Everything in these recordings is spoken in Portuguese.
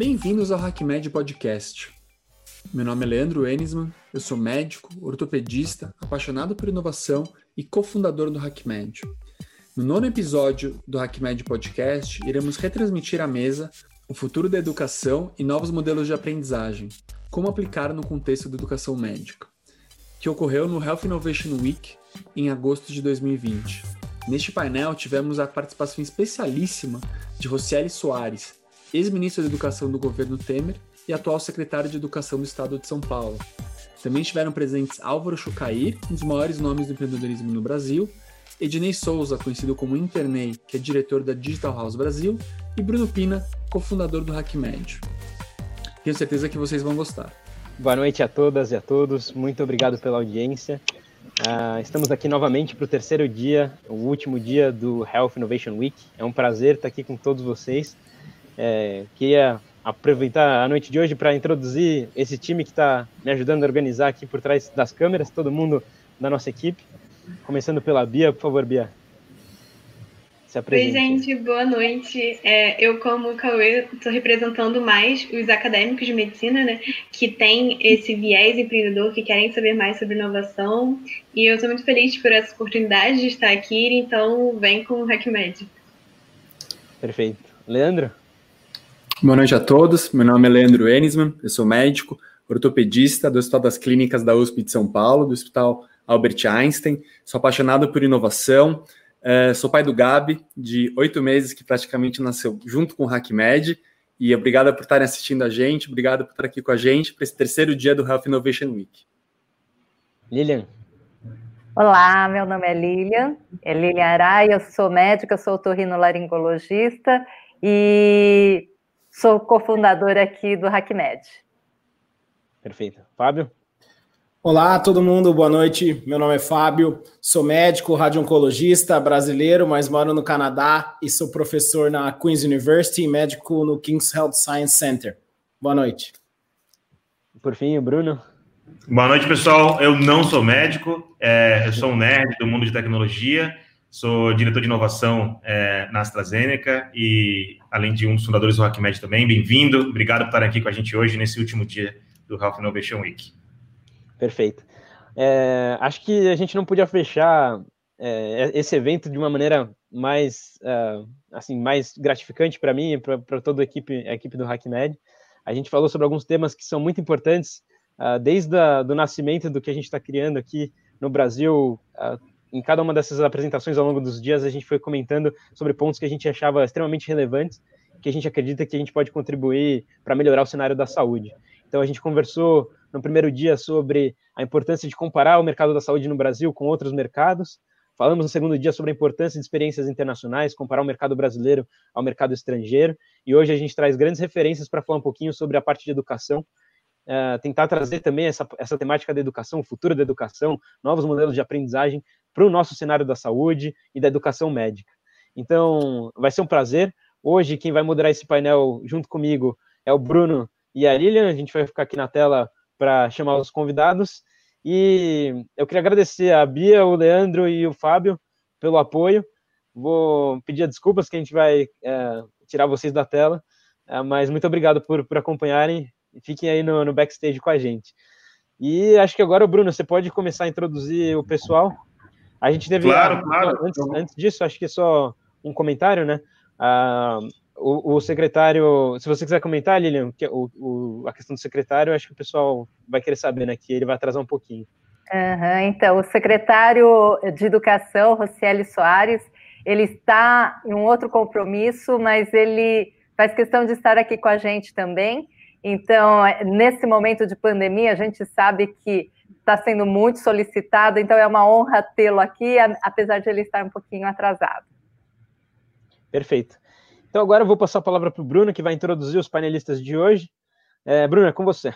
Bem-vindos ao HackMed Podcast. Meu nome é Leandro Enisman, eu sou médico, ortopedista, apaixonado por inovação e cofundador do HackMed. No nono episódio do HackMed Podcast, iremos retransmitir à mesa o futuro da educação e novos modelos de aprendizagem, como aplicar no contexto da educação médica, que ocorreu no Health Innovation Week em agosto de 2020. Neste painel tivemos a participação especialíssima de Rocieli Soares, ex-ministro da Educação do governo Temer e atual secretário de Educação do Estado de São Paulo. Também estiveram presentes Álvaro Chucair, um dos maiores nomes do empreendedorismo no Brasil, Ednei Souza, conhecido como Internei, que é diretor da Digital House Brasil, e Bruno Pina, cofundador do HackMed. Tenho certeza que vocês vão gostar. Boa noite a todas e a todos, muito obrigado pela audiência. Uh, estamos aqui novamente para o terceiro dia, o último dia do Health Innovation Week. É um prazer estar aqui com todos vocês. É, queria aproveitar a noite de hoje para introduzir esse time que está me ajudando a organizar aqui por trás das câmeras, todo mundo da nossa equipe. Começando pela Bia, por favor, Bia. Se Oi, gente, boa noite. É, eu, como Cauê, estou representando mais os acadêmicos de medicina, né, que têm esse viés empreendedor, que querem saber mais sobre inovação. E eu estou muito feliz por essa oportunidade de estar aqui, então vem com o HackMed. Perfeito. Leandro? Boa noite a todos. Meu nome é Leandro Enisman, eu sou médico, ortopedista do Hospital das Clínicas da USP de São Paulo, do Hospital Albert Einstein. Sou apaixonado por inovação. É, sou pai do Gabi, de oito meses, que praticamente nasceu junto com o HackMed. E obrigado por estarem assistindo a gente, obrigado por estar aqui com a gente para esse terceiro dia do Health Innovation Week. Lilian. Olá, meu nome é Lilian, é Lilian Arai, eu sou médica, sou otorrinolaringologista e Sou cofundadora aqui do HackMed. Perfeito. Fábio? Olá, todo mundo, boa noite. Meu nome é Fábio, sou médico, radio-oncologista brasileiro, mas moro no Canadá e sou professor na Queen's University e médico no King's Health Science Center. Boa noite. Por fim, o Bruno. Boa noite, pessoal. Eu não sou médico, é, eu sou um nerd do mundo de tecnologia Sou diretor de inovação é, na AstraZeneca e, além de um dos fundadores do HackMed também. Bem-vindo. Obrigado por estar aqui com a gente hoje, nesse último dia do Health Innovation Week. Perfeito. É, acho que a gente não podia fechar é, esse evento de uma maneira mais, é, assim, mais gratificante para mim e para toda a equipe, a equipe do HackMed. A gente falou sobre alguns temas que são muito importantes, uh, desde o nascimento do que a gente está criando aqui no Brasil, uh, em cada uma dessas apresentações ao longo dos dias, a gente foi comentando sobre pontos que a gente achava extremamente relevantes, que a gente acredita que a gente pode contribuir para melhorar o cenário da saúde. Então, a gente conversou no primeiro dia sobre a importância de comparar o mercado da saúde no Brasil com outros mercados. Falamos no segundo dia sobre a importância de experiências internacionais, comparar o mercado brasileiro ao mercado estrangeiro. E hoje a gente traz grandes referências para falar um pouquinho sobre a parte de educação, Uh, tentar trazer também essa, essa temática da educação, o futuro da educação, novos modelos de aprendizagem para o nosso cenário da saúde e da educação médica. Então, vai ser um prazer. Hoje, quem vai moderar esse painel junto comigo é o Bruno e a Lilian. A gente vai ficar aqui na tela para chamar os convidados. E eu queria agradecer a Bia, o Leandro e o Fábio pelo apoio. Vou pedir desculpas que a gente vai é, tirar vocês da tela, é, mas muito obrigado por, por acompanharem. Fiquem aí no, no backstage com a gente. E acho que agora, Bruno, você pode começar a introduzir o pessoal. A gente teve. Claro, claro. Antes, antes disso, acho que é só um comentário, né? Ah, o, o, secretário, se você quiser comentar, Lilian, que, o, o, a questão do secretário, acho que o pessoal vai querer saber, né? Que ele vai atrasar um pouquinho. Uhum, então, o secretário de Educação, Rocieli Soares, ele está em um outro compromisso, mas ele faz questão de estar aqui com a gente também. Então, nesse momento de pandemia, a gente sabe que está sendo muito solicitado, então é uma honra tê-lo aqui, apesar de ele estar um pouquinho atrasado. Perfeito. Então agora eu vou passar a palavra para o Bruno, que vai introduzir os panelistas de hoje. É, Bruno, é com você.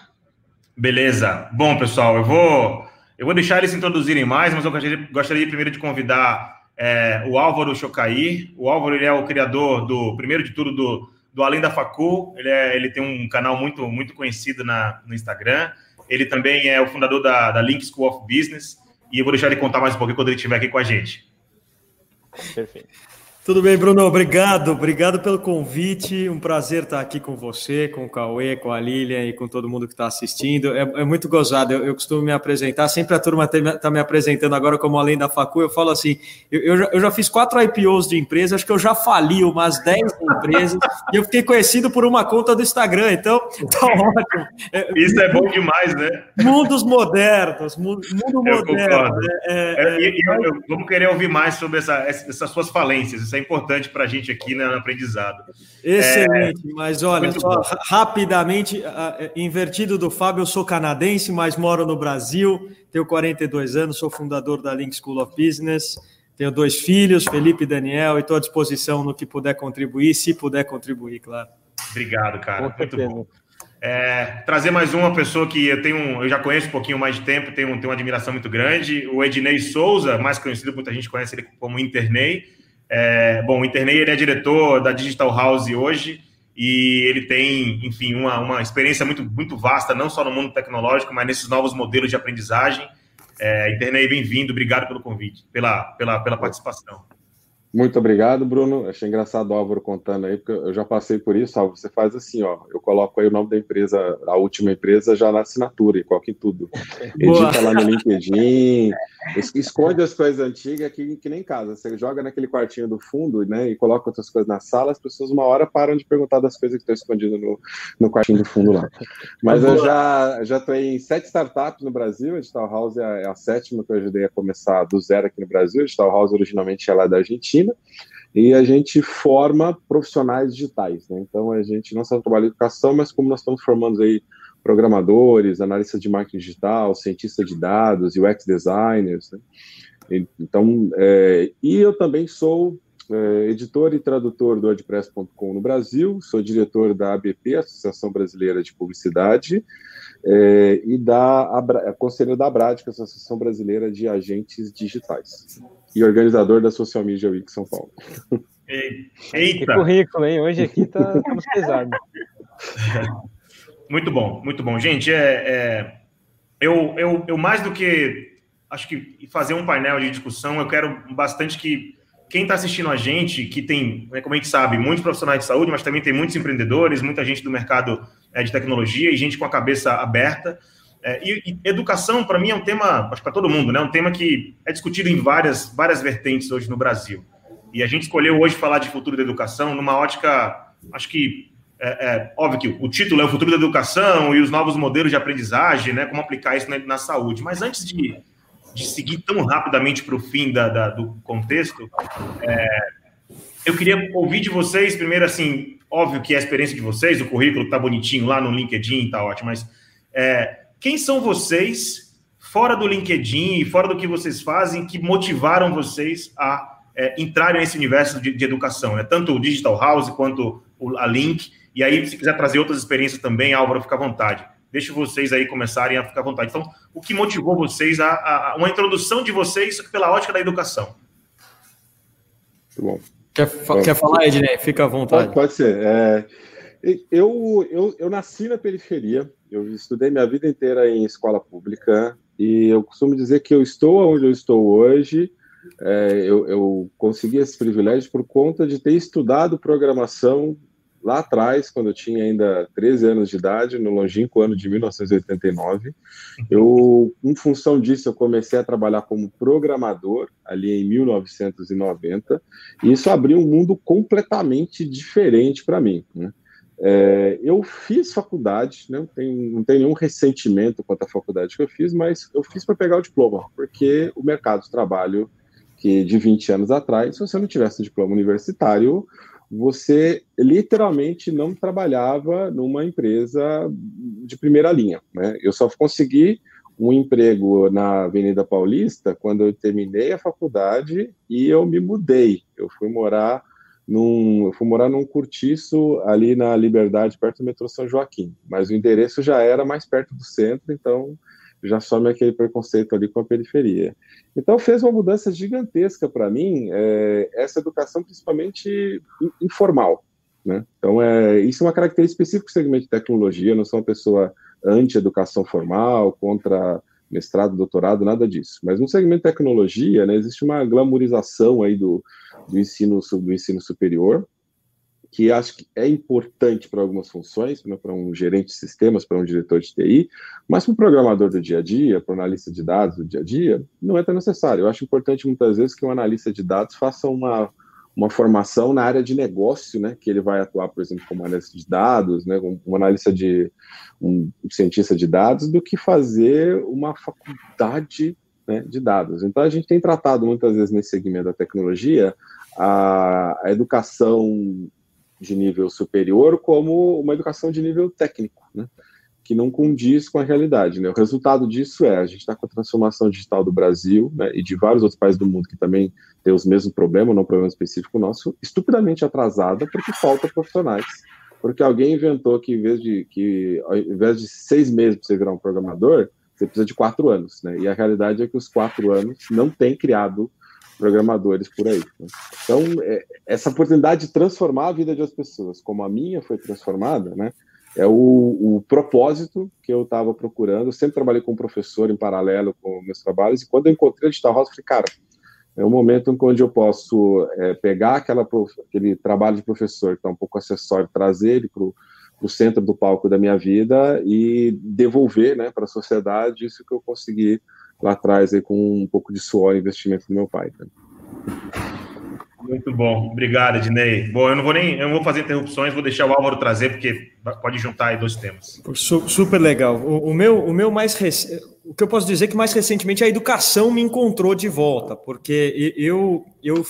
Beleza. Bom, pessoal, eu vou, eu vou deixar eles introduzirem mais, mas eu gostaria, gostaria primeiro de convidar é, o Álvaro Chocair. O Álvaro ele é o criador do, primeiro de tudo, do, do Além da Facu. Ele, é, ele tem um canal muito, muito conhecido na, no Instagram. Ele também é o fundador da, da Link School of Business. E eu vou deixar ele contar mais um pouquinho quando ele estiver aqui com a gente. Perfeito. Tudo bem, Bruno? Obrigado, obrigado pelo convite. Um prazer estar aqui com você, com o Cauê, com a Lilian e com todo mundo que está assistindo. É, é, muito gozado. Eu, eu, costumo me apresentar, sempre a turma está me apresentando agora como além da Facu. Eu falo assim: eu, eu, já, eu, já, fiz quatro IPOs de empresa, acho que eu já fali umas 10 empresas e eu fiquei conhecido por uma conta do Instagram, então tá ótimo. É, Isso é bom demais, né? Mundos modernos, mundo, mundo moderno. É, vamos querer ouvir mais sobre essa, essas suas falências isso é importante para a gente aqui né, no aprendizado. Excelente, é, mas olha, só bom. rapidamente, invertido do Fábio, eu sou canadense, mas moro no Brasil, tenho 42 anos, sou fundador da Link School of Business, tenho dois filhos, Felipe e Daniel, e estou à disposição no que puder contribuir, se puder contribuir, claro. Obrigado, cara. Muito bom. É, trazer mais uma pessoa que eu tenho, eu já conheço um pouquinho mais de tempo, tenho, tenho uma admiração muito grande, o Ednei Souza, mais conhecido, muita gente conhece ele como Internei. É, bom, o Internei ele é diretor da Digital House hoje e ele tem, enfim, uma, uma experiência muito, muito vasta, não só no mundo tecnológico, mas nesses novos modelos de aprendizagem. É, Internei, bem-vindo, obrigado pelo convite, pela, pela, pela participação. Muito obrigado, Bruno. Achei engraçado o Álvaro contando aí, porque eu já passei por isso. Álvaro, você faz assim, ó. Eu coloco aí o nome da empresa, a última empresa, já na assinatura e coloca em tudo. Edita lá no LinkedIn, esconde as coisas antigas que, que nem casa. Você joga naquele quartinho do fundo, né? E coloca outras coisas na sala, as pessoas uma hora param de perguntar das coisas que estão escondidas no, no quartinho do fundo lá. Mas eu já já estou em sete startups no Brasil. A Digital House é a, é a sétima que eu ajudei a começar do zero aqui no Brasil. A Digital House originalmente é lá da Argentina e a gente forma profissionais digitais. Né? Então, a gente não só trabalha em educação, mas como nós estamos formando aí programadores, analistas de marketing digital, cientistas de dados, UX designers. Né? Então, é, e eu também sou é, editor e tradutor do WordPress.com no Brasil, sou diretor da ABP, Associação Brasileira de Publicidade, é, e da conselheiro da ABRAD, que é a Associação Brasileira de Agentes Digitais e organizador da Social Media Week São Paulo. Eita! Que currículo, hein? Hoje aqui tá, estamos pesados. Muito bom, muito bom. Gente, é, é, eu, eu, eu mais do que acho que fazer um painel de discussão, eu quero bastante que quem está assistindo a gente, que tem, né, como a gente sabe, muitos profissionais de saúde, mas também tem muitos empreendedores, muita gente do mercado é, de tecnologia e gente com a cabeça aberta. É, e, e, educação, para mim, é um tema, acho que para todo mundo, né? Um tema que é discutido em várias, várias vertentes hoje no Brasil. E a gente escolheu hoje falar de futuro da educação numa ótica, acho que, é, é, óbvio que o título é o futuro da educação e os novos modelos de aprendizagem, né? Como aplicar isso na, na saúde. Mas antes de, de seguir tão rapidamente para o fim da, da, do contexto, é, eu queria ouvir de vocês, primeiro, assim, óbvio que é a experiência de vocês, o currículo está bonitinho lá no LinkedIn, tá ótimo, mas é, quem são vocês, fora do LinkedIn e fora do que vocês fazem, que motivaram vocês a é, entrarem nesse universo de, de, educação? Né? Tanto o Digital House quanto a Link. E aí, se quiser trazer outras experiências também, Álvaro, fica à vontade. Deixo vocês aí começarem a ficar à vontade. Então, o que motivou vocês a, a, a uma introdução de vocês pela ótica da educação? Muito bom. Quer, quer falar, Ednei? Fica à vontade. Pode, pode ser. É, eu, eu, eu nasci na periferia, eu estudei minha vida inteira em escola pública e eu costumo dizer que eu estou onde eu estou hoje. É, eu, eu consegui esse privilégio por conta de ter estudado programação lá atrás, quando eu tinha ainda 13 anos de idade, no longínquo ano de 1989. Eu, em função disso, eu comecei a trabalhar como programador ali em 1990, e isso abriu um mundo completamente diferente para mim. Né? É, eu fiz faculdade, né, não, tenho, não tenho nenhum ressentimento quanto à faculdade que eu fiz, mas eu fiz para pegar o diploma, porque o mercado de trabalho que de 20 anos atrás, se você não tivesse diploma universitário, você literalmente não trabalhava numa empresa de primeira linha. Né? Eu só consegui um emprego na Avenida Paulista quando eu terminei a faculdade e eu me mudei. Eu fui morar num, eu fui morar num cortiço ali na Liberdade, perto do metrô São Joaquim, mas o endereço já era mais perto do centro, então já some aquele preconceito ali com a periferia. Então fez uma mudança gigantesca para mim é, essa educação principalmente informal, né? Então é isso é uma característica específica do segmento de tecnologia. Eu não sou uma pessoa anti-educação formal, contra mestrado, doutorado, nada disso. Mas no segmento de tecnologia, né, existe uma glamorização aí do, do ensino, do ensino superior, que acho que é importante para algumas funções, né, para um gerente de sistemas, para um diretor de TI, mas para um programador do dia a dia, para um analista de dados do dia a dia, não é tão necessário. Eu acho importante muitas vezes que um analista de dados faça uma, uma formação na área de negócio, né, que ele vai atuar, por exemplo, como analista de dados, né, um analista de um cientista de dados, do que fazer uma faculdade né, de dados. Então a gente tem tratado muitas vezes nesse segmento da tecnologia a, a educação de nível superior como uma educação de nível técnico, né? que não condiz com a realidade. Né? O resultado disso é a gente está com a transformação digital do Brasil né, e de vários outros países do mundo que também tem os mesmos problemas, não um problema específico nosso, estupidamente atrasada porque falta profissionais. Porque alguém inventou que em vez de, que, ao invés de seis meses para você virar um programador, você precisa de quatro anos. Né? E a realidade é que os quatro anos não tem criado programadores por aí. Né? Então, é, essa oportunidade de transformar a vida de outras pessoas, como a minha foi transformada, né, é o, o propósito que eu estava procurando. Eu sempre trabalhei com professor em paralelo com meus trabalhos, e quando eu encontrei a Digital House, falei, cara, é um momento onde eu posso é, pegar aquela, aquele trabalho de professor que está um pouco acessório, trazer ele para o centro do palco da minha vida e devolver né, para a sociedade isso que eu consegui lá atrás aí, com um pouco de suor e investimento do meu pai. Tá? Muito bom, obrigado, Ednei. Bom, eu não vou nem, eu não vou fazer interrupções, vou deixar o Álvaro trazer, porque pode juntar aí dois temas. Super legal. O, o meu, o meu mais rec... o que eu posso dizer é que mais recentemente a educação me encontrou de volta, porque eu, eu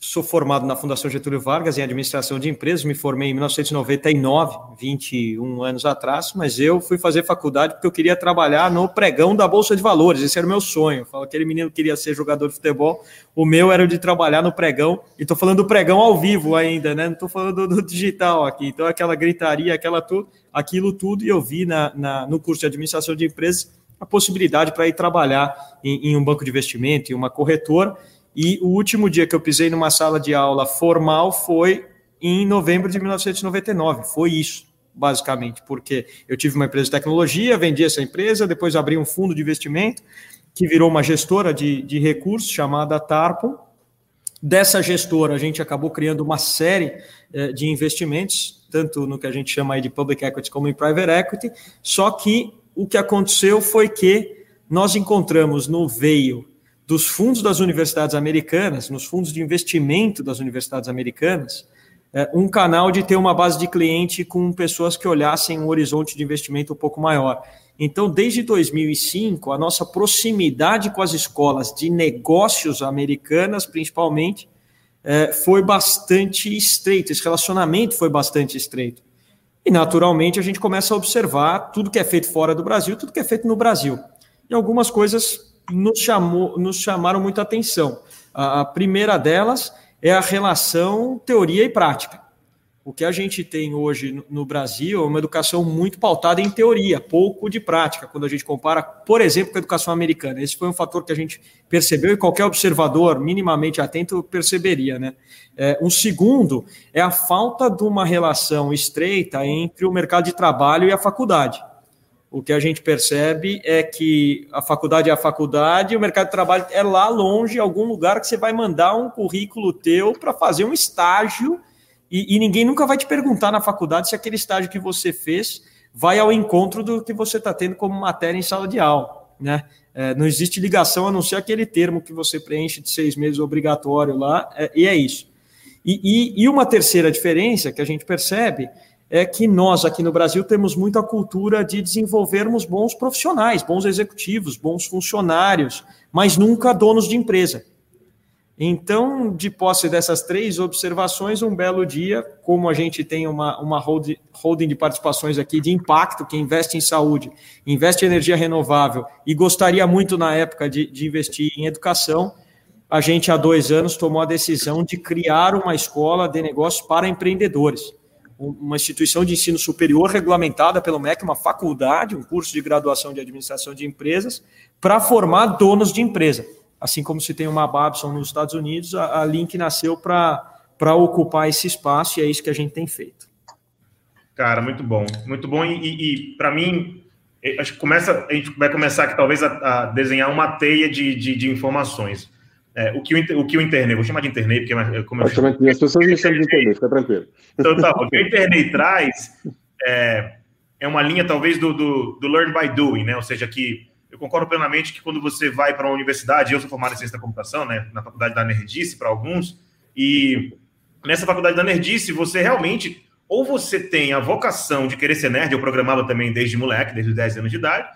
sou formado na Fundação Getúlio Vargas em administração de empresas, me formei em 1999, 21 anos atrás, mas eu fui fazer faculdade porque eu queria trabalhar no pregão da Bolsa de Valores, esse era o meu sonho. Aquele menino queria ser jogador de futebol, o meu era o de trabalhar no pregão, e estou falando do pregão ao vivo ainda, né? Não estou falando do, do, digital aqui. Então, aquela gritaria, aquela tudo, aquilo tudo, e eu vi na, na no curso de administração de empresas a possibilidade para ir trabalhar em, em um banco de investimento, em uma corretora, e o último dia que eu pisei numa sala de aula formal foi em novembro de 1999. Foi isso, basicamente, porque eu tive uma empresa de tecnologia, vendi essa empresa, depois abri um fundo de investimento que virou uma gestora de, de recursos chamada Tarpo. Dessa gestora, a gente acabou criando uma série eh, de investimentos, tanto no que a gente chama aí de public equity como em private equity. Só que o que aconteceu foi que nós encontramos no veio dos fundos das universidades americanas, nos fundos de investimento das universidades americanas, é, um canal de ter uma base de cliente com pessoas que olhassem um horizonte de investimento um pouco maior. Então, desde 2005, a nossa proximidade com as escolas de negócios americanas, principalmente, é, foi bastante estreito, esse relacionamento foi bastante estreito. E, naturalmente, a gente começa a observar tudo que é feito fora do Brasil, tudo que é feito no Brasil. E algumas coisas nos, chamou, nos chamaram muita atenção. A, primeira delas é a relação teoria e prática. O que a gente tem hoje no Brasil é uma educação muito pautada em teoria, pouco de prática, quando a gente compara, por exemplo, com a educação americana. Esse foi um fator que a gente percebeu e qualquer observador minimamente atento perceberia. Né? É, um segundo é a falta de uma relação estreita entre o mercado de trabalho e a faculdade o que a gente percebe é que a faculdade é a faculdade, o mercado de trabalho é lá longe, algum lugar que você vai mandar um currículo teu para fazer um estágio e, e, ninguém nunca vai te perguntar na faculdade se aquele estágio que você fez vai ao encontro do que você está tendo como matéria em sala de aula, né? É, não existe ligação a não ser aquele termo que você preenche de seis meses obrigatório lá, é, e é isso. E, e, e uma terceira diferença que a gente percebe é que nós aqui no Brasil temos muita cultura de desenvolvermos bons profissionais, bons executivos, bons funcionários, mas nunca donos de empresa. Então, de posse dessas três observações, um belo dia, como a gente tem uma, uma holding de participações aqui de impacto, que investe em saúde, investe em energia renovável e gostaria muito, na época, de, de investir em educação, a gente, há dois anos, tomou a decisão de criar uma escola de negócios para empreendedores uma instituição de ensino superior regulamentada pelo MEC, uma faculdade, um curso de graduação de administração de empresas, para formar donos de empresa. Assim como se tem uma Babson nos Estados Unidos, a, Link nasceu para ocupar esse espaço e é isso que a gente tem feito. Cara, muito bom, muito bom. E, e, e para mim, acho que começa, a gente vai começar aqui talvez a, a desenhar uma teia de, de, de informações. É, o, que eu, o que eu internei, vou chamar de internei, porque é como eu chamo. As pessoas me chamam de internei, fica tranquilo. Então, tá, o que o internei traz é, é uma linha, talvez, do, do, do learn by doing, né? Ou seja, que eu concordo plenamente que quando você vai para uma universidade, eu sou formado em ciência da computação, né? Na faculdade da Nerdice, para alguns, e nessa faculdade da Nerdice, você realmente, ou você tem a vocação de querer ser nerd, eu programava também desde moleque, desde os 10 anos de idade,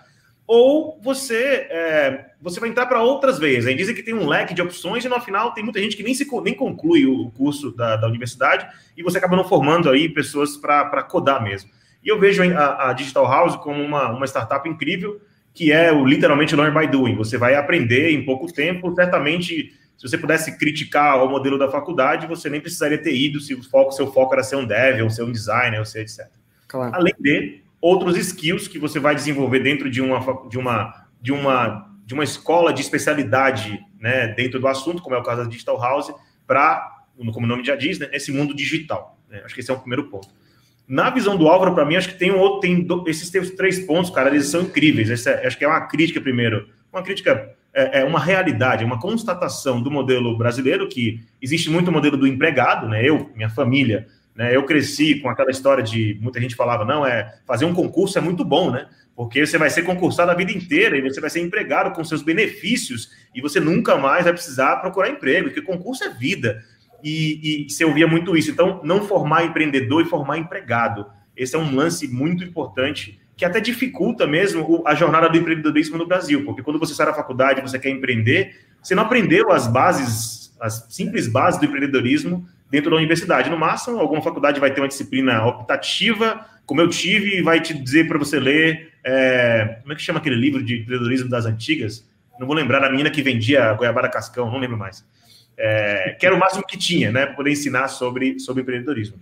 ou você é, você vai entrar para outras veias. Aí dizem que tem um leque de opções e no final tem muita gente que nem, se, nem conclui o curso da, da universidade e você acaba não formando aí pessoas para codar mesmo. E eu vejo a, a, Digital House como uma, uma startup incrível, que é o literalmente learn by doing. Você vai aprender em pouco tempo. Certamente, se você pudesse criticar o modelo da faculdade, você nem precisaria ter ido se o foco, seu foco era ser um dev, ou ser um designer, ou ser etc. Claro. Além de outros skills que você vai desenvolver dentro de uma, de uma, de uma, de uma escola de especialidade né, dentro do assunto, como é o caso da Digital House, para, como o nome já diz, né, esse mundo digital. Né? Acho que esse é o primeiro ponto. Na visão do Álvaro, para mim, acho que tem um outro, tem do, esses três pontos, cara, eles são incríveis. É, acho que é uma crítica primeiro, uma crítica é, é, uma realidade, uma constatação do modelo brasileiro que existe muito o modelo do empregado, né? Eu, minha família, né? Eu cresci com aquela história de muita gente falava, não, é fazer um concurso é muito bom, né? Porque você vai ser concursado a vida inteira e você vai ser empregado com seus benefícios e você nunca mais vai precisar procurar emprego, porque concurso é vida. E, e você ouvia muito isso. Então, não formar empreendedor e formar empregado. Esse é um lance muito importante que até dificulta mesmo a jornada do empreendedorismo no Brasil, porque quando você sai da faculdade e você quer empreender, você não aprendeu as bases, as simples bases do empreendedorismo dentro da universidade. No máximo, alguma faculdade vai ter uma disciplina optativa, como eu tive, e vai te dizer para você ler. É, como é que chama aquele livro de empreendedorismo das antigas? Não vou lembrar a menina que vendia Goiabara Cascão, não lembro mais. É, que era o máximo que tinha, né, para poder ensinar sobre, sobre empreendedorismo.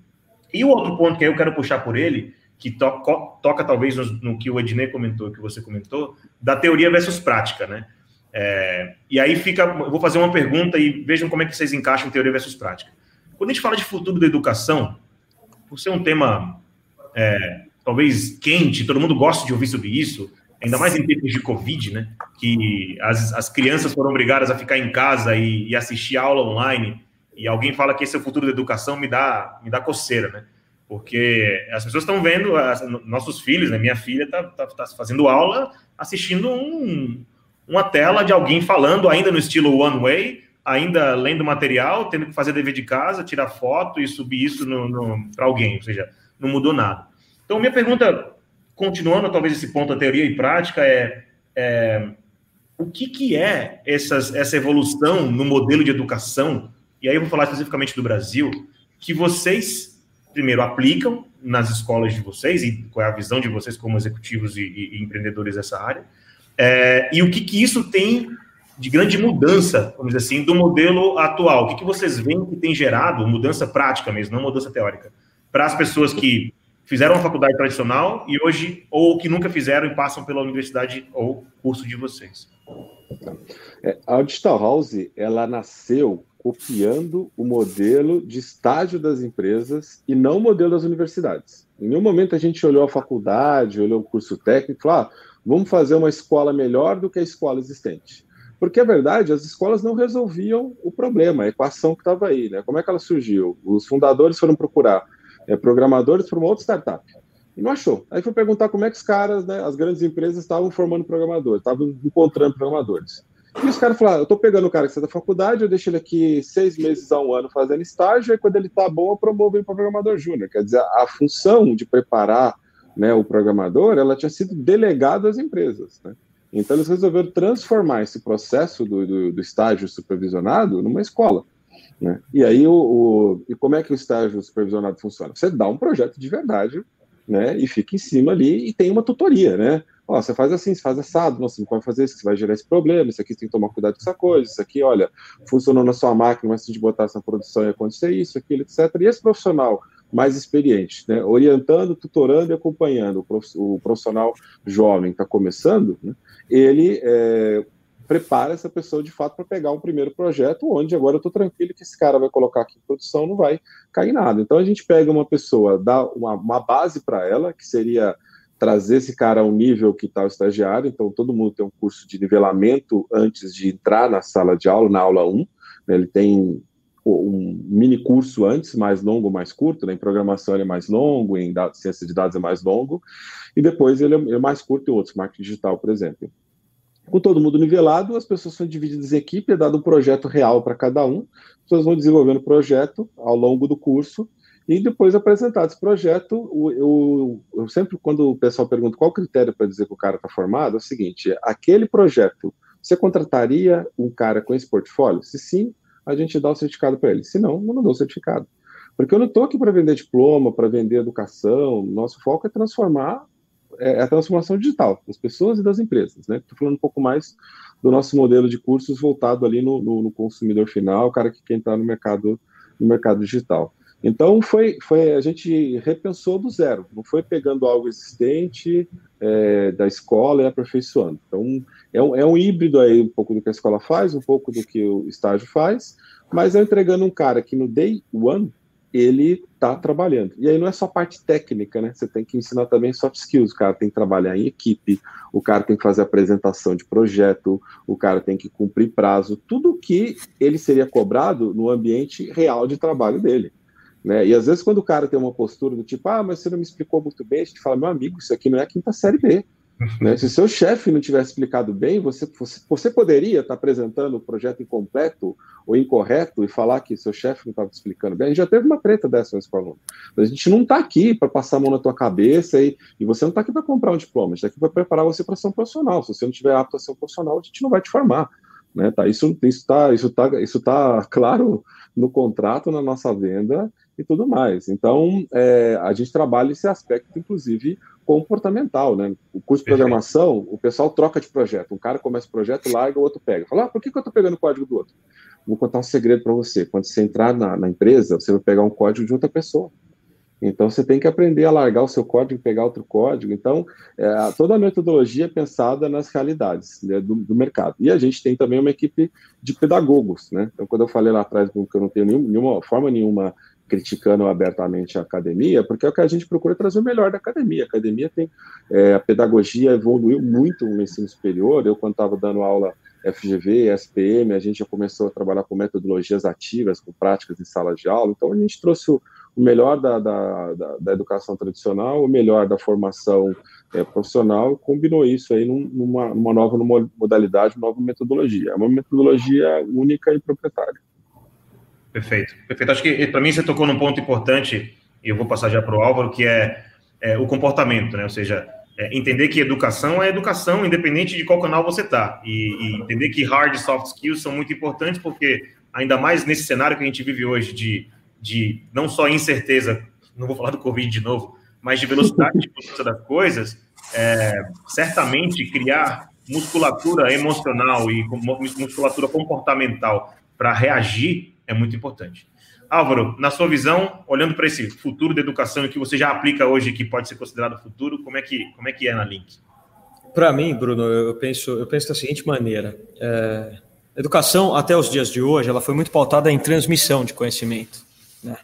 E o outro ponto que eu quero puxar por ele, que to, toca talvez no, no, que o Ednei comentou, que você comentou, da teoria versus prática, né? É, e aí fica, vou fazer uma pergunta e vejam como é que vocês encaixam teoria versus prática. Quando a gente fala de futuro da educação, por ser um tema é, talvez quente, todo mundo gosta de ouvir sobre isso, ainda mais em tempos de Covid, né? Que as, as crianças foram obrigadas a ficar em casa e, e, assistir aula online, e alguém fala que esse é o futuro da educação, me dá, me dá coceira, né? Porque as pessoas estão vendo, as, nossos filhos, né? Minha filha está tá, tá fazendo aula assistindo um, uma tela de alguém falando ainda no estilo one way, ainda lendo material, tendo que fazer dever de casa, tirar foto e subir isso para alguém, ou seja, não mudou nada. Então, minha pergunta, continuando talvez esse ponto da teoria e prática, é, é o que, que é essas, essa evolução no modelo de educação, e aí eu vou falar especificamente do Brasil, que vocês, primeiro, aplicam nas escolas de vocês, e qual é a visão de vocês como executivos e, e, e empreendedores dessa área, é, e o que, que isso tem de grande mudança, vamos dizer assim, do modelo atual. O que, que vocês veem que tem gerado mudança prática mesmo, não mudança teórica, para as pessoas que fizeram a faculdade tradicional e hoje, ou que nunca fizeram e passam pela universidade ou curso de vocês? É, a Digital House, ela nasceu copiando o modelo de estágio das empresas e não o modelo das universidades. Em nenhum momento a gente olhou a faculdade, olhou o curso técnico ah, vamos fazer uma escola melhor do que a escola existente. Porque a verdade, as escolas não resolviam o problema, a equação que estava aí, né? Como é que ela surgiu? Os fundadores foram procurar é, programadores para uma outra startup e não achou. Aí foi perguntar como é que os caras, né, as grandes empresas estavam formando programadores, estavam encontrando programadores. E os caras falaram: eu estou pegando o cara que está da faculdade, eu deixo ele aqui seis meses a um ano fazendo estágio, e quando ele está bom, eu promovo ele para programador júnior. Quer dizer, a função de preparar né, o programador, ela tinha sido delegada às empresas. Né? Então, eles resolveram transformar esse processo do, do, do estágio supervisionado numa escola. Né? E aí, o, o, e como é que o estágio supervisionado funciona? Você dá um projeto de verdade né, e fica em cima ali e tem uma tutoria, né? Ó, você faz assim, você faz assado, não, você não pode fazer isso, você vai gerar esse problema, isso aqui você tem que tomar cuidado com essa coisa, isso aqui, olha, funcionou na sua máquina, mas se a gente botar essa produção ia acontecer isso, aquilo, etc. E esse profissional mais experiente, né, orientando, tutorando e acompanhando o profissional jovem que está começando, né, ele é, prepara essa pessoa de fato para pegar um primeiro projeto, onde agora eu estou tranquilo que esse cara vai colocar aqui em produção, não vai cair nada. Então a gente pega uma pessoa, dá uma, uma base para ela, que seria trazer esse cara ao nível que está o estagiário, então todo mundo tem um curso de nivelamento antes de entrar na sala de aula, na aula 1, Ele tem um mini curso antes, mais longo, mais curto, né? em programação ele é mais longo, em dados, ciência de dados é mais longo, e depois ele é, é mais curto em outros, marketing digital, por exemplo. Com todo mundo nivelado, as pessoas são divididas em equipe, é dado um projeto real para cada um, as pessoas vão desenvolvendo o projeto ao longo do curso, e depois apresentado esse projeto, eu, eu sempre, quando o pessoal pergunta qual o critério para dizer que o cara está formado, é o seguinte: aquele projeto, você contrataria um cara com esse portfólio? Se sim, a gente dá o certificado para ele. Se não, não dou o certificado. Porque eu não estou aqui para vender diploma, para vender educação. Nosso foco é transformar é, é a transformação digital das pessoas e das empresas. Estou né? falando um pouco mais do nosso modelo de cursos voltado ali no, no, no consumidor final, o cara que quer entrar no mercado, no mercado digital. Então foi, foi a gente repensou do zero, não foi pegando algo existente é, da escola e aperfeiçoando. Então é um, é um híbrido aí um pouco do que a escola faz, um pouco do que o estágio faz, mas é entregando um cara que no day one ele está trabalhando. E aí não é só parte técnica, né? Você tem que ensinar também soft skills. O cara tem que trabalhar em equipe, o cara tem que fazer apresentação de projeto, o cara tem que cumprir prazo, tudo que ele seria cobrado no ambiente real de trabalho dele. Né? E às vezes, quando o cara tem uma postura do tipo, ah, mas você não me explicou muito bem, a gente fala, meu amigo, isso aqui não é a quinta série B. né? Se seu chefe não tivesse explicado bem, você, você, você poderia estar apresentando o projeto incompleto ou incorreto e falar que seu chefe não estava explicando bem. A gente já teve uma treta dessa nesse aluno. A gente não está aqui para passar a mão na tua cabeça e, e você não está aqui para comprar um diploma, a gente está aqui para preparar você para ser um profissional. Se você não tiver apto a ser um profissional, a gente não vai te formar. Né? Tá, isso está isso tá, isso tá claro no contrato, na nossa venda, e tudo mais. Então, é, a gente trabalha esse aspecto, inclusive, comportamental, né? O curso de programação, o pessoal troca de projeto. Um cara começa o projeto, larga, o outro pega. Fala, ah, por que, que eu estou pegando o código do outro? Vou contar um segredo para você. Quando você entrar na, na, empresa, você vai pegar um código de outra pessoa. Então, você tem que aprender a largar o seu código e pegar outro código. Então, é, toda a metodologia é pensada nas realidades né, do, do, mercado. E a gente tem também uma equipe de pedagogos, né? Então, quando eu falei lá atrás que eu não tenho nenhum, nenhuma forma nenhuma criticando abertamente a academia, porque é o que a gente procura trazer o melhor da academia. A academia tem, é, a pedagogia evoluiu muito no ensino superior. Eu, quando estava dando aula FGV, SPM, a gente já começou a trabalhar com metodologias ativas, com práticas em sala de aula. Então, a gente trouxe o, o melhor da, da, da, da, educação tradicional, o melhor da formação é, profissional, combinou isso aí numa, numa nova modalidade, uma nova metodologia. É uma metodologia única e proprietária. Perfeito, perfeito. Acho que para mim você tocou num ponto importante, e eu vou passar já para o Álvaro, que é, é, o comportamento, né? Ou seja, é, entender que educação é educação, independente de qual canal você está. E, e, entender que hard e soft skills são muito importantes, porque ainda mais nesse cenário que a gente vive hoje de, de não só incerteza, não vou falar do Covid de novo, mas de velocidade de mudança das coisas, é, certamente criar musculatura emocional e musculatura comportamental para reagir é muito importante. Álvaro, na sua visão, olhando para esse futuro da educação que você já aplica hoje, que pode ser considerado futuro, como é que, como é, que é na Link? Para mim, Bruno, eu penso, eu penso da seguinte maneira: é, educação até os dias de hoje, ela foi muito pautada em transmissão de conhecimento. Né?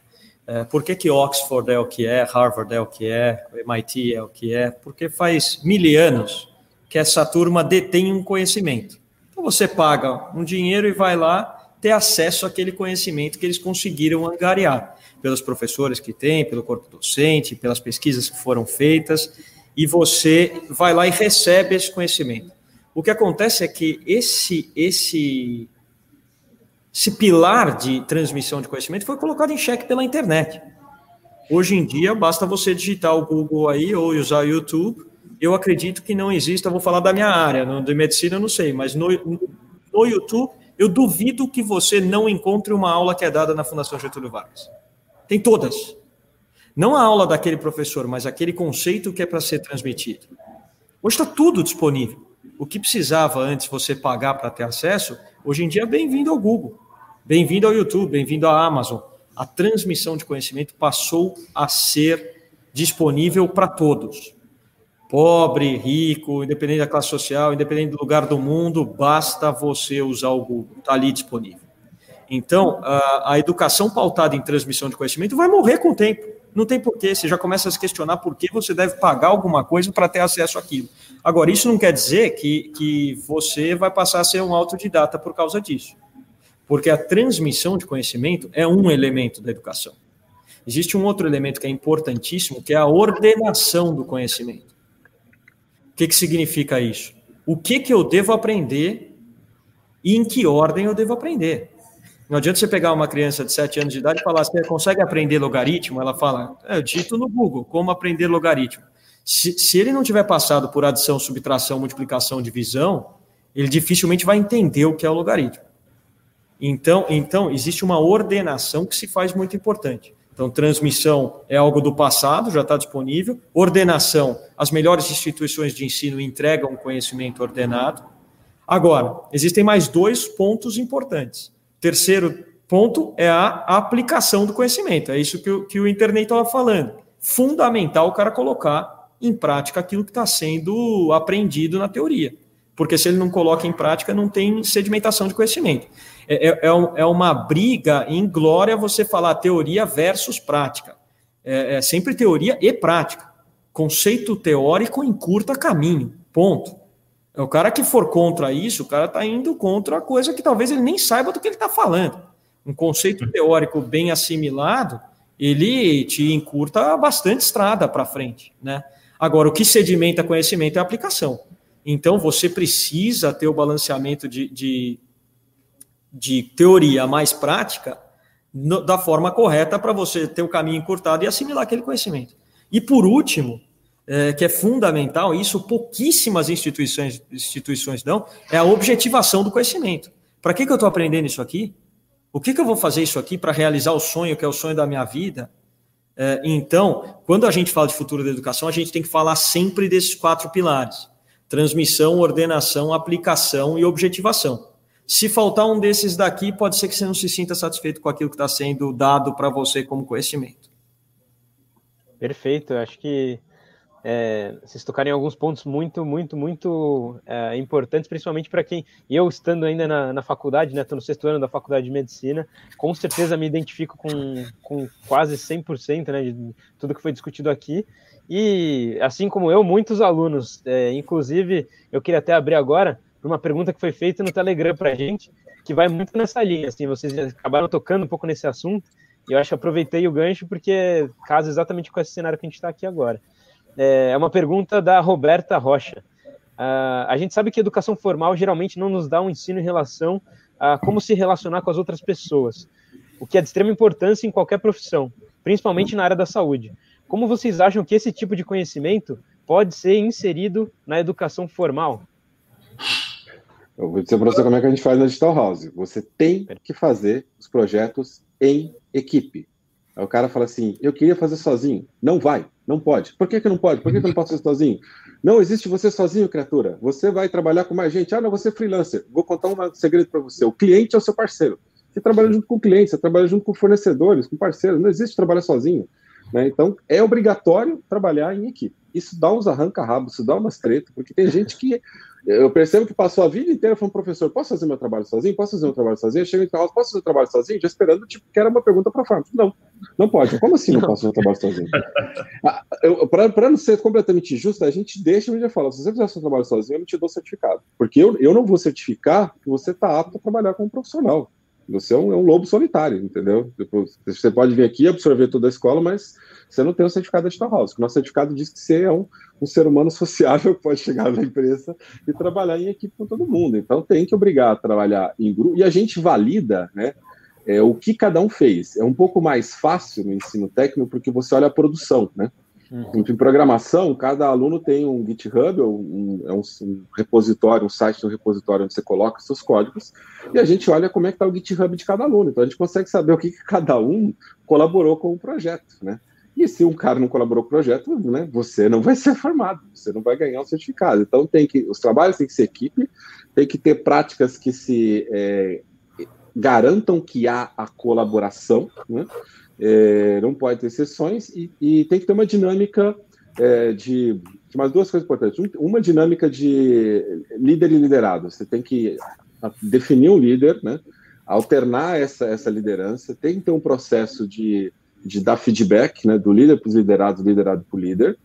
É, por que, que Oxford é o que é, Harvard é o que é, MIT é o que é? Porque faz mil anos que essa turma detém um conhecimento. Então você paga um dinheiro e vai lá ter acesso àquele conhecimento que eles conseguiram angariar, pelos professores que têm, pelo corpo docente, pelas pesquisas que foram feitas, e você vai lá e recebe esse conhecimento. O que acontece é que esse, esse, esse pilar de transmissão de conhecimento foi colocado em xeque pela internet. Hoje em dia, basta você digitar o Google aí ou usar o YouTube. Eu acredito que não exista, vou falar da minha área, de medicina eu não sei, mas no, no YouTube eu duvido que você não encontre uma aula que é dada na Fundação Getúlio Vargas. Tem todas. Não a aula daquele professor, mas aquele conceito que é para ser transmitido. Hoje está tudo disponível. O que precisava antes você pagar para ter acesso, hoje em dia, bem-vindo ao Google, bem-vindo ao YouTube, bem-vindo à Amazon. A transmissão de conhecimento passou a ser disponível para todos pobre, rico, independente da classe social, independente do lugar do mundo, basta você usar o Google, está ali disponível. Então, a, a, educação pautada em transmissão de conhecimento vai morrer com o tempo. Não tem porquê, você já começa a se questionar por que você deve pagar alguma coisa para ter acesso àquilo. Agora, isso não quer dizer que, que você vai passar a ser um autodidata por causa disso. Porque a transmissão de conhecimento é um elemento da educação. Existe um outro elemento que é importantíssimo, que é a ordenação do conhecimento. Que, que significa isso? O que, que eu devo aprender e em que ordem eu devo aprender. Não adianta você pegar uma criança de 7 anos de idade e falar, você consegue aprender logaritmo? Ela fala, é, eu dito no Google, como aprender logaritmo. Se, se ele não tiver passado por adição, subtração, multiplicação, divisão, ele dificilmente vai entender o que é o logaritmo. Então, então existe uma ordenação que se faz muito importante. Então, transmissão é algo do passado, já está disponível. Ordenação, as melhores instituições de ensino entregam conhecimento ordenado. Agora, existem mais dois pontos importantes. Terceiro ponto é a aplicação do conhecimento. É isso que o, que o internet estava falando. Fundamental o cara colocar em prática aquilo que está sendo aprendido na teoria. Porque se ele não coloca em prática, não tem sedimentação de conhecimento. É, é, é, é uma briga em glória você falar teoria versus prática. É, é sempre teoria e prática. Conceito teórico encurta caminho. Ponto. É o cara que for contra isso, o cara está indo contra a coisa que talvez ele nem saiba do que ele está falando. Um conceito teórico bem assimilado, ele te encurta bastante estrada para frente, né? Agora, o que sedimenta conhecimento é a aplicação. Então, você precisa ter o balanceamento de, de, de teoria mais prática no, da forma correta para você ter o caminho encurtado e assimilar aquele conhecimento. E por último, é, que é fundamental, isso pouquíssimas instituições, instituições dão, é a objetivação do conhecimento. Para que, que eu estou aprendendo isso aqui? O que, que eu vou fazer isso aqui para realizar o sonho, que é o sonho da minha vida? É, então, quando a gente fala de futuro da educação, a gente tem que falar sempre desses quatro pilares: transmissão, ordenação, aplicação e objetivação. Se faltar um desses daqui, pode ser que você não se sinta satisfeito com aquilo que está sendo dado para você como conhecimento. Perfeito, acho que é, vocês tocarem alguns pontos muito, muito, muito é, importantes, principalmente para quem, eu estando ainda na, na faculdade, né, estou no sexto ano da faculdade de medicina, com certeza me identifico com, com quase 100% né, de tudo que foi discutido aqui, e assim como eu, muitos alunos, é, inclusive, eu queria até abrir agora uma pergunta que foi feita no Telegram para a gente, que vai muito nessa linha, assim, vocês acabaram tocando um pouco nesse assunto, e eu acho que aproveitei o gancho porque casa exatamente com esse cenário que a gente está aqui agora. É, é uma pergunta da Roberta Rocha. Uh, a gente sabe que educação formal geralmente não nos dá um ensino em relação a como se relacionar com as outras pessoas, o que é de extrema importância em qualquer profissão, principalmente na área da saúde. Como vocês acham que esse tipo de conhecimento pode ser inserido na educação formal? Eu vou dizer para você como é que a gente faz na Digital House. Você tem que fazer os projetos em equipe. Aí o cara fala assim: eu queria fazer sozinho. Não vai. Não pode. Por que, que não pode? Por que, que eu não posso ser sozinho? Não existe você sozinho, criatura. Você vai trabalhar com mais gente. Ah, não, você é freelancer. Vou contar um segredo para você. O cliente é o seu parceiro. Você trabalha junto com o cliente, você trabalha junto com fornecedores, com parceiros. Não existe trabalhar sozinho. Né? Então, é obrigatório trabalhar em equipe. Isso dá uns arranca-rabos, isso dá umas tretas, porque tem gente que eu percebo que passou a vida inteira falando, professor, posso fazer meu trabalho sozinho? Posso fazer meu trabalho sozinho? Chega em casa, posso fazer o trabalho sozinho? Já esperando, tipo, que era uma pergunta para a Não, não pode. Como assim não, não posso fazer o trabalho sozinho? Ah, para não ser completamente justo, a gente deixa e já fala, se você fizer seu trabalho sozinho, eu não te dou certificado. Porque eu, eu não vou certificar que você está apto a trabalhar como profissional. Você é um, é um lobo solitário, entendeu? Você pode vir aqui absorver toda a escola, mas você não tem o certificado da Digital House. O nosso certificado diz que você é um, um ser humano sociável que pode chegar na empresa e trabalhar em equipe com todo mundo. Então tem que obrigar a trabalhar em grupo. E a gente valida né, é, o que cada um fez. É um pouco mais fácil no ensino técnico porque você olha a produção, né? Uhum. Em programação, cada aluno tem um GitHub, um, é um, um, repositório, um site um repositório onde você coloca seus códigos, e a gente olha como é que está o GitHub de cada aluno. Então a gente consegue saber o que, que cada um colaborou com o projeto, né? E se um cara não colaborou com o projeto, né, você não vai ser formado, você não vai ganhar o certificado. Então tem que os trabalhos têm que ser equipe, tem que ter práticas que se é, garantam que há a colaboração, né? É, não pode ter exceções e, e, tem que ter uma dinâmica é, de, de mais duas coisas importantes. Uma dinâmica de líder e liderado. Você tem que definir um líder, né? alternar essa, essa liderança, tem que ter um processo de de dar feedback, né, do líder para os liderados, liderado para o líder,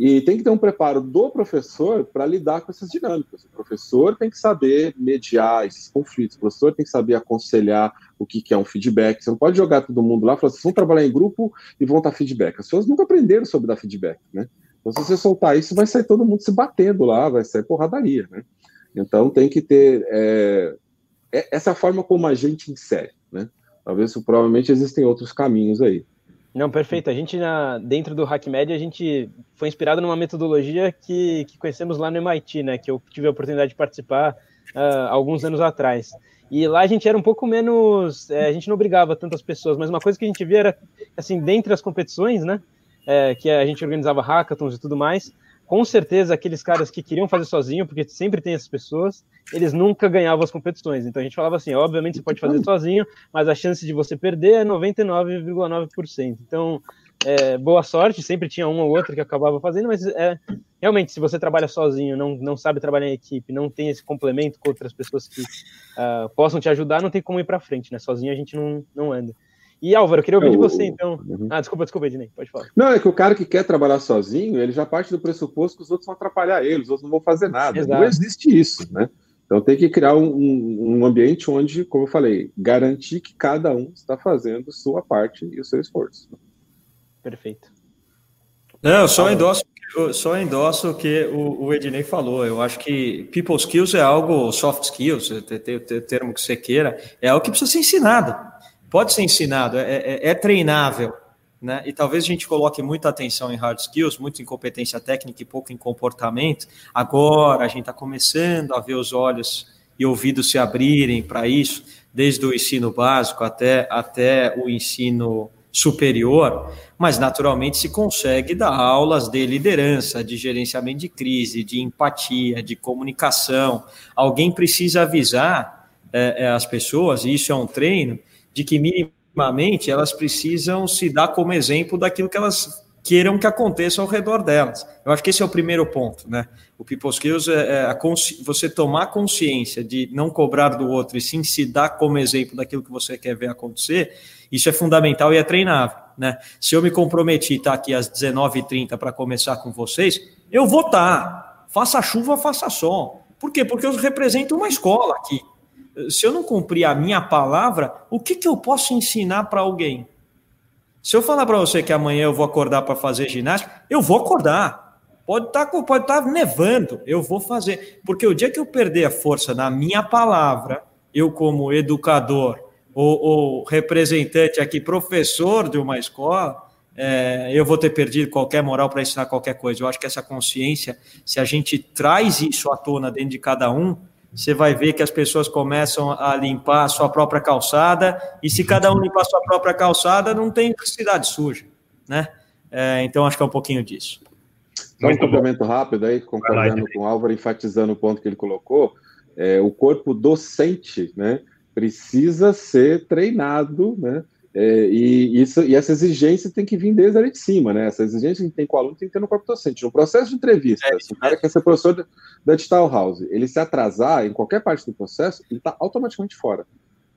E tem que ter um preparo do professor para lidar com essas dinâmicas. O professor tem que saber mediar esses conflitos, o professor tem que saber aconselhar o que, é um feedback. Você não pode jogar todo mundo lá e falar, vocês vão trabalhar em grupo e vão dar feedback. As pessoas nunca aprenderam sobre dar feedback, né? Então, se você soltar isso, vai sair todo mundo se batendo lá, vai sair porradaria, né? Então, tem que ter... É... Essa é forma como a gente insere, né? Talvez, provavelmente, existem outros caminhos aí. Não, perfeito. A gente, na, dentro do HackMed, a gente foi inspirado numa metodologia que, que conhecemos lá no MIT, né? Que eu tive a oportunidade de participar uh, alguns anos atrás. E lá a gente era um pouco menos. É, a gente não obrigava tantas pessoas, mas uma coisa que a gente via era, assim, dentre as competições, né? É, que a gente organizava hackathons e tudo mais, com certeza aqueles caras que queriam fazer sozinho, porque sempre tem essas pessoas, eles nunca ganhavam as competições. Então a gente falava assim, obviamente você pode fazer sozinho, mas a chance de você perder é 99,9%. Então, é, boa sorte, sempre tinha um ou outro que acabava fazendo, mas é, realmente, se você trabalha sozinho, não, não sabe trabalhar em equipe, não tem esse complemento com outras pessoas que uh, possam te ajudar, não tem como ir para frente, né? Sozinho a gente não, não anda. E Álvaro, eu queria ouvir de você, então. Uhum. Ah, desculpa, desculpa, Ednei, pode falar. Não, é que o cara que quer trabalhar sozinho, ele já parte do pressuposto que os outros vão atrapalhar ele, os outros não vão fazer nada. Exato. Não existe isso, né? Então tem que criar um, um, ambiente onde, como eu falei, garantir que cada um está fazendo sua parte e o seu esforço. Perfeito. Não, só endosso, só endosso o que o, o Ednei falou. Eu acho que people skills é algo, soft skills, tem o termo que você queira, é algo que precisa ser ensinado pode ser ensinado, é, é, é, treinável. Né? E talvez a gente coloque muita atenção em hard skills, muito em competência técnica e pouco em comportamento. Agora a gente está começando a ver os olhos e ouvidos se abrirem para isso, desde o ensino básico até, até o ensino superior, mas naturalmente se consegue dar aulas de liderança, de gerenciamento de crise, de empatia, de comunicação. Alguém precisa avisar é, é as pessoas, e isso é um treino, de que minimamente elas precisam se dar como exemplo daquilo que elas queiram que aconteça ao redor delas. Eu acho que esse é o primeiro ponto, né? O People Skills é, é você tomar consciência de não cobrar do outro e sim se dar como exemplo daquilo que você quer ver acontecer, isso é fundamental e é treinável, né? Se eu me comprometi estar aqui às 19h30 para começar com vocês, eu vou estar. Faça chuva, faça sol. Por quê? Porque eu represento uma escola aqui se eu não cumprir a minha palavra, o que, que eu posso ensinar para alguém? Se eu falar para você que amanhã eu vou acordar para fazer ginástica, eu vou acordar. Pode estar tá, pode tá nevando, eu vou fazer. Porque o dia que eu perder a força na minha palavra, eu como educador ou, ou representante aqui, professor de uma escola, é, eu vou ter perdido qualquer moral para ensinar qualquer coisa. Eu acho que essa consciência, se a gente traz isso à tona dentro de cada um, você vai ver que as pessoas começam a limpar a sua própria calçada, e se cada um limpar a sua própria calçada, não tem cidade suja, né? É, então, acho que é um pouquinho disso. Só um complemento rápido aí, concordando com o Álvaro, enfatizando o ponto que ele colocou, é, o corpo docente, né, precisa ser treinado, né, é, e, isso, e essa exigência tem que vir desde ali de cima, né? Essa exigência que tem com o aluno tem que ter no corpo docente. No processo de entrevista, é, se o cara quer ser professor da Digital House, ele se atrasar em qualquer parte do processo, ele está automaticamente fora.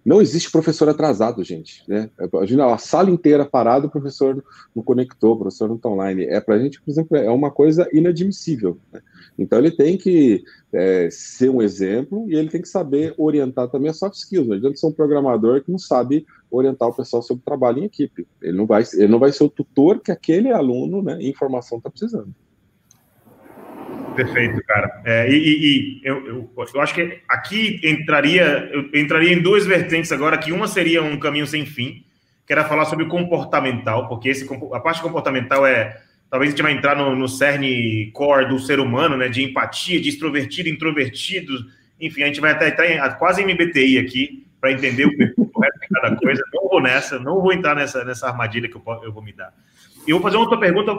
Não existe professor atrasado, gente. Né? Imagina a sala inteira parada, o professor não conectou, o professor não está online. É para a gente, por exemplo, é uma coisa inadmissível. Né? Então ele tem que é, ser um exemplo e ele tem que saber orientar também as soft skills. Não adianta ser um programador que não sabe orientar o pessoal sobre trabalho em equipe. Ele não vai, ele não vai ser o tutor que aquele aluno né, em informação está precisando. Perfeito, cara. É, e, e eu, eu, eu, acho que aqui entraria, eu entraria em duas vertentes agora, que uma seria um caminho sem fim, que era falar sobre o comportamental, porque esse, a parte comportamental é, talvez a gente vai entrar no, no cerne core do ser humano, né, de empatia, de extrovertido, introvertido, enfim, a gente vai até entrar em, quase MBTI aqui, para entender o perfil correto de cada coisa. Não vou nessa, não vou entrar nessa, nessa armadilha que eu, eu vou me dar. E eu vou fazer uma outra pergunta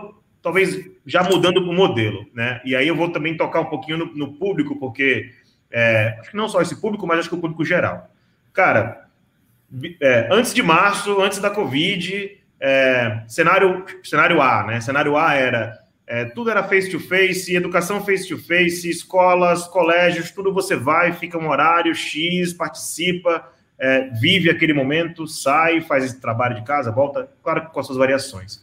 talvez já mudando o modelo, né? E aí eu vou também tocar um pouquinho no, no público, porque é, acho que não só esse público, mas acho que o público geral. Cara, é, antes de março, antes da Covid, é, cenário, cenário A, né? Cenário A era é, tudo era face to face, educação face to face, escolas, colégios, tudo você vai, fica um horário X, participa, é, vive aquele momento, sai, faz esse trabalho de casa, volta, claro com as suas variações.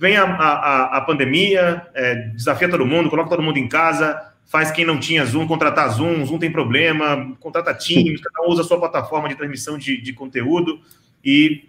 Vem a, a, a pandemia, é, desafia todo mundo, coloca todo mundo em casa, faz quem não tinha Zoom contratar Zoom, Zoom tem problema, contrata Teams, cada um usa a sua plataforma de transmissão de, de conteúdo e,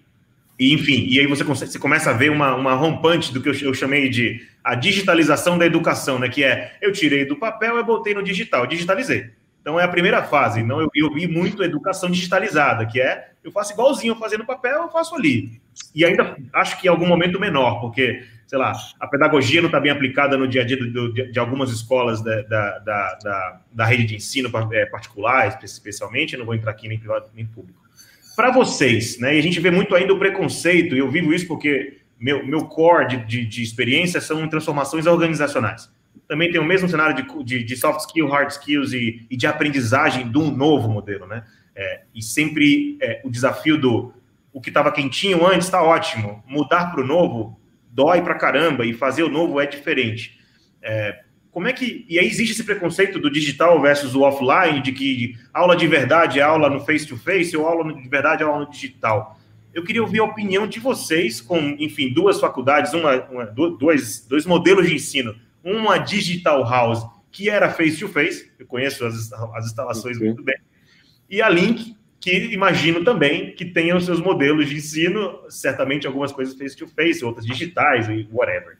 e, enfim, e aí você, você começa a ver uma, uma rompante do que eu, eu, chamei de a digitalização da educação, né? Que é eu tirei do papel e botei no digital, digitalizei. Então é a primeira fase. Não, eu, eu vi muito educação digitalizada, que é eu faço igualzinho fazendo papel, eu faço ali. E ainda acho que em algum momento menor, porque sei lá, a pedagogia não está bem aplicada no dia a dia do, de, de, algumas escolas da, da, da, da, rede de ensino é, particular, especialmente, não vou entrar aqui nem privado nem público. Para vocês, né, e a gente vê muito ainda o preconceito, e eu vivo isso porque meu, meu core de, de, de experiência são transformações organizacionais. Também tem o mesmo cenário de, de, de soft skills, hard skills e, e, de aprendizagem de um novo modelo, né? É, e sempre é, o desafio do o que estava quentinho antes está ótimo, mudar para o novo dói pra caramba e fazer o novo é diferente. É, como é que. E aí existe esse preconceito do digital versus o offline, de que aula de verdade é aula no face-to-face ou aula de verdade é aula no digital. Eu queria ouvir a opinião de vocês, com, enfim, duas faculdades, uma, uma dois, dois modelos de ensino. Uma digital house, que era face-to-face, -face, eu conheço as, as instalações muito bem, e a Link, que imagino também que tenham seus modelos de ensino, certamente algumas coisas face-to-face, outras digitais whatever.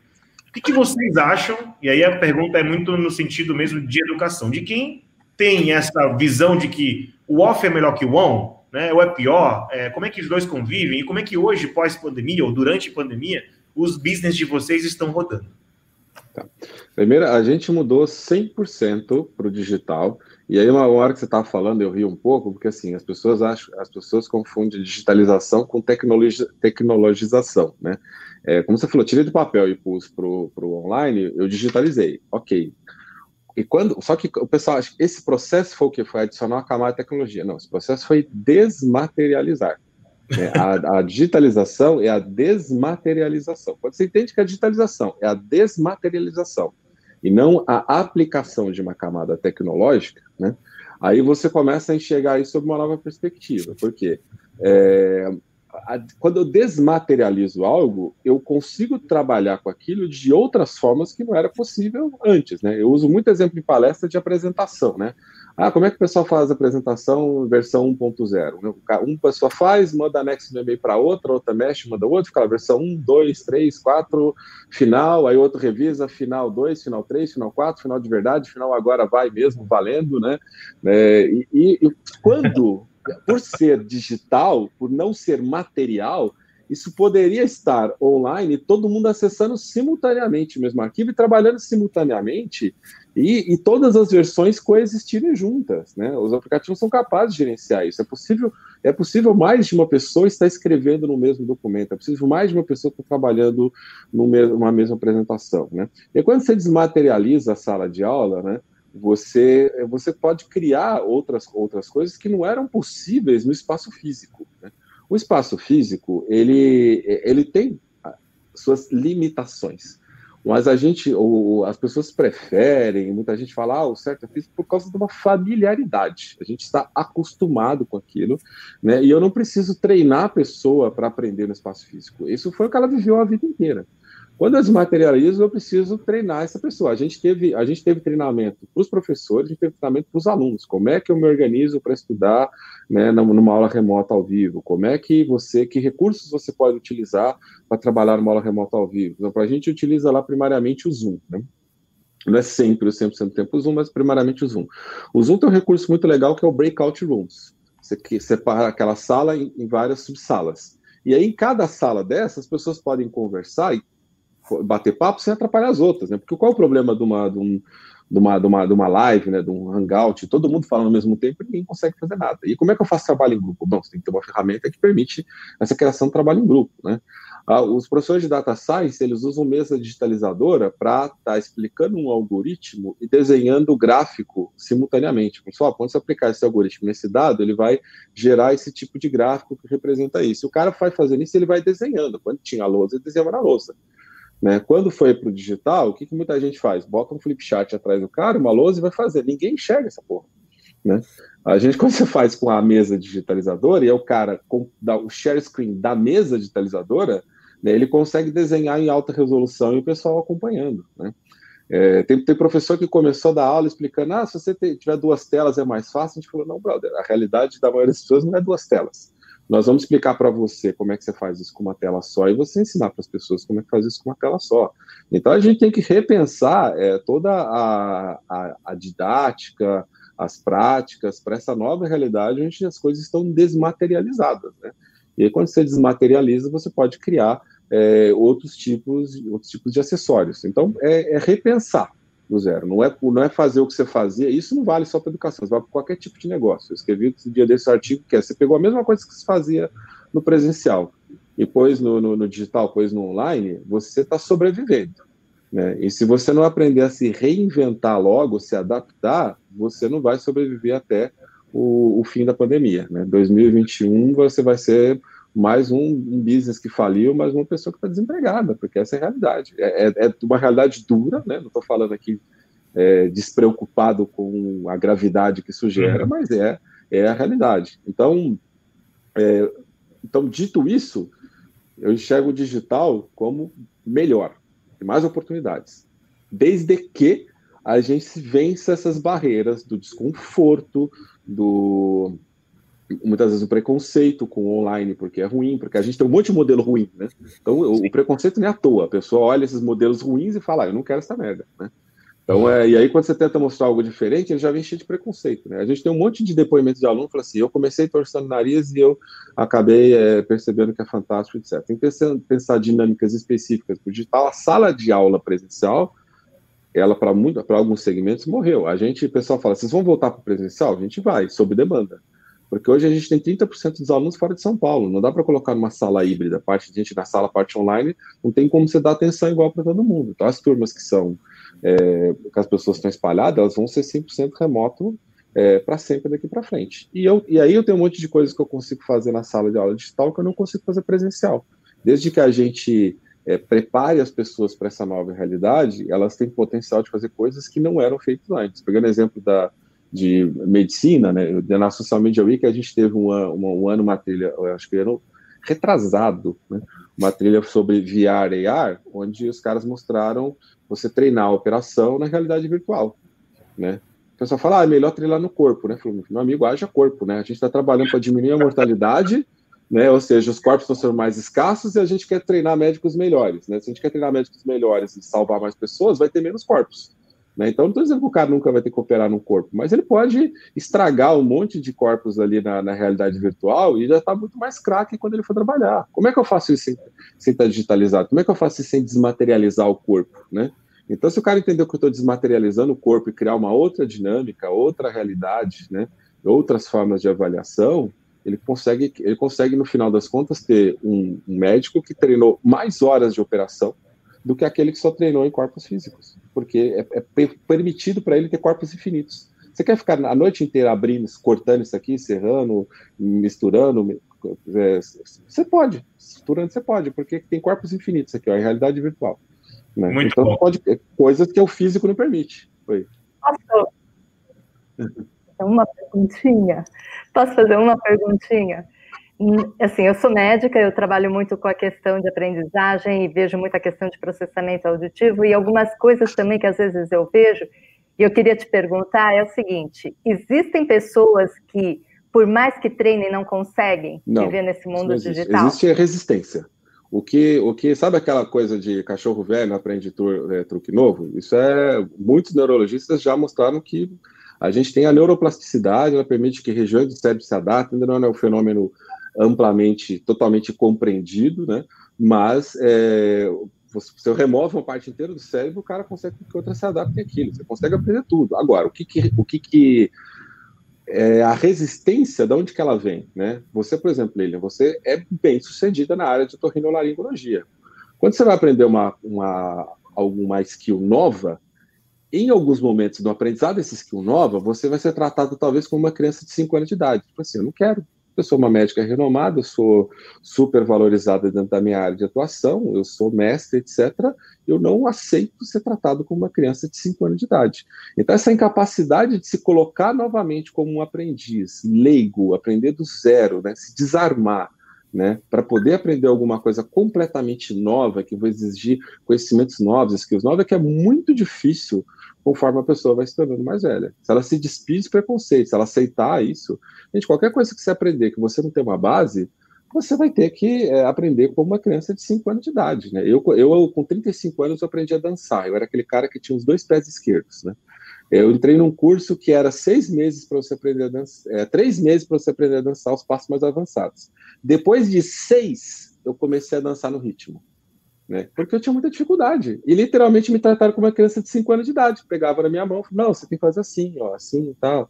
O que, que, vocês acham? E aí a pergunta é muito no sentido mesmo de educação, de quem tem essa visão de que o off é melhor que o on, né? Ou é pior? É, como é que os dois convivem? E como é que hoje, pós-pandemia ou durante a pandemia, os business de vocês estão rodando? Tá. Primeiro, a gente mudou 100% para o digital. E aí, uma hora que você estava falando, eu ri um pouco, porque assim, as pessoas acham, as pessoas confundem digitalização com tecnologi tecnologização, né? É, como você falou, tirei do papel e pus para o online, eu digitalizei. Ok. E quando, só que o pessoal acha que esse processo foi o que? Foi adicionar uma camada de tecnologia. Não, esse processo foi desmaterializar. Né? A, a, digitalização é a desmaterialização. Quando você entende que a digitalização é a desmaterialização e não a aplicação de uma camada tecnológica, né? aí você começa a enxergar isso sob uma nova perspectiva. Por quê? É, a, quando eu desmaterializo algo, eu consigo trabalhar com aquilo de outras formas que não era possível antes, né? Eu uso muito exemplo em palestra de apresentação, né? Ah, como é que o pessoal faz a apresentação versão 1.0? Né? Uma pessoa faz, manda anexo no e-mail para outra, outra mexe, manda outra, fica lá, versão 1, 2, 3, 4, final, aí outro revisa, final 2, final 3, final 4, final de verdade, final agora vai mesmo, valendo, né? É, e, e quando por ser digital, por não ser material, isso poderia estar online, todo mundo acessando simultaneamente o mesmo arquivo e trabalhando simultaneamente, e, e, todas as versões coexistirem juntas. Né? Os aplicativos são capazes de gerenciar isso. É possível, é possível mais de uma pessoa estar escrevendo no mesmo documento, é possível mais de uma pessoa estar trabalhando numa mesma apresentação. Né? E quando você desmaterializa a sala de aula, né, você, você pode criar outras, outras coisas que não eram possíveis no espaço físico. Né? O espaço físico, ele, ele tem suas limitações. Mas a gente, ou as pessoas preferem, muita gente fala, ah, o certo é físico por causa de uma familiaridade. A gente está acostumado com aquilo, né? E eu não preciso treinar a pessoa para aprender no espaço físico. Isso foi o que ela viveu a vida inteira. Quando eu desmaterializo, eu preciso treinar essa pessoa. A gente teve, a gente teve treinamento para os professores, a gente teve treinamento para os alunos. Como é que eu me organizo para estudar né, numa aula remota ao vivo? Como é que você, que recursos você pode utilizar para trabalhar numa aula remota ao vivo? Então, a gente utiliza lá primariamente o Zoom, né? Não é sempre o 100% do tempo o Zoom, mas primariamente o Zoom. O Zoom tem um recurso muito legal que é o Breakout Rooms. Você que separa aquela sala em, em várias subsalas. E aí, em cada sala dessas, as pessoas podem conversar e bater papo sem atrapalhar as outras, né? Porque qual é o problema de uma, de, um, de, uma, de, uma, de uma live, né? De um hangout, todo mundo falando ao mesmo tempo e ninguém consegue fazer nada. E como é que eu faço trabalho em grupo? Bom, você tem que ter uma ferramenta que permite essa criação de trabalho em grupo, né? Ah, os professores de data science, eles usam mesa digitalizadora para estar tá explicando um algoritmo e desenhando o gráfico simultaneamente. Pessoal, quando você aplicar esse algoritmo nesse dado, ele vai gerar esse tipo de gráfico que representa isso. O cara vai fazendo isso, ele vai desenhando. Quando tinha a lousa, ele desenhava na lousa. Né? Quando foi para o digital, o que, que, muita gente faz? Bota um flip chart atrás do cara, uma lousa e vai fazer. Ninguém enxerga essa porra. Né? A gente, quando você faz com a mesa digitalizadora, e é o cara com, dá o share screen da mesa digitalizadora, né, ele consegue desenhar em alta resolução e o pessoal acompanhando. Né? É, tem, tem, professor que começou a dar aula explicando: ah, se você tiver duas telas é mais fácil. A gente falou: não, brother, a realidade da maioria das pessoas não é duas telas. Nós vamos explicar para você como é que você faz isso com uma tela só e você ensinar para as pessoas como é que faz isso com uma tela só. Então a gente tem que repensar é, toda a, a, a didática, as práticas para essa nova realidade onde as coisas estão desmaterializadas. Né? E aí, quando você desmaterializa, você pode criar é, outros, tipos, outros tipos de acessórios. Então, é, é, repensar do zero. Não é, não é fazer o que você fazia. Isso não vale só para educação, vale para qualquer tipo de negócio. Eu escrevi esse dia desse artigo que é, você pegou a mesma coisa que se fazia no presencial e pôs no, no, no digital, pôs no online, você está sobrevivendo. Né? E se você não aprender a se reinventar logo, se adaptar, você não vai sobreviver até o, o fim da pandemia. Né? 2021 você vai ser mais um, um, business que faliu, mais uma pessoa que está desempregada, porque essa é a realidade. É, é, é uma realidade dura, né? não estou falando aqui é, despreocupado com a gravidade que isso gera, uhum. mas é, é a realidade. Então, é, então, dito isso, eu enxergo o digital como melhor mais oportunidades. Desde que a gente vença essas barreiras do desconforto, do muitas vezes o preconceito com o online porque é ruim, porque a gente tem um monte de modelo ruim, né? Então o, o preconceito não é à toa, a pessoa olha esses modelos ruins e fala, ah, eu não quero essa merda, né? Então, é, e aí, quando você tenta mostrar algo diferente, ele já vem cheio de preconceito. Né? A gente tem um monte de depoimentos de aluno fala assim: eu comecei torcendo o nariz e eu acabei é, percebendo que é fantástico, etc. Tem que pensar, pensar dinâmicas específicas para o digital. A sala de aula presencial, ela, para alguns segmentos, morreu. A gente, o pessoal fala: vocês vão voltar para o presencial? A gente vai, sob demanda. Porque hoje a gente tem 30% dos alunos fora de São Paulo. Não dá para colocar numa sala híbrida, parte de gente na sala, parte online, não tem como você dar atenção igual para todo mundo. Então, as turmas que são é, que as pessoas estão espalhadas, elas vão ser 100% remoto é, para sempre daqui para frente. E, eu, e aí eu tenho um monte de coisas que eu consigo fazer na sala de aula digital que eu não consigo fazer presencial. Desde que a gente é, prepare as pessoas para essa nova realidade, elas têm potencial de fazer coisas que não eram feitas antes. Pegando o exemplo da, de medicina, né, na Social Media Week a gente teve uma, uma, um ano, uma trilha, acho que era retrasado, né, uma trilha sobre VR e AR, onde os caras mostraram você treinar a operação na realidade virtual, né? O pessoal fala, ah, é melhor treinar no corpo, né? Falo, meu amigo, haja corpo, né? A gente está trabalhando para diminuir a mortalidade, né? Ou seja, os corpos estão sendo mais escassos e a gente quer treinar médicos melhores, né? Se a gente quer treinar médicos melhores e salvar mais pessoas, vai ter menos corpos. Né? Então, não estou dizendo que o cara nunca vai ter que operar no corpo, mas ele pode estragar um monte de corpos ali na, na realidade virtual e já está muito mais craque quando ele for trabalhar. Como é que eu faço isso sem, estar digitalizado? Como é que eu faço isso sem desmaterializar o corpo? Né? Então, se o cara entendeu que eu estou desmaterializando o corpo e criar uma outra dinâmica, outra realidade, né, outras formas de avaliação, ele consegue, ele consegue, no final das contas, ter um, um médico que treinou mais horas de operação do que aquele que só treinou em corpos físicos, porque é, é permitido para ele ter corpos infinitos. Você quer ficar a noite inteira abrindo, cortando isso aqui, serrando, misturando? É, você pode, misturando você pode, porque tem corpos infinitos aqui, ó, em realidade virtual. Né? Muito então, bom. pode coisas que o físico não permite. Foi. Posso? Uma perguntinha. Posso fazer uma perguntinha? Assim, eu sou médica, eu trabalho muito com a questão de aprendizagem e vejo muita questão de processamento auditivo e algumas coisas também que às vezes eu vejo e eu queria te perguntar é o seguinte: existem pessoas que, por mais que treinem, não conseguem não, viver nesse mundo digital? Existe resistência. O que, o que, sabe aquela coisa de cachorro velho aprende é, truque novo? Isso é, muitos neurologistas já mostraram que a gente tem a neuroplasticidade, ela permite que regiões do cérebro se adaptem, ainda não é um fenômeno amplamente, totalmente compreendido, né? Mas é, você remove uma parte inteira do cérebro, o cara consegue que outra se adapte àquilo. Você consegue aprender tudo. Agora, o que, que o que, que é, a resistência, de onde que ela vem, né? Você, por exemplo, Lilian, você é bem sucedida na área de otorrinolaringologia. Quando você vai aprender uma, uma, alguma skill nova, em alguns momentos do aprendizado dessa skill nova, você vai ser tratado talvez como uma criança de 5 anos de idade. Tipo assim, eu não quero eu sou uma médica renomada, sou super valorizada dentro da minha área de atuação, eu sou mestre, etc. Eu não aceito ser tratado como uma criança de 5 anos de idade. Então, essa incapacidade de se colocar novamente como um aprendiz, leigo, aprender do zero, né, se desarmar, né, para poder aprender alguma coisa completamente nova, que vai exigir conhecimentos novos, skills novos, é que é muito difícil conforme a pessoa vai se tornando mais velha. Se ela se despide de preconceito, se ela aceitar isso, gente, qualquer coisa que você aprender que você não tem uma base, você vai ter que é, aprender como uma criança de 5 anos de idade, né? Eu, eu, com 35 anos, eu aprendi a dançar. Eu era aquele cara que tinha os dois pés esquerdos, né? Eu entrei num curso que era seis meses para você aprender a dançar, é, três meses para você aprender a dançar os passos mais avançados. Depois de seis, eu comecei a dançar no ritmo. Né? Porque eu tinha muita dificuldade. E literalmente me trataram como uma criança de 5 anos de idade. Pegava na minha mão, não, você tem que fazer assim, ó, assim e tal.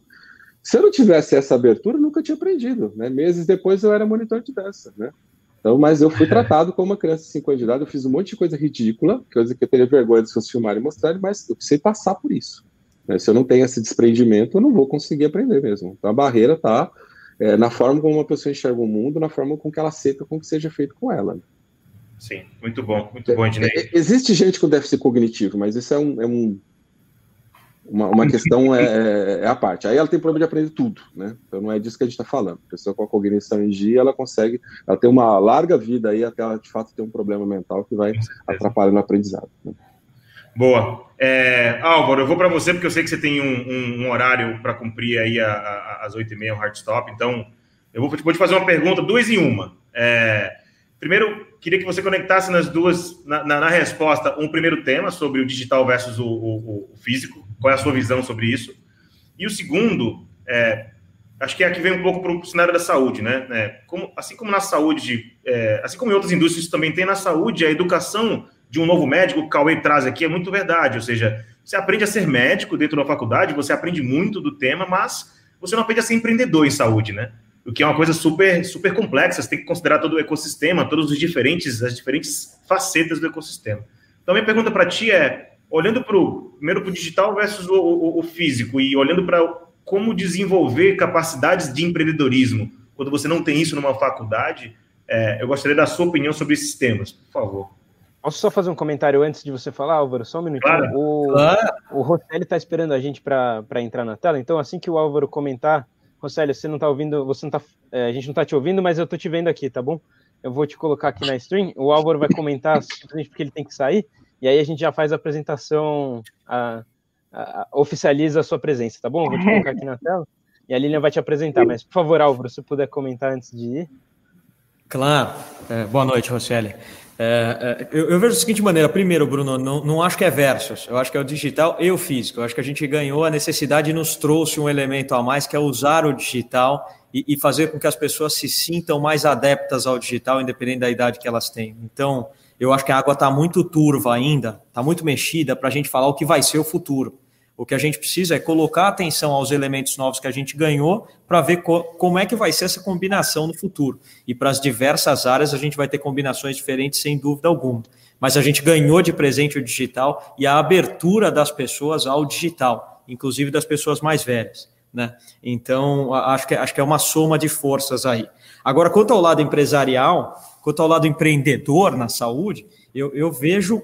Se eu não tivesse essa abertura, eu nunca tinha aprendido. Né? Meses depois eu era monitor de dança. Né? Então, mas eu fui tratado como uma criança de 5 anos de idade. Eu fiz um monte de coisa ridícula, coisa que eu teria vergonha de se fosse filmar e mostrar, mas eu precisei passar por isso. Né? Se eu não tenho esse desprendimento, eu não vou conseguir aprender mesmo. Então a barreira está é, na forma como uma pessoa enxerga o mundo, na forma com que ela aceita com que seja feito com ela. Sim, muito bom, muito bom, Ednei. É, existe gente com déficit cognitivo, mas isso é, um, é um uma, uma questão é, é, é, a parte. Aí ela tem problema de aprender tudo, né? Então não é disso que a gente está falando. A pessoa com a cognição em dia, ela consegue, ela tem uma larga vida aí até ela de fato ter um problema mental que vai atrapalhar no aprendizado. Né? Boa. É, Álvaro, eu vou para você porque eu sei que você tem um, um, um horário para cumprir aí às oito e meia, um hard stop. Então, eu vou, vou, te fazer uma pergunta, duas em uma. É, primeiro, queria que você conectasse nas duas, na, na, na, resposta, um primeiro tema sobre o digital versus o, o, o, físico. Qual é a sua visão sobre isso? E o segundo, é, acho que aqui vem um pouco para o cenário da saúde, né? É, como, assim como na saúde, é, assim como em outras indústrias também tem na saúde, a educação de um novo médico, o Cauê traz aqui, é muito verdade. Ou seja, você aprende a ser médico dentro da faculdade, você aprende muito do tema, mas você não aprende a ser empreendedor em saúde, né? O que é uma coisa super, super complexa, você tem que considerar todo o ecossistema, todos os diferentes, as diferentes facetas do ecossistema. Então, minha pergunta para ti é, olhando para o, primeiro para o digital versus o, o, o físico, e olhando para como desenvolver capacidades de empreendedorismo, quando você não tem isso numa faculdade, é, eu gostaria da sua opinião sobre esses temas, por favor. Posso só fazer um comentário antes de você falar, Álvaro? Só um minutinho. Claro. O, claro. o Rosselli está esperando a gente para entrar na tela, então assim que o Álvaro comentar, Rosselli, você não está ouvindo, você não tá, é, a gente não está te ouvindo, mas eu estou te vendo aqui, tá bom? Eu vou te colocar aqui na stream, o Álvaro vai comentar simplesmente porque ele tem que sair, e aí a gente já faz a apresentação, a, a, a, oficializa a sua presença, tá bom? Eu vou te colocar aqui na tela, e a Lilian vai te apresentar, mas por favor, Álvaro, se puder comentar antes de ir. Claro. É, boa noite, Rosselli. É, é, eu, eu, vejo da seguinte maneira: primeiro, Bruno, não, não acho que é versus, eu acho que é o digital e o físico. Eu acho que a gente ganhou a necessidade e nos trouxe um elemento a mais, que é usar o digital e, e fazer com que as pessoas se sintam mais adeptas ao digital, independente da idade que elas têm. Então, eu acho que a água está muito turva ainda, está muito mexida para a gente falar o que vai ser o futuro. O que a gente precisa é colocar atenção aos elementos novos que a gente ganhou para ver co como é que vai ser essa combinação no futuro. E para as diversas áreas a gente vai ter combinações diferentes, sem dúvida alguma. Mas a gente ganhou de presente o digital e a abertura das pessoas ao digital, inclusive das pessoas mais velhas. Né? Então, acho que, acho que é uma soma de forças aí. Agora, quanto ao lado empresarial, quanto ao lado empreendedor na saúde, eu, eu vejo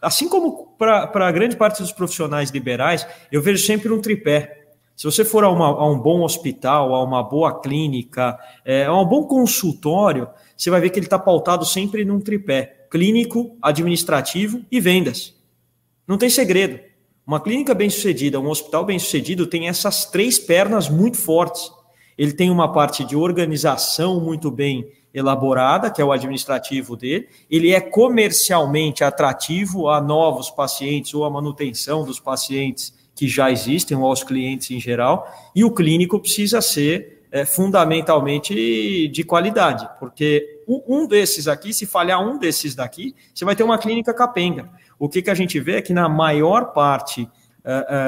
assim como para grande parte dos profissionais liberais, eu vejo sempre um tripé. Se você for a, uma, a um bom hospital, a uma boa clínica, é, a um bom consultório, você vai ver que ele está pautado sempre num tripé: clínico, administrativo e vendas. Não tem segredo. Uma clínica bem-sucedida, um hospital bem-sucedido tem essas três pernas muito fortes. Ele tem uma parte de organização muito bem elaborada, que é o administrativo dele, ele é comercialmente atrativo a novos pacientes ou a manutenção dos pacientes que já existem ou aos clientes em geral, e o clínico precisa ser é, fundamentalmente de qualidade, porque um desses aqui, se falhar um desses daqui, você vai ter uma clínica capenga. O que, que a gente vê é que na maior parte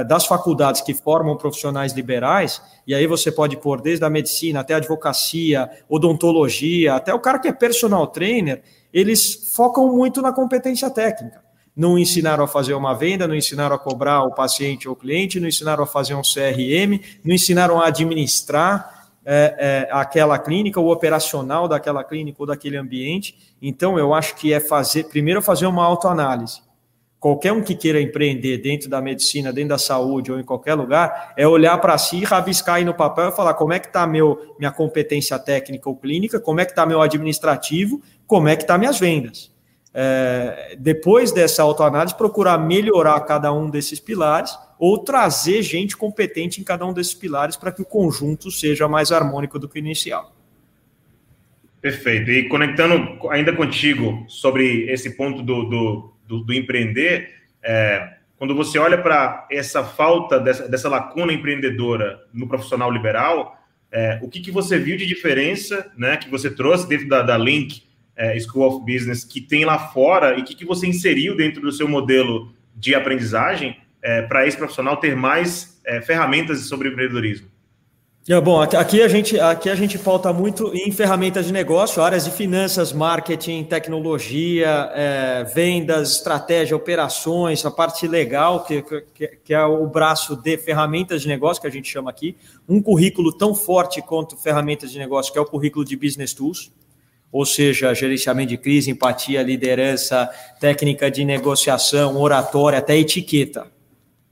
das faculdades que formam profissionais liberais, e aí você pode pôr desde a medicina até a advocacia, odontologia, até o cara que é personal trainer, eles focam muito na competência técnica. Não ensinaram a fazer uma venda, não ensinaram a cobrar o paciente ou o cliente, não ensinaram a fazer um CRM, não ensinaram a administrar é, é, aquela clínica, o operacional daquela clínica ou daquele ambiente. Então, eu acho que é fazer, primeiro, fazer uma autoanálise qualquer um que queira empreender dentro da medicina, dentro da saúde ou em qualquer lugar, é olhar para si, rabiscar aí no papel e falar como é que está minha competência técnica ou clínica, como é que está meu administrativo, como é que está minhas vendas. É, depois dessa autoanálise, procurar melhorar cada um desses pilares ou trazer gente competente em cada um desses pilares para que o conjunto seja mais harmônico do que o inicial. Perfeito. E conectando ainda contigo sobre esse ponto do, do do, do empreender, é, quando você olha para essa falta dessa, dessa, lacuna empreendedora no profissional liberal, é, o que, que você viu de diferença, né, que você trouxe dentro da, da Link é, School of Business, que tem lá fora, e o que, que você inseriu dentro do seu modelo de aprendizagem é, para esse profissional ter mais é, ferramentas sobre empreendedorismo? É, bom, aqui a, gente, aqui a gente pauta muito em ferramentas de negócio, áreas de finanças, marketing, tecnologia, é, vendas, estratégia, operações, a parte legal, que, que, que, é o braço de ferramentas de negócio, que a gente chama aqui. Um currículo tão forte quanto ferramentas de negócio, que é o currículo de Business Tools, ou seja, gerenciamento de crise, empatia, liderança, técnica de negociação, oratória, até etiqueta.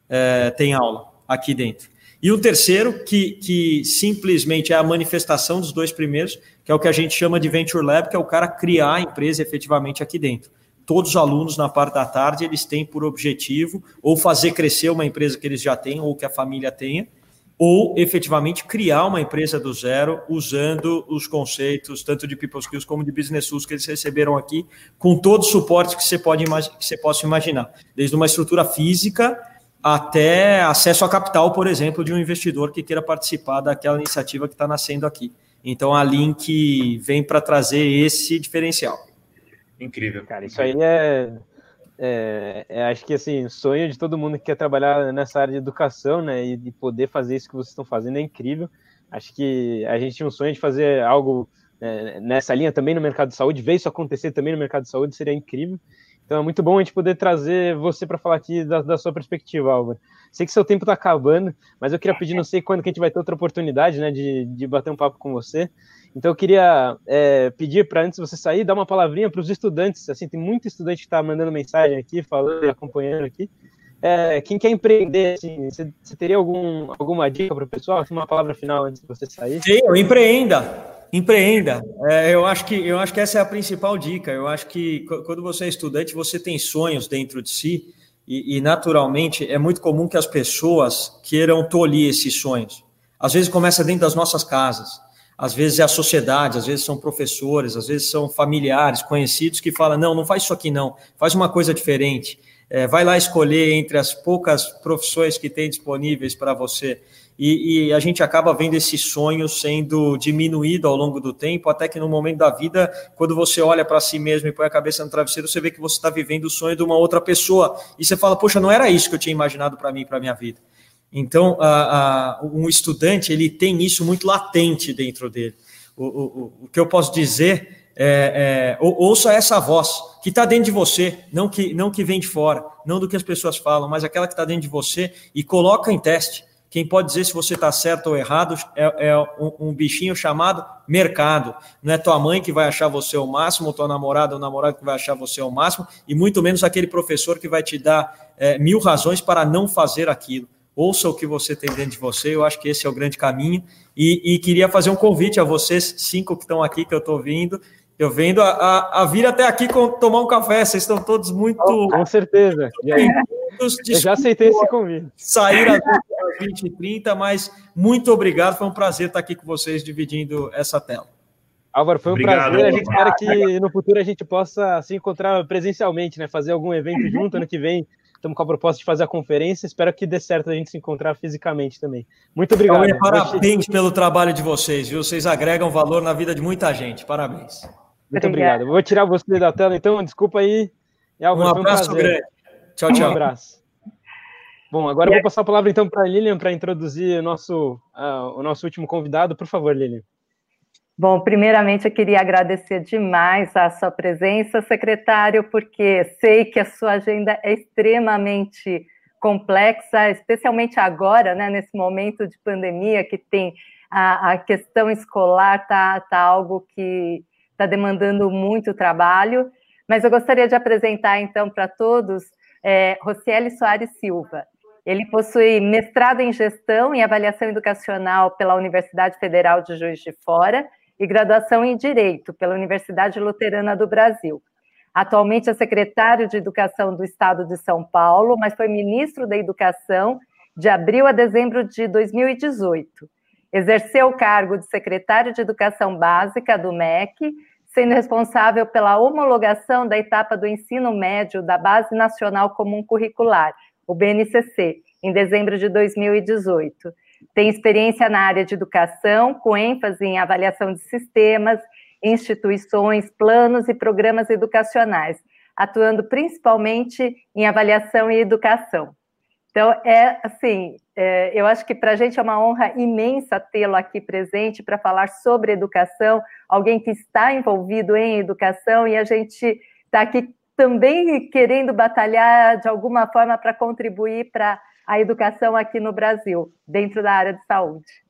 É, tem aula aqui dentro. E o terceiro, que, que simplesmente é a manifestação dos dois primeiros, que é o que a gente chama de Venture Lab, que é o cara criar a empresa efetivamente aqui dentro. Todos os alunos, na parte da tarde, eles têm por objetivo ou fazer crescer uma empresa que eles já têm ou que a família tenha, ou efetivamente criar uma empresa do zero usando os conceitos tanto de People Skills como de Business Tools que eles receberam aqui, com todo o suporte que você, pode, que você possa imaginar, desde uma estrutura física até acesso a capital, por exemplo, de um investidor que queira participar daquela iniciativa que está nascendo aqui. Então a Link vem para trazer esse diferencial. Incrível. Cara, isso aí é, é, é, acho que assim, sonho de todo mundo que quer trabalhar nessa área de educação, né? E de poder fazer isso que vocês estão fazendo é incrível. Acho que a gente tinha um sonho de fazer algo é, nessa linha também no mercado de saúde, ver isso acontecer também no mercado de saúde seria incrível. Então é muito bom a gente poder trazer você para falar aqui da, da, sua perspectiva, Álvaro. Sei que seu tempo está acabando, mas eu queria pedir, não sei quando que a gente vai ter outra oportunidade, né, de, de bater um papo com você. Então eu queria é, pedir para antes de você sair, dar uma palavrinha para os estudantes. Assim, tem muito estudante que está mandando mensagem aqui, falando, acompanhando aqui. É, quem quer empreender, assim, você, teria algum, alguma dica para o pessoal? Uma palavra final antes de você sair? Sim, empreenda. Empreenda. É, eu, acho que, eu acho que essa é a principal dica. Eu acho que quando você é estudante, você tem sonhos dentro de si e, e, naturalmente, é muito comum que as pessoas queiram tolir esses sonhos. Às vezes começa dentro das nossas casas, às vezes é a sociedade, às vezes são professores, às vezes são familiares, conhecidos que falam, não, não faz isso aqui não, faz uma coisa diferente. É, vai lá escolher entre as poucas profissões que tem disponíveis para você e, e, a gente acaba vendo esse sonho sendo diminuído ao longo do tempo, até que no momento da vida, quando você olha para si mesmo e põe a cabeça no travesseiro, você vê que você está vivendo o sonho de uma outra pessoa, e você fala, poxa, não era isso que eu tinha imaginado para mim, para minha vida. Então, a, a, um estudante, ele tem isso muito latente dentro dele. O, o, o que eu posso dizer é, é, ouça essa voz que está dentro de você, não que, não que vem de fora, não do que as pessoas falam, mas aquela que está dentro de você e coloca em teste. Quem pode dizer se você está certo ou errado é, é um, um, bichinho chamado mercado. Não é tua mãe que vai achar você o máximo, ou tua namorada ou namorado que vai achar você o máximo, e muito menos aquele professor que vai te dar é, mil razões para não fazer aquilo. Ouça o que você tem dentro de você, eu acho que esse é o grande caminho. E, e queria fazer um convite a vocês, cinco que estão aqui, que eu estou vindo, eu vendo a, a, a, vir até aqui com, tomar um café. Vocês estão todos muito. Com certeza. Eu já aceitei esse convite. Sair às 20 e 30, mas muito obrigado. Foi um prazer estar aqui com vocês dividindo essa tela. Álvaro, foi um obrigado. prazer. A gente espera que no futuro a gente possa se encontrar presencialmente, né? Fazer algum evento junto ano que vem. Estamos com a proposta de fazer a conferência. Espero que dê certo a gente se encontrar fisicamente também. Muito obrigado. Então, parabéns pelo trabalho de vocês, viu? Vocês agregam valor na vida de muita gente. Parabéns. Muito obrigado. Vou tirar você da tela, então. Desculpa aí. Álvaro, um abraço um grande. Tchau, tchau. Um abraço. Bom, agora eu vou passar a palavra então para a Lilian para introduzir o nosso, uh, o nosso último convidado. Por favor, Lilian. Bom, primeiramente eu queria agradecer demais a sua presença, secretário, porque sei que a sua agenda é extremamente complexa, especialmente agora, né, nesse momento de pandemia que tem a, a questão escolar tá, tá algo que está demandando muito trabalho. Mas eu gostaria de apresentar então para todos é Rocieli Soares Silva. Ele possui mestrado em gestão e avaliação educacional pela Universidade Federal de Juiz de Fora e graduação em Direito pela Universidade Luterana do Brasil. Atualmente é secretário de Educação do Estado de São Paulo, mas foi ministro da Educação de abril a dezembro de 2018. Exerceu o cargo de secretário de Educação Básica do MEC, sendo responsável pela homologação da etapa do ensino médio da Base Nacional Comum Curricular, o BNCC, em dezembro de 2018. Tem experiência na área de educação, com ênfase em avaliação de sistemas, instituições, planos e programas educacionais, atuando principalmente em avaliação e educação. Então, é assim, é, eu acho que para a gente é uma honra imensa tê-lo aqui presente para falar sobre educação, alguém que está envolvido em educação, e a gente está aqui também querendo batalhar de alguma forma para contribuir para a educação aqui no Brasil, dentro da área de saúde.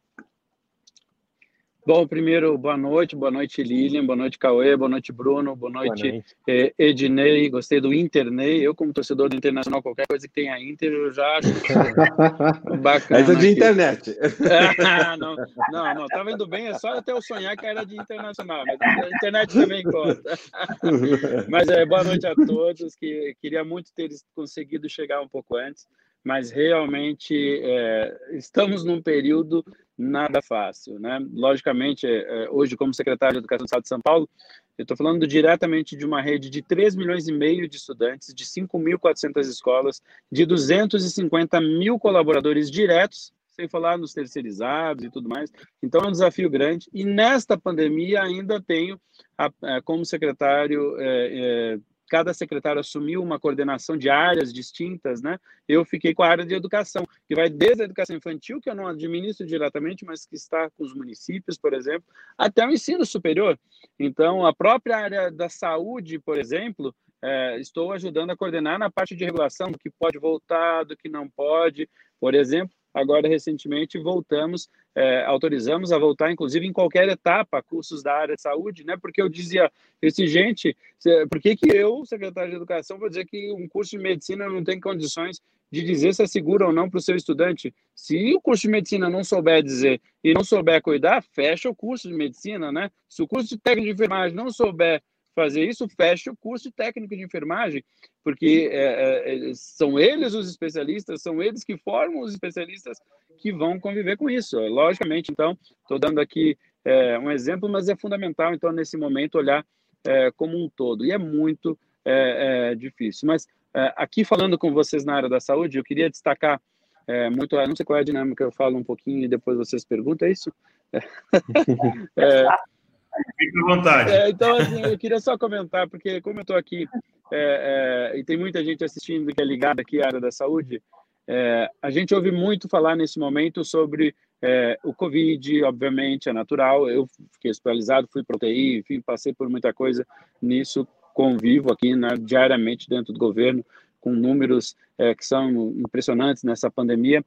Bom, primeiro, boa noite, boa noite Lilian, boa noite Cauê, boa noite Bruno, boa noite, boa noite. Eh, Ednei, gostei do Internei, eu como torcedor do Internacional, qualquer coisa que tenha Inter, eu já acho bacana. Essa é de aqui. internet. Ah, não, não, não, tava indo bem, é só até eu sonhar que era de Internacional, mas a internet também conta. mas é, boa noite a todos, que queria muito ter conseguido chegar um pouco antes, mas realmente é, estamos num período nada fácil, né? Logicamente, é, hoje, como secretário de Educação do Estado de São Paulo, eu estou falando diretamente de uma rede de 3 milhões e meio de estudantes, de 5.400 escolas, de 250 mil colaboradores diretos, sem falar nos terceirizados e tudo mais. Então, é um desafio grande. E nesta pandemia, ainda tenho, a, como secretário, é, é, cada secretário assumiu uma coordenação de áreas distintas, né? Eu fiquei com a área de educação, que vai desde a educação infantil, que eu não administro diretamente, mas que está com os municípios, por exemplo, até o ensino superior. Então, a própria área da saúde, por exemplo, é, estou ajudando a coordenar na parte de regulação, do que pode voltar, do que não pode, por exemplo. Agora, recentemente, voltamos, é, autorizamos a voltar, inclusive, em qualquer etapa, cursos da área de saúde, né? Porque eu dizia, esse gente, por que, que eu, secretário de Educação, vou dizer que um curso de medicina não tem condições de dizer se é seguro ou não para o seu estudante? Se o curso de medicina não souber dizer e não souber cuidar, fecha o curso de medicina, né? Se o curso de técnico de enfermagem não souber fazer isso, fecha o curso técnico de enfermagem, porque é, é, é, são eles os especialistas, são eles que formam os especialistas que vão conviver com isso. Logicamente, então, estou dando aqui é, um exemplo, mas é fundamental, então, nesse momento, olhar é, como um todo. E é muito é, difícil. Mas aqui, falando com vocês na área da saúde, eu queria destacar muito, não sei qual é a dinâmica, eu falo um pouquinho e depois vocês perguntam, é isso? é, Fique à vontade. É, então, assim, eu queria só comentar, porque como eu estou aqui é, é, e tem muita gente assistindo que é ligada aqui à área da saúde, é, a gente ouve muito falar nesse momento sobre é, o Covid, obviamente, é natural. Eu fiquei hospitalizado, fui para UTI, enfim, passei por muita coisa nisso, convivo aqui né, diariamente dentro do governo, com números é, que são impressionantes nessa pandemia.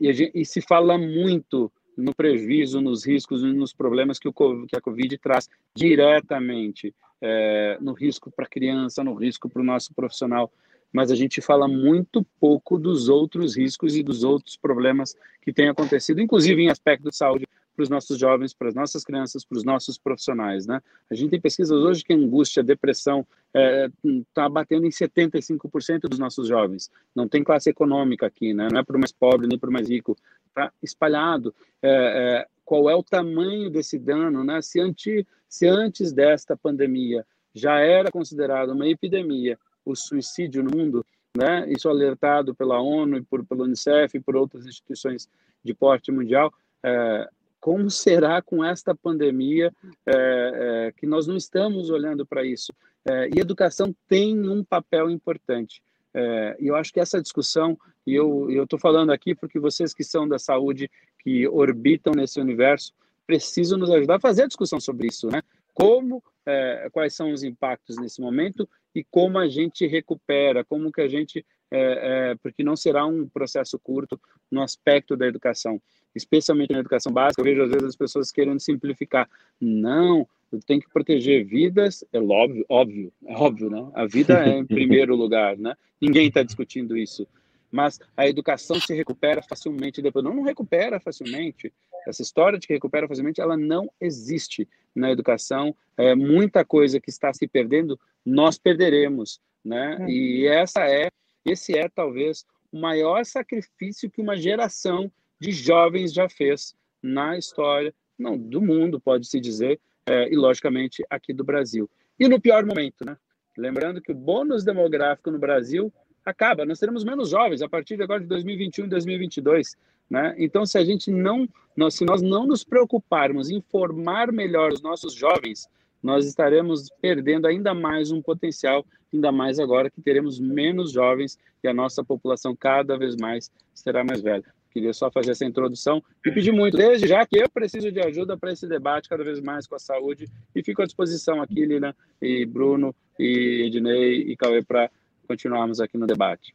E, gente, e se fala muito no prejuízo, nos riscos e nos problemas que, o, que a Covid traz diretamente é, no risco para a criança, no risco para o nosso profissional. Mas a gente fala muito pouco dos outros riscos e dos outros problemas que têm acontecido, inclusive em aspecto de saúde, para os nossos jovens, para as nossas crianças, para os nossos profissionais, né? A gente tem pesquisas hoje que a angústia, a depressão está é, tá batendo em 75% dos nossos jovens. Não tem classe econômica aqui, né? Não é para o mais pobre nem para o mais rico, está espalhado. É, é, qual é o tamanho desse dano, né? Se, anti, se antes desta pandemia já era considerado uma epidemia o suicídio no mundo, né? Isso alertado pela ONU e por, Unicef e por outras instituições de porte mundial. É, como será com esta pandemia é, é, que nós não estamos olhando para isso? É, e educação tem um papel importante. É, e eu acho que essa discussão, e eu estou falando aqui porque vocês que são da saúde, que orbitam nesse universo, precisam nos ajudar a fazer a discussão sobre isso, né? Como, é, quais são os impactos nesse momento e como a gente recupera, como que a gente, é, porque não será um processo curto no aspecto da educação especialmente na educação básica, eu vejo às vezes as pessoas querendo simplificar. Não, tem que proteger vidas, é óbvio, óbvio, é óbvio, né? A vida é em primeiro lugar, né? Ninguém está discutindo isso. Mas a educação se recupera facilmente depois. Não, não recupera facilmente. Essa história de que recupera facilmente, ela não existe na educação. É muita coisa que está se perdendo, nós perderemos, né? É. E essa é, esse é talvez o maior sacrifício que uma geração de jovens já fez na história, não do mundo, pode se dizer, é, e logicamente aqui do Brasil. E no pior momento, né? Lembrando que o bônus demográfico no Brasil acaba, nós teremos menos jovens a partir de agora de 2021 e 2022, né? Então, se a gente não, nós, se nós não nos preocuparmos em formar melhor os nossos jovens, nós estaremos perdendo ainda mais um potencial, ainda mais agora que teremos menos jovens e a nossa população cada vez mais será mais velha. Queria só fazer essa introdução e pedir muito, desde já que eu preciso de ajuda para esse debate cada vez mais com a saúde e fico à disposição aqui, Lina e Bruno e Ednei e Cauê para continuarmos aqui no debate.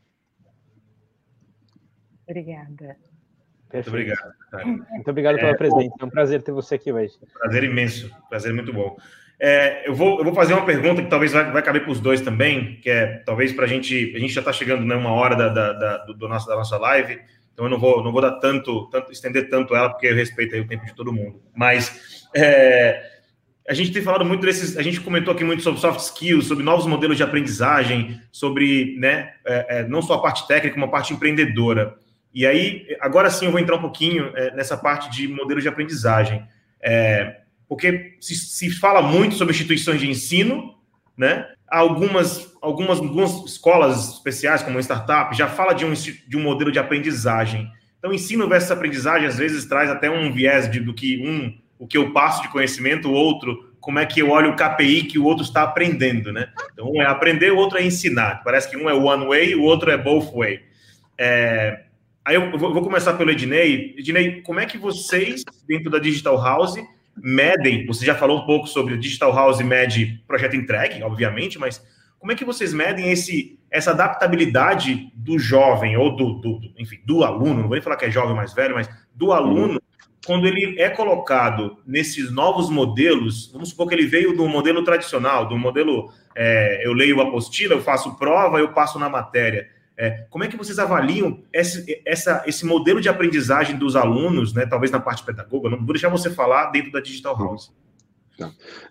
Obrigada. Muito obrigado. Cara. Muito obrigado pela é, presença. É um prazer ter você aqui hoje. Prazer imenso. Prazer muito bom. É, eu, vou, eu vou fazer uma pergunta que talvez vai, vai caber para os dois também, que é talvez para a gente. A gente já está chegando numa né, hora da, da, da, do, do nosso, da nossa live. Então eu não vou, não vou dar tanto, tanto, estender tanto ela, porque eu respeito o tempo de todo mundo. Mas é, a gente tem falado muito desses, a gente comentou aqui muito sobre soft skills, sobre novos modelos de aprendizagem, sobre né, é, é, não só a parte técnica, como a parte empreendedora. E aí, agora sim, eu vou entrar um pouquinho é, nessa parte de modelos de aprendizagem. É, porque se, se fala muito sobre instituições de ensino, né? algumas, algumas, algumas escolas especiais, como a startup, já fala de um, de um modelo de aprendizagem. Então, ensino versus aprendizagem, às vezes, traz até um viés de, do que um, o que eu passo de conhecimento, o outro, como é que eu olho o KPI que o outro está aprendendo, né? Então, um é aprender, o outro é ensinar. Parece que um é one way, o outro é both way. É... Aí eu vou começar pelo Ednei. Ednei, como é que vocês, dentro da Digital House, medem, você já falou um pouco sobre Digital House mede projeto entregue, obviamente, mas como é que vocês medem esse, essa adaptabilidade do jovem, ou do, do, enfim, do aluno, não vou nem falar que é jovem mais velho, mas do aluno, quando ele é colocado nesses novos modelos, vamos supor que ele veio do modelo tradicional, do modelo é, eu leio a apostila, eu faço prova, eu passo na matéria. É, como é que vocês avaliam esse, essa, esse modelo de aprendizagem dos alunos, né, talvez na parte pedagógica? Não vou deixar você falar dentro da Digital House. Tá.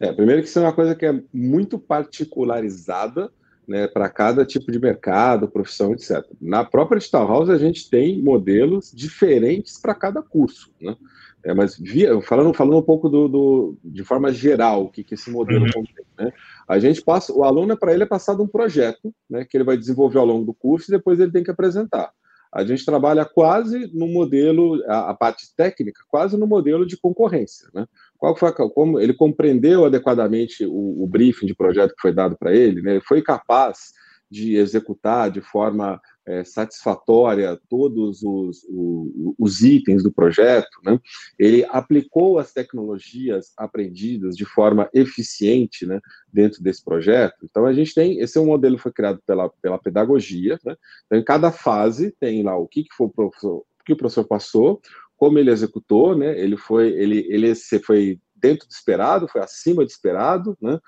É, primeiro que isso é uma coisa que é muito particularizada né, para cada tipo de mercado, profissão, etc. Na própria Digital House, a gente tem modelos diferentes para cada curso. Né? É, mas via, falando, falando um pouco do, do, de forma geral, o que, que esse modelo uhum. contém. Né? A gente passa, o aluno, para ele, é passado um projeto né, que ele vai desenvolver ao longo do curso e depois ele tem que apresentar. A gente trabalha quase no modelo, a, a parte técnica, quase no modelo de concorrência. Né? Qual foi como ele compreendeu adequadamente o, o briefing de projeto que foi dado para ele, né? ele foi capaz de executar de forma é, satisfatória todos os, os, os, itens do projeto, né? ele aplicou as tecnologias aprendidas de forma eficiente né, dentro desse projeto. Então, a gente tem, esse é um modelo que foi criado pela, pela pedagogia, né? então, em cada fase tem lá o que, que foi o professor, o que o professor passou, como ele executou, né? ele foi, ele, ele foi dentro do esperado, foi acima do esperado, né?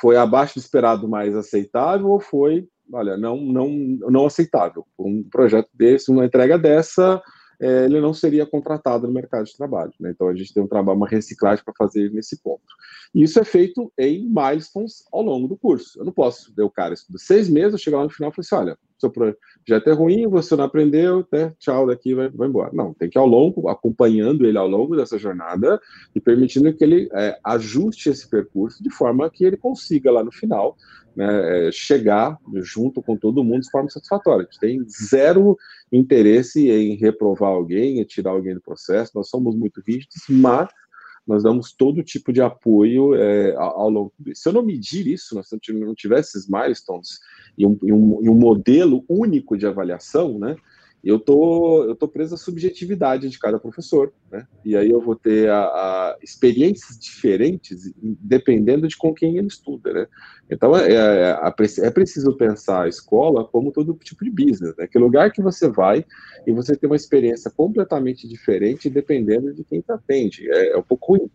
foi abaixo do esperado mais aceitável ou foi olha, não, não, não aceitável. Um projeto desse, uma entrega dessa, é, ele não seria contratado no mercado de trabalho. Né? Então a gente tem um trabalho, uma reciclagem para fazer nesse ponto. E isso é feito em milestones ao longo do curso. Eu não posso, o cara estuda seis meses, eu chego lá no final e falo assim, olha, seu projeto é ruim, você não aprendeu, né? tchau, daqui vai, vai embora. Não, tem que ao longo, acompanhando ele ao longo dessa jornada e permitindo que ele é, ajuste esse percurso de forma que ele consiga lá no final né, é, chegar junto com todo mundo de forma satisfatória. A gente tem zero interesse em reprovar alguém, em tirar alguém do processo, nós somos muito rígidos, mas nós damos todo tipo de apoio é, ao longo Se eu não medir isso, se eu não tivesse esses milestones e um, e um, e um modelo único de avaliação, né, eu tô, eu tô preso à subjetividade de cada professor, né? E aí eu vou ter a, a experiências diferentes dependendo de com quem ele estuda, né? Então é, é, é, preciso pensar a escola como todo tipo de business, né? Que lugar que você vai e você tem uma experiência completamente diferente dependendo de quem te atende. É, é um pouco ruim.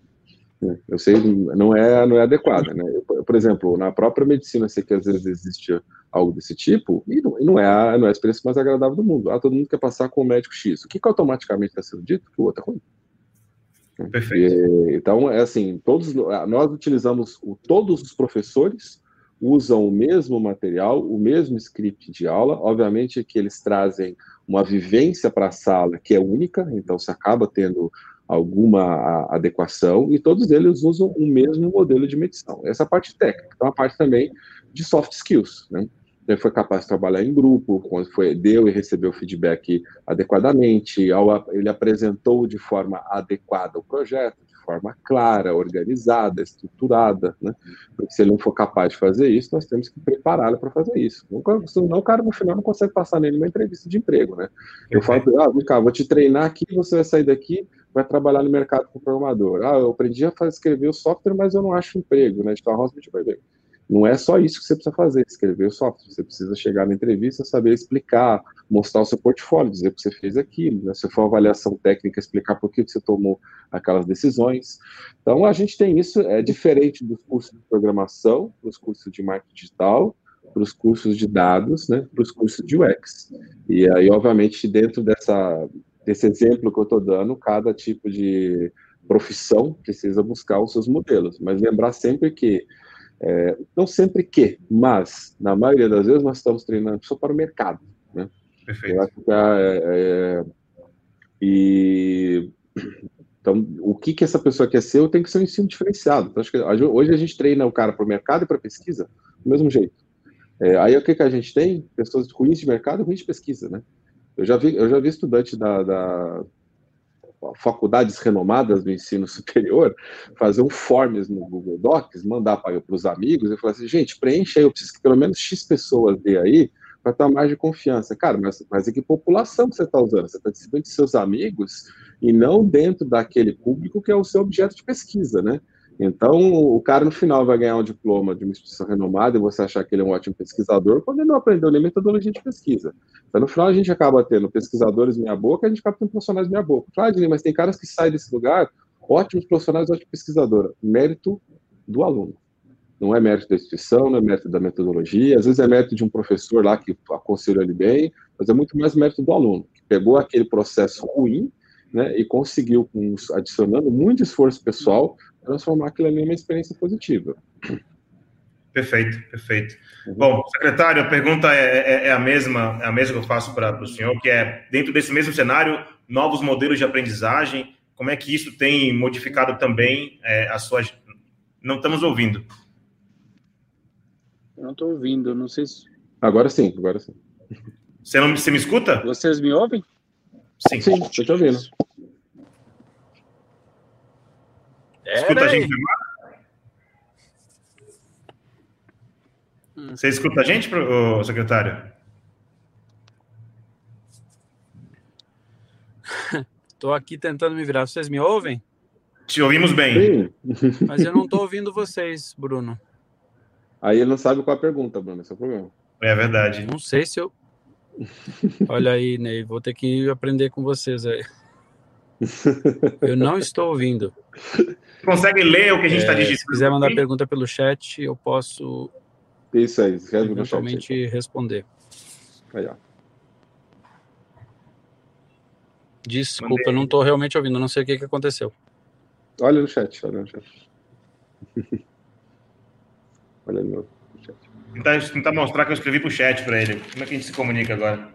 Né? Eu sei, não é, não é adequada, né? Por exemplo, na própria medicina, eu sei que às vezes existe algo desse tipo, e não, e não é, a, não é a experiência mais agradável do mundo. Ah, todo mundo quer passar com o médico X. O que, que automaticamente está sendo dito? Que o outro é ruim. Perfeito. E, então, é assim, todos, nós utilizamos, o, todos os professores usam o mesmo material, o mesmo script de aula, obviamente que eles trazem uma vivência para a sala que é única, então se acaba tendo alguma adequação, e todos eles usam o mesmo modelo de medição. Essa é parte técnica, então a parte também de soft skills, né? Ele foi capaz de trabalhar em grupo, quando foi, deu e recebeu feedback adequadamente, ele apresentou de forma adequada o projeto, de forma clara, organizada, estruturada, né? Porque se ele não for capaz de fazer isso, nós temos que prepará-lo para fazer isso. Senão o cara no final não consegue passar nem numa entrevista de emprego, né? Eu falo, ah, vem cá, vou te treinar aqui, você vai sair daqui, vai trabalhar no mercado como programador. Ah, eu aprendi a fazer, escrever o software, mas eu não acho emprego, né? Então a Rosmet vai ver. Não é só isso que você precisa fazer, escrever o software. Você precisa chegar na entrevista, saber explicar, mostrar o seu portfólio, dizer que você fez aquilo. Né? Se for avaliação técnica, explicar por que você tomou aquelas decisões. Então, a gente tem isso, é diferente dos cursos de programação, dos cursos de marketing digital, para os cursos de dados, né, para os cursos de UX. E aí, obviamente, dentro dessa, desse exemplo que eu estou dando, cada tipo de profissão precisa buscar os seus modelos, mas lembrar sempre que, é, não sempre que, mas na maioria das vezes nós estamos treinando só para o mercado, né? Perfeito. É, é, e então, o que que essa pessoa quer ser, tem que ser um ensino diferenciado. Então, acho que hoje a gente treina o cara para o mercado e para pesquisa do mesmo jeito. É, aí o que que a gente tem? Pessoas ruins de mercado, ruins de pesquisa, né? Eu já vi, eu já vi estudante da, da faculdades renomadas do ensino superior fazer um forms no Google Docs, mandar para os amigos e falar assim, gente, preencha aí, eu preciso que pelo menos X pessoas dê aí para ter mais de confiança. Cara, mas, mas é que população que você está usando? Você está de seus amigos e não dentro daquele público que é o seu objeto de pesquisa, né? Então, o cara no final vai ganhar um diploma de uma instituição renomada e você achar que ele é um ótimo pesquisador quando ele não aprendeu nem metodologia de pesquisa. Então, no final, a gente acaba tendo pesquisadores meia-boca, a gente acaba tendo profissionais meia-boca. Claro, mas tem caras que saem desse lugar, ótimos profissionais, ótimos pesquisadores. Mérito do aluno. Não é mérito da instituição, não é mérito da metodologia, às vezes é mérito de um professor lá que aconselhou ele bem, mas é muito mais mérito do aluno, que pegou aquele processo ruim né, e conseguiu, adicionando muito esforço pessoal, transformar aquilo ali em uma experiência positiva. Perfeito, perfeito. Uhum. Bom, secretário, a pergunta é, é, é, a mesma, é a mesma que eu faço para o senhor, que é dentro desse mesmo cenário, novos modelos de aprendizagem, como é que isso tem modificado também é, a sua? Não estamos ouvindo. Eu não estou ouvindo, não sei se. Agora sim, agora sim. Você não você me escuta? Vocês me ouvem? Sim, sim, estou te ouvindo. Escuta a gente hum. Você escuta a gente, secretário? Estou aqui tentando me virar. Vocês me ouvem? Te ouvimos bem. Mas eu não estou ouvindo vocês, Bruno. Aí ele não sabe qual é a pergunta, Bruno. Esse é o problema. É verdade. Não sei se eu. Olha aí, Ney. Vou ter que aprender com vocês aí. Eu não estou ouvindo. Consegue ler o que a gente está é, digitando? Se quiser mandar aqui? pergunta pelo chat, eu posso. Isso aí, escreve no chat. Aí. responder. Aí, ó. Desculpa, Mandei. eu não estou realmente ouvindo, não sei o que, que aconteceu. Olha no chat, olha no chat. olha no chat. Tentar, tentar mostrar que eu escrevi para o chat para ele. Como é que a gente se comunica agora?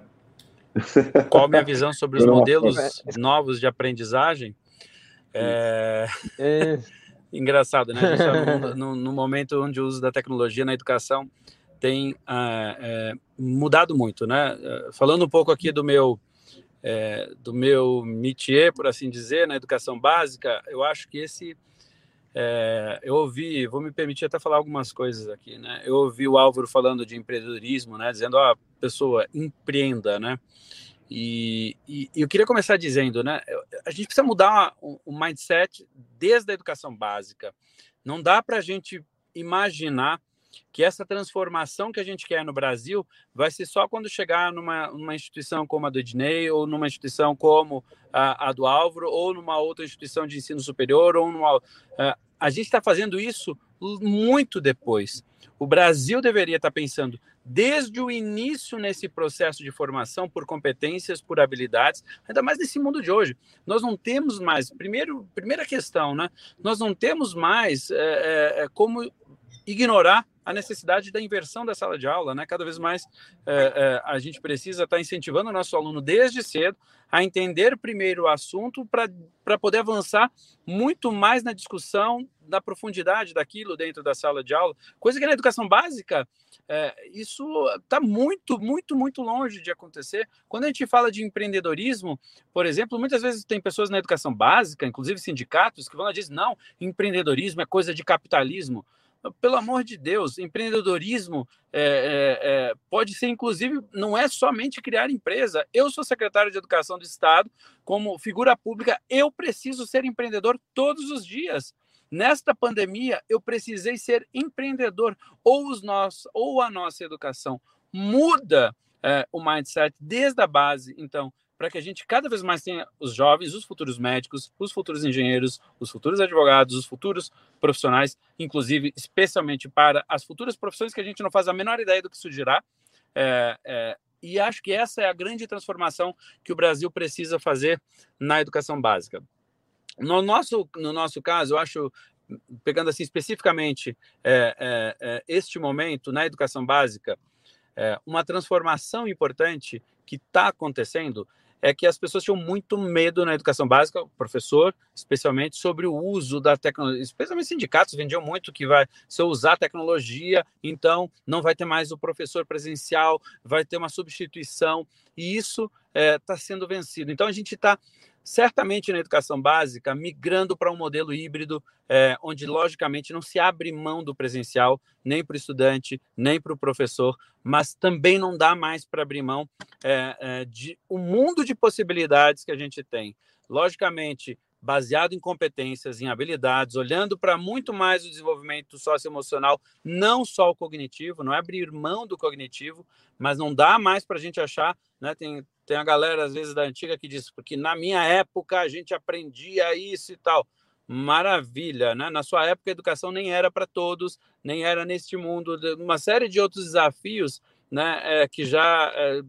Qual a minha visão sobre os modelos novos de aprendizagem? É... é... Engraçado, né? No, no, momento onde o uso da tecnologia na educação tem é, mudado muito, né? Falando um pouco aqui do meu é, do meu métier, por assim dizer, na educação básica, eu acho que esse é, eu ouvi, vou me permitir até falar algumas coisas aqui, né? Eu ouvi o Álvaro falando de empreendedorismo, né? Dizendo, ó, pessoa, empreenda, né? E, e, eu queria começar dizendo, né? A gente precisa mudar o, mindset desde a educação básica. Não dá para a gente imaginar que essa transformação que a gente quer no Brasil vai ser só quando chegar numa, numa instituição como a do Ednei, ou numa instituição como a, a, do Álvaro, ou numa outra instituição de ensino superior, ou numa. Uh, a gente está fazendo isso muito depois. O Brasil deveria estar tá pensando desde o início nesse processo de formação por competências, por habilidades, ainda mais nesse mundo de hoje. Nós não temos mais, primeiro, primeira questão, né? Nós não temos mais é, é, como ignorar a necessidade da inversão da sala de aula, né? Cada vez mais é, é, a gente precisa estar incentivando o nosso aluno desde cedo a entender primeiro o assunto para poder avançar muito mais na discussão da profundidade daquilo dentro da sala de aula, coisa que na educação básica é, isso está muito, muito, muito longe de acontecer. Quando a gente fala de empreendedorismo, por exemplo, muitas vezes tem pessoas na educação básica, inclusive sindicatos, que vão lá e dizem, não, empreendedorismo é coisa de capitalismo pelo amor de Deus, empreendedorismo é, é, é, pode ser, inclusive, não é somente criar empresa. Eu sou secretário de Educação do Estado, como figura pública, eu preciso ser empreendedor todos os dias. Nesta pandemia, eu precisei ser empreendedor, ou, os nossos, ou a nossa educação muda é, o mindset desde a base. Então, para que a gente cada vez mais tenha os jovens, os futuros médicos, os futuros engenheiros, os futuros advogados, os futuros profissionais, inclusive, especialmente para as futuras profissões que a gente não faz a menor ideia do que surgirá. É, é, e acho que essa é a grande transformação que o Brasil precisa fazer na educação básica. No nosso, no nosso caso, eu acho, pegando assim especificamente é, é, é este momento na educação básica, é, uma transformação importante que está acontecendo é que as pessoas tinham muito medo na educação básica, o professor, especialmente, sobre o uso da tecnologia. Especialmente sindicatos vendiam muito que vai, se eu usar tecnologia, então não vai ter mais o professor presencial, vai ter uma substituição, e isso está é, tá sendo vencido. Então a gente está certamente na educação básica, migrando para um modelo híbrido, é, onde, logicamente, não se abre mão do presencial, nem para o estudante, nem para o professor, mas também não dá mais para abrir mão é, é, de um mundo de possibilidades que a gente tem. Logicamente, baseado em competências, em habilidades, olhando para muito mais o desenvolvimento socioemocional, não só o cognitivo, não é abrir mão do cognitivo, mas não dá mais para a gente achar, né? Tem, tem a galera, às vezes, da antiga que diz, porque na minha época a gente aprendia isso e tal. Maravilha, né? Na sua época a educação nem era para todos, nem era neste mundo, uma série de outros desafios né, é, que já é,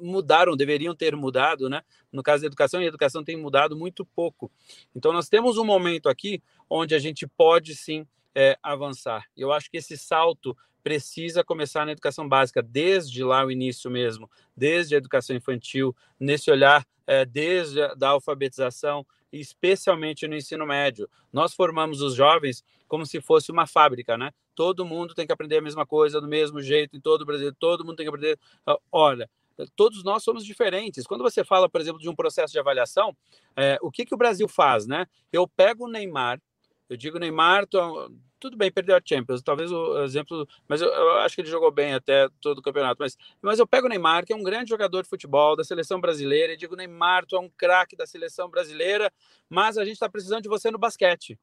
mudaram, deveriam ter mudado, né? No caso da educação, e a educação tem mudado muito pouco. Então, nós temos um momento aqui onde a gente pode sim é, avançar. Eu acho que esse salto precisa começar na educação básica, desde lá o início mesmo, desde a educação infantil, nesse olhar, é, desde a da alfabetização, especialmente no ensino médio. Nós formamos os jovens como se fosse uma fábrica, né? Todo mundo tem que aprender a mesma coisa, do mesmo jeito, em todo o Brasil, todo mundo tem que aprender. Ah, olha, todos nós somos diferentes. Quando você fala, por exemplo, de um processo de avaliação, é, o que, que o Brasil faz, né? Eu pego o Neymar, eu digo, Neymar, tô, tudo bem, perdeu a Champions, talvez o exemplo, mas eu, eu, acho que ele jogou bem até todo o campeonato. Mas, mas eu pego o Neymar, que é um grande jogador de futebol da seleção brasileira, e digo, Neymar, tu é um craque da seleção brasileira, mas a gente está precisando de você no basquete.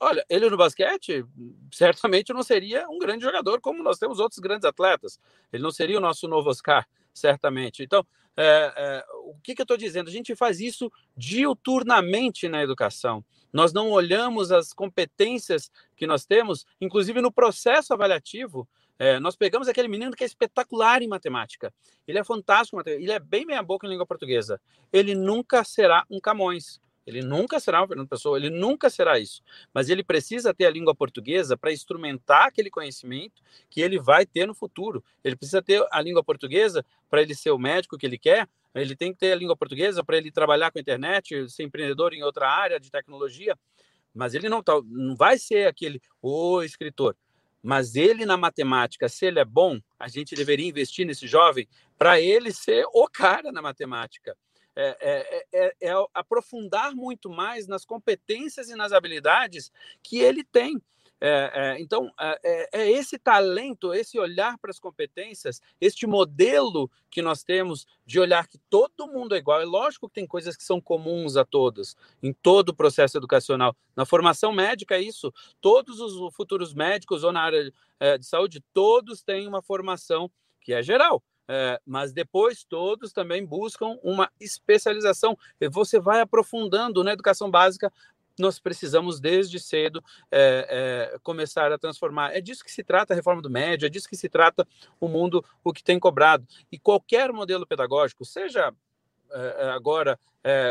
Olha, ele no basquete certamente não seria um grande jogador como nós temos outros grandes atletas. Ele não seria o nosso novo Oscar, certamente. Então, é, é, o que, que eu estou dizendo? A gente faz isso diuturnamente na educação. Nós não olhamos as competências que nós temos, inclusive no processo avaliativo. É, nós pegamos aquele menino que é espetacular em matemática. Ele é fantástico, ele é bem meia boca em língua portuguesa. Ele nunca será um Camões. Ele nunca será uma Fernando Pessoa, ele nunca será isso. Mas ele precisa ter a língua portuguesa para instrumentar aquele conhecimento que ele vai ter no futuro. Ele precisa ter a língua portuguesa para ele ser o médico que ele quer, ele tem que ter a língua portuguesa para ele trabalhar com a internet, ser empreendedor em outra área de tecnologia. Mas ele não, tá, não vai ser aquele o escritor. Mas ele na matemática, se ele é bom, a gente deveria investir nesse jovem para ele ser o cara na matemática. É é, é, é, é, aprofundar muito mais nas competências e nas habilidades que ele tem. É, é, então, é, esse talento, esse olhar para as competências, este modelo que nós temos de olhar que todo mundo é igual. É lógico que tem coisas que são comuns a todos, em todo o processo educacional. Na formação médica, é isso. Todos os futuros médicos ou na área de saúde, todos têm uma formação que é geral. É, mas depois todos também buscam uma especialização. Você vai aprofundando na educação básica nós precisamos, desde cedo, é, é, começar a transformar. É disso que se trata a reforma do médio, é disso que se trata o mundo, o que tem cobrado. E qualquer modelo pedagógico, seja agora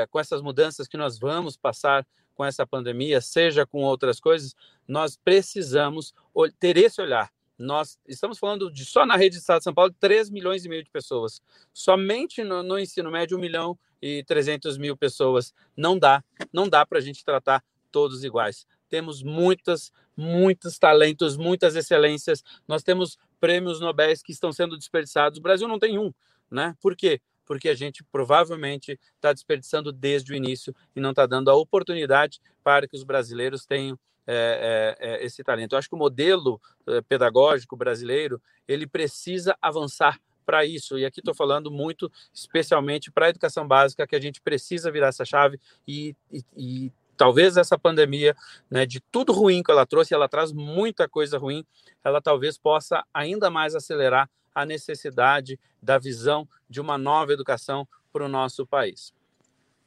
com essas mudanças que nós vamos passar com essa pandemia, seja com outras coisas, nós precisamos ter esse olhar nós estamos falando de só na rede do Estado de São Paulo 3 milhões e meio de pessoas. Somente no, no ensino médio, 1 milhão e 300 mil pessoas. Não dá, não dá para a gente tratar todos iguais. Temos muitas, muitos talentos, muitas excelências. Nós temos prêmios Nobel que estão sendo desperdiçados. O Brasil não tem um, né? Por quê? Porque a gente provavelmente está desperdiçando desde o início e não está dando a oportunidade para que os brasileiros tenham é, é, esse talento. Eu acho que o modelo pedagógico brasileiro ele precisa avançar para isso. E aqui estou falando muito, especialmente para a educação básica, que a gente precisa virar essa chave e, e, e talvez essa pandemia, né, de tudo ruim que ela trouxe, ela traz muita coisa ruim, ela talvez possa ainda mais acelerar a necessidade da visão de uma nova educação para o nosso país.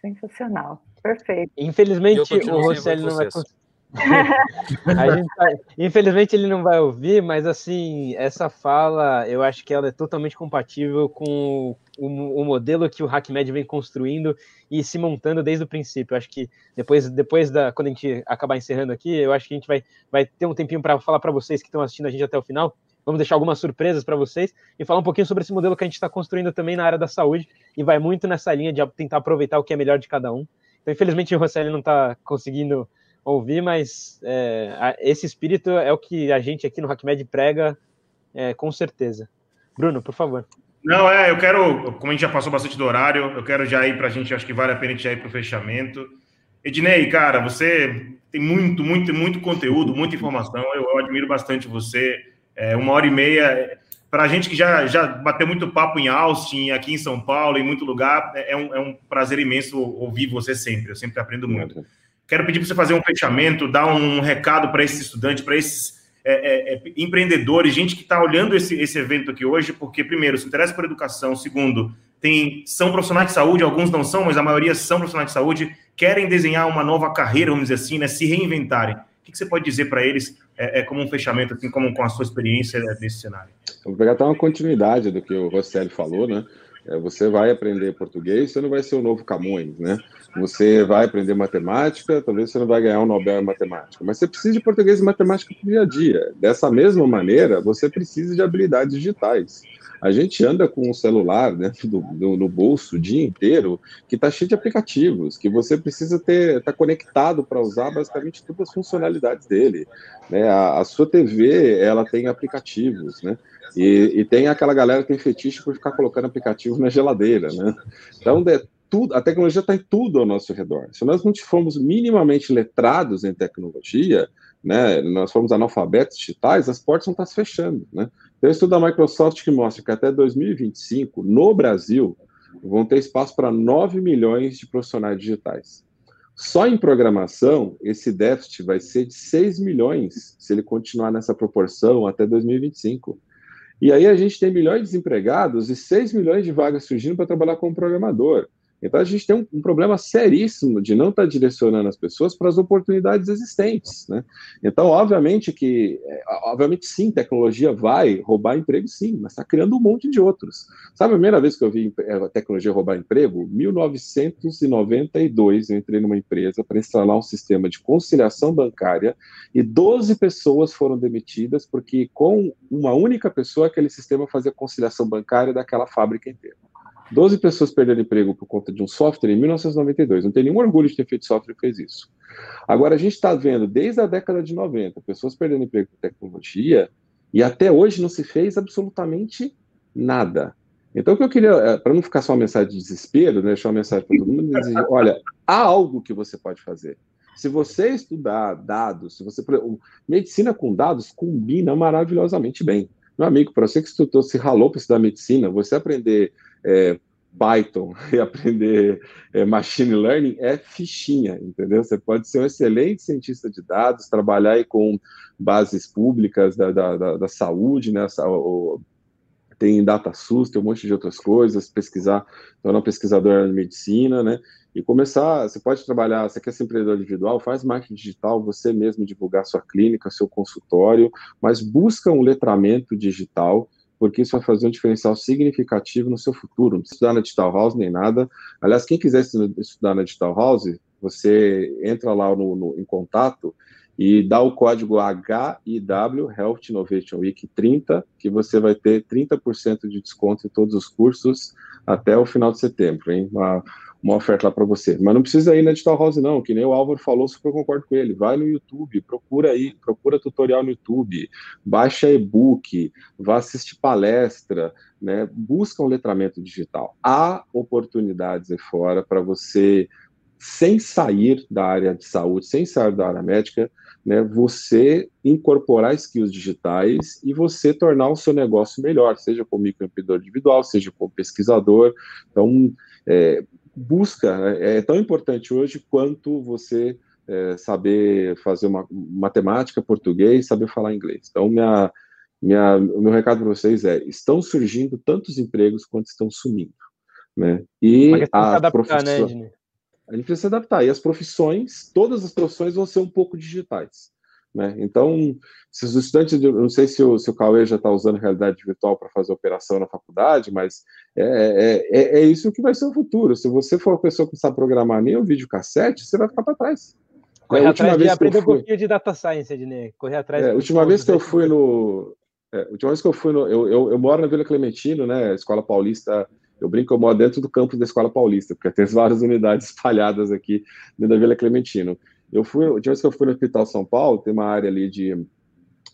Sensacional, perfeito. Infelizmente, o Rosselli não vai conseguir tá, infelizmente ele não vai ouvir, mas assim, essa fala eu acho que ela é totalmente compatível com o, o modelo que o HackMed vem construindo e se montando desde o princípio. Eu acho que depois, depois da quando a gente acabar encerrando aqui, eu acho que a gente vai, vai ter um tempinho para falar para vocês que estão assistindo a gente até o final. Vamos deixar algumas surpresas para vocês e falar um pouquinho sobre esse modelo que a gente está construindo também na área da saúde e vai muito nessa linha de tentar aproveitar o que é melhor de cada um. Então, infelizmente, o Rosselli não está conseguindo ouvir, mas é, a, esse espírito é o que a gente aqui no HackMed prega é, com certeza. Bruno, por favor. Não, é, eu quero, como a gente já passou bastante do horário, eu quero já ir para a gente, acho que vale a pena a gente já ir para o fechamento. Ednei, cara, você tem muito, muito, muito conteúdo, muita informação, eu, eu admiro bastante você. É, uma hora e meia, para a gente que já, já bateu muito papo em Austin, aqui em São Paulo, em muito lugar, é, é um, é um prazer imenso ouvir você sempre, eu sempre aprendo muito. Quero pedir para você fazer um fechamento, dar um recado para esses estudantes, para esses é, é, é empreendedores, gente que está olhando esse, esse evento aqui hoje, porque, primeiro, se interessa por educação, segundo, tem, são profissionais de saúde, alguns não são, mas a maioria são profissionais de saúde, querem desenhar uma nova carreira, vamos dizer assim, né, se reinventarem. O que, você pode dizer para eles é, é, como um fechamento, assim, como com a sua experiência nesse cenário? Eu vou pegar até uma continuidade do que o Rosselli falou, né? É, você vai aprender português, você não vai ser o novo Camões, né? Você vai aprender matemática, talvez você não vai ganhar um Nobel em matemática, mas você precisa de português e matemática para o dia a dia. Dessa mesma maneira, você precisa de habilidades digitais. A gente anda com um celular dentro do, do, no bolso o dia inteiro que está cheio de aplicativos, que você precisa ter tá conectado para usar basicamente todas as funcionalidades dele. Né? A, a, sua TV ela tem aplicativos, né? E, e, tem aquela galera que tem fetiche por ficar colocando aplicativo na geladeira, né? Então, de, tudo, a tecnologia está em tudo ao nosso redor. Se nós não formos minimamente letrados em tecnologia, né, nós formos analfabetos digitais, as portas vão estar se fechando, né? Tem um estudo da Microsoft que mostra que até 2025, no Brasil, vão ter espaço para 9 milhões de profissionais digitais. Só em programação, esse déficit vai ser de 6 milhões, se ele continuar nessa proporção até 2025. E aí a gente tem milhões de desempregados e 6 milhões de vagas surgindo para trabalhar como programador. Então a gente tem um, um, problema seríssimo de não estar tá direcionando as pessoas para as oportunidades existentes, né? Então, obviamente que, é, obviamente sim, tecnologia vai roubar emprego, sim, mas está criando um monte de outros. Sabe a primeira vez que eu vi é, a tecnologia roubar emprego? 1992, eu entrei numa empresa para instalar um sistema de conciliação bancária e 12 pessoas foram demitidas porque com uma única pessoa aquele sistema fazia conciliação bancária daquela fábrica inteira. 12 pessoas perderam emprego por conta de um software em 1992. Não tem nenhum orgulho de ter feito software que fez isso. Agora, a gente está vendo, desde a década de 90, pessoas perdendo emprego por tecnologia, e até hoje não se fez absolutamente nada. Então, o que eu queria, eh, para não ficar só uma mensagem de desespero, né, deixar uma mensagem para todo mundo, dizer, olha, há algo que você pode fazer. Se você estudar dados, se você. Medicina com dados combina maravilhosamente bem. Meu amigo, para você que estudou, se ralou para estudar medicina, você aprender é, Python e aprender é, machine learning é fichinha, entendeu? Você pode ser um excelente cientista de dados, trabalhar aí com bases públicas da, da, da, da saúde, né? O, tem DataSUS, tem um monte de outras coisas, pesquisar, tornar um pesquisador de medicina, né? E começar, você pode trabalhar, você quer ser empreendedor individual, faz marketing digital, você mesmo divulgar sua clínica, seu consultório, mas busca um letramento digital, porque isso vai fazer um diferencial significativo no seu futuro. Não precisa estudar na Digital House nem nada. Aliás, quem quiser estudar na Digital House, você entra lá no, no em contato e dá o código HIW, Health Innovation Week 30, que você vai ter 30% de desconto em todos os cursos até o final de setembro, hein? Uma, uma oferta lá para você. Mas não precisa ir na Digital House, não, que nem o Álvaro falou, super concordo com ele. Vai no YouTube, procura aí, procura tutorial no YouTube, baixa e-book, vá assistir palestra, né? Busca um letramento digital. Há oportunidades aí fora para você, sem sair da área de saúde, sem sair da área médica, né, você incorporar skills digitais e você tornar o seu negócio melhor, seja como microempreendedor individual, seja como pesquisador. Então, é, busca é, é tão importante hoje quanto você é, saber fazer uma matemática, português, saber falar inglês. Então, minha, minha, o meu recado para vocês é: estão surgindo tantos empregos quanto estão sumindo. Né? E a profissão... né, a gente precisa se adaptar. E as profissões, todas as profissões vão ser um pouco digitais. Né? Então, se os estudantes, não sei se o, se o Cauê já está usando realidade virtual para fazer operação na faculdade, mas é, é, é, é, isso que vai ser o futuro. Se você for uma pessoa que sabe programar nem o videocassete, você vai ficar para trás. Correr é, atrás de aprender fui... um pouquinho de data science, Ednei. Correr atrás. É, última vez que eu fui no, é, última vez que eu fui no, eu, eu, eu, moro na Vila Clementino, né? Escola Paulista eu brinco, eu moro dentro do campus da Escola Paulista, porque tem várias unidades espalhadas aqui dentro da Vila Clementino. Eu fui, a última vez que eu fui no Hospital São Paulo, tem uma área ali de,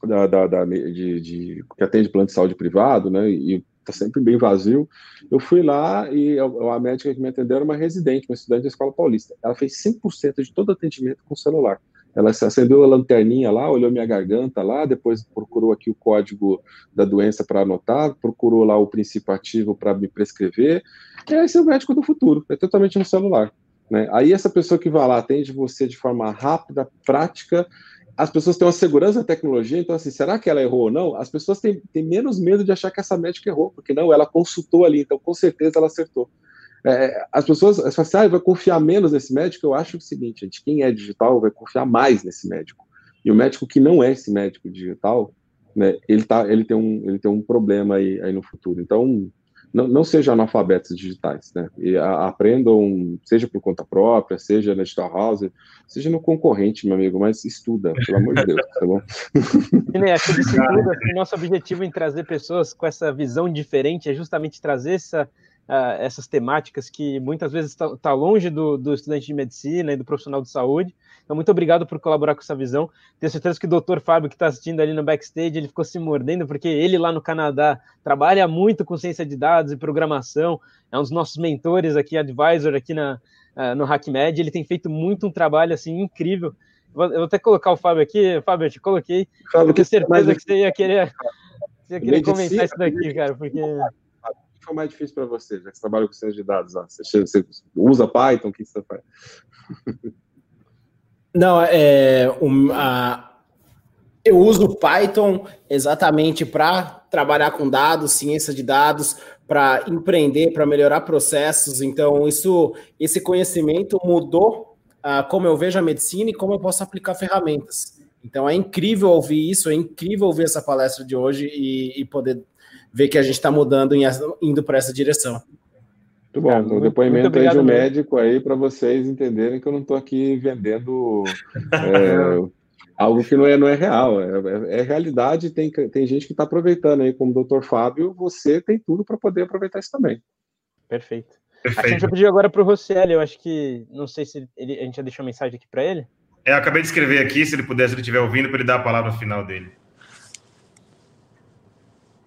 da, da, da de, de, que atende plano de saúde privado, né, e está sempre bem vazio. Eu fui lá e a, a médica que me atendeu era uma residente, uma estudante da Escola Paulista. Ela fez 100% de todo atendimento com celular. Ela acendeu a lanterninha lá, olhou minha garganta lá, depois procurou aqui o código da doença para anotar, procurou lá o princípio ativo para me prescrever. E esse é o médico do futuro, é totalmente no celular. Né? Aí essa pessoa que vai lá atende você de forma rápida, prática, as pessoas têm uma segurança da tecnologia, então assim, será que ela errou ou não? As pessoas têm, têm menos medo de achar que essa médica errou, porque não, ela consultou ali, então com certeza ela acertou. É, as pessoas falam assim, ah, vai confiar menos nesse médico. Eu acho o seguinte, gente, quem é digital vai confiar mais nesse médico. E o médico que não é esse médico digital, né, ele, tá, ele, tem, um, ele tem um problema aí, aí no futuro. Então, não, não sejam analfabetos digitais, né? E a, aprendam, seja por conta própria, seja na Digital House, seja no concorrente, meu amigo, mas estuda, pelo amor de Deus, tá bom? E, acho que o nosso objetivo em trazer pessoas com essa visão diferente é justamente trazer essa uh, essas temáticas que muitas vezes está tá longe do, do, estudante de medicina e do profissional de saúde. Então, muito obrigado por colaborar com essa visão. Tenho certeza que o doutor Fábio, que está assistindo ali no backstage, ele ficou se mordendo, porque ele lá no Canadá trabalha muito com ciência de dados e programação, é um dos nossos mentores aqui, advisor aqui na, uh, no HackMed, ele tem feito muito um trabalho assim incrível. Eu vou até colocar o Fábio aqui. Fábio, eu te coloquei. Fábio, eu tenho certeza que você ia querer, você ia querer comentar isso daqui, cara, porque foi mais difícil para você, já que você trabalha com ciência de dados? Você usa Python? O que você faz? Não, é, um, a, eu uso Python exatamente para trabalhar com dados, ciência de dados, para empreender, para melhorar processos. Então, isso, esse conhecimento mudou uh, como eu vejo a medicina e como eu posso aplicar ferramentas. Então, é incrível ouvir isso, é incrível ouvir essa palestra de hoje e, e poder ver que a gente está mudando, em, indo para essa direção. Muito bom, então, depoimento aí de um médico aí para vocês entenderem que eu não estou aqui vendendo é, algo que não é, não é real, é, é, é realidade, tem, tem gente que está aproveitando aí, como o doutor Fábio, você tem tudo para poder aproveitar isso também. Perfeito. Perfeito. A gente vai pedir agora para o Rosselli, eu acho que, não sei se ele, a gente já deixou uma mensagem aqui para ele. É, eu acabei de escrever aqui, se ele puder, se ele estiver ouvindo, para ele dar a palavra final dele.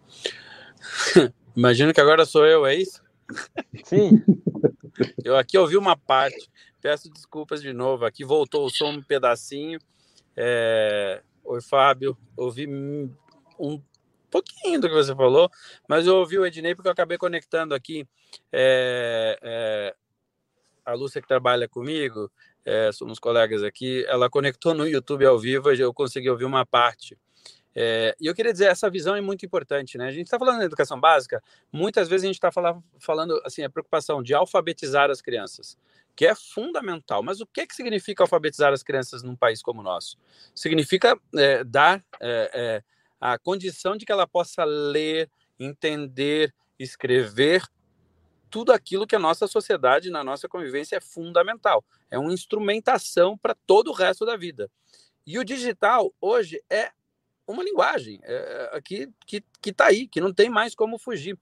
Imagino que agora sou eu, é isso? Sim. Eu aqui ouvi uma parte. Peço desculpas de novo. Aqui voltou o som um pedacinho. É... Oi, Fábio. Ouvi um pouquinho do que você falou, mas eu ouvi o Ednei porque eu acabei conectando aqui. É... É... A Lúcia que trabalha comigo, é... somos colegas aqui, ela conectou no YouTube ao vivo e eu consegui ouvir uma parte. É, e eu queria dizer, essa visão é muito importante, né? A gente está falando da educação básica, muitas vezes a gente está falando, assim, a preocupação de alfabetizar as crianças, que é fundamental. Mas o que, que significa alfabetizar as crianças num país como o nosso? Significa é, dar é, é a condição de que ela possa ler, entender, escrever tudo aquilo que a nossa sociedade, na nossa convivência, é fundamental. É uma instrumentação para todo o resto da vida. E o digital, hoje, é uma linguagem é, que está tá aí, que não tem mais como fugir.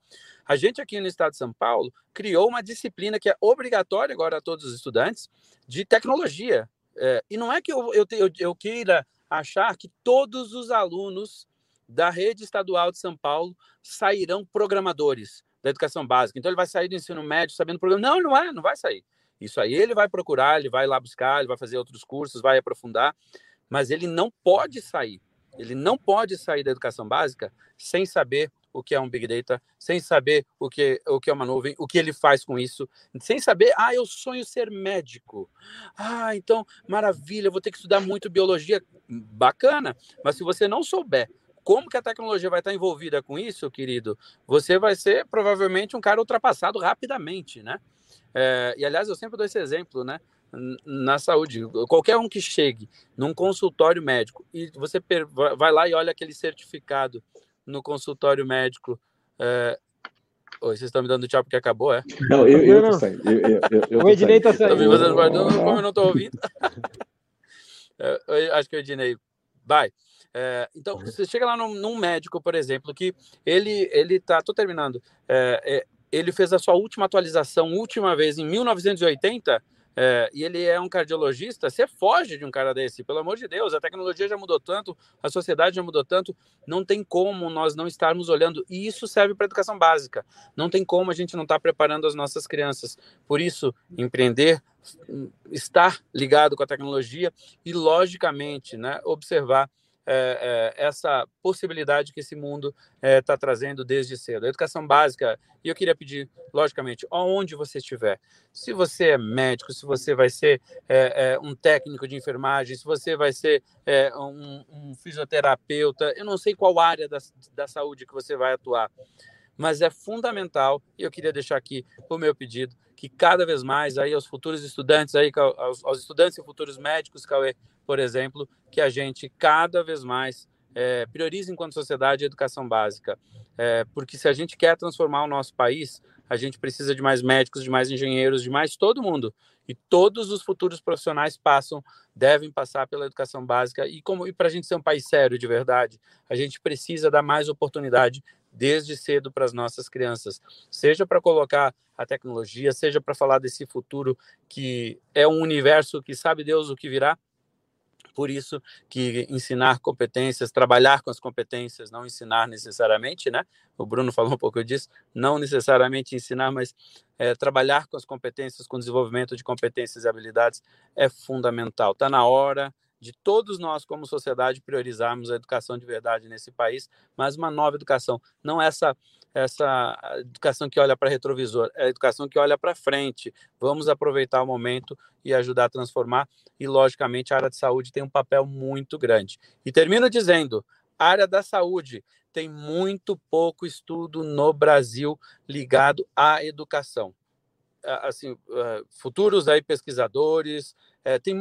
A gente aqui no estado de São Paulo criou uma disciplina que é obrigatória agora a todos os estudantes de tecnologia. É, e não é que eu, eu, eu, eu queira achar que todos os alunos da rede estadual de São Paulo sairão programadores da educação básica. Então ele vai sair do ensino médio sabendo programa. Não, não é, não vai sair. Isso aí ele vai procurar, ele vai lá buscar, ele vai fazer outros cursos, vai aprofundar, mas ele não pode sair ele não pode sair da educação básica sem saber o que é um Big Data, sem saber o que, o que é uma nuvem, o que ele faz com isso, sem saber, ah, eu sonho ser médico. Ah, então, maravilha, vou ter que estudar muito biologia. Bacana, mas se você não souber como que a tecnologia vai estar envolvida com isso, querido, você vai ser provavelmente um cara ultrapassado rapidamente, né? É, e aliás, eu sempre dou esse exemplo, né? Na saúde. Qualquer um que chegue num consultório médico e você vai lá e olha aquele certificado no consultório médico. É... Oi, vocês estão me dando tchau porque acabou, é? Não, eu, eu, tô saindo. Eu, eu, eu, o Ednei tá saindo. Tá fazendo guardando, como eu não estou ouvindo. eu acho que o Ednei vai. É, então, você chega lá num, num, médico, por exemplo, que ele ele tá, tô terminando, é, é, ele fez a sua última atualização, última vez em 1980, é, e ele é um cardiologista, você foge de um cara desse, pelo amor de Deus, a tecnologia já mudou tanto, a sociedade já mudou tanto, não tem como nós não estarmos olhando, e isso serve para educação básica, não tem como a gente não estar tá preparando as nossas crianças. Por isso, empreender, estar ligado com a tecnologia e, logicamente, né, observar é, é, essa possibilidade que esse mundo está é, trazendo desde cedo. A educação básica, e eu queria pedir, logicamente, onde você estiver, se você é médico, se você vai ser é, é, um técnico de enfermagem, se você vai ser é, um, um, fisioterapeuta, eu não sei qual área da, da saúde que você vai atuar, mas é fundamental, e eu queria deixar aqui o meu pedido, que cada vez mais aí aos futuros estudantes, aí, aos, aos estudantes e futuros médicos, Cauê, por exemplo, que a gente cada vez mais é, priorize enquanto sociedade a educação básica. É, porque se a gente quer transformar o nosso país, a gente precisa de mais médicos, de mais engenheiros, de mais todo mundo. E todos os futuros profissionais passam, devem passar pela educação básica. E e para a gente ser um país sério de verdade, a gente precisa dar mais oportunidade desde cedo para as nossas crianças, seja para colocar a tecnologia, seja para falar desse futuro que é um universo que sabe Deus o que virá, por isso que ensinar competências, trabalhar com as competências, não ensinar necessariamente, né? O Bruno falou um pouco disso, não necessariamente ensinar, mas é, trabalhar com as competências, com o desenvolvimento de competências e habilidades é fundamental. Está na hora de todos nós, como sociedade, priorizarmos a educação de verdade nesse país, mas uma nova educação, não essa essa educação que olha para retrovisor, é a educação que olha para frente. Vamos aproveitar o momento e ajudar a transformar. E, logicamente, a área de saúde tem um papel muito grande. E termino dizendo: a área da saúde tem muito pouco estudo no Brasil ligado à educação. Assim, futuros aí pesquisadores, é, tem,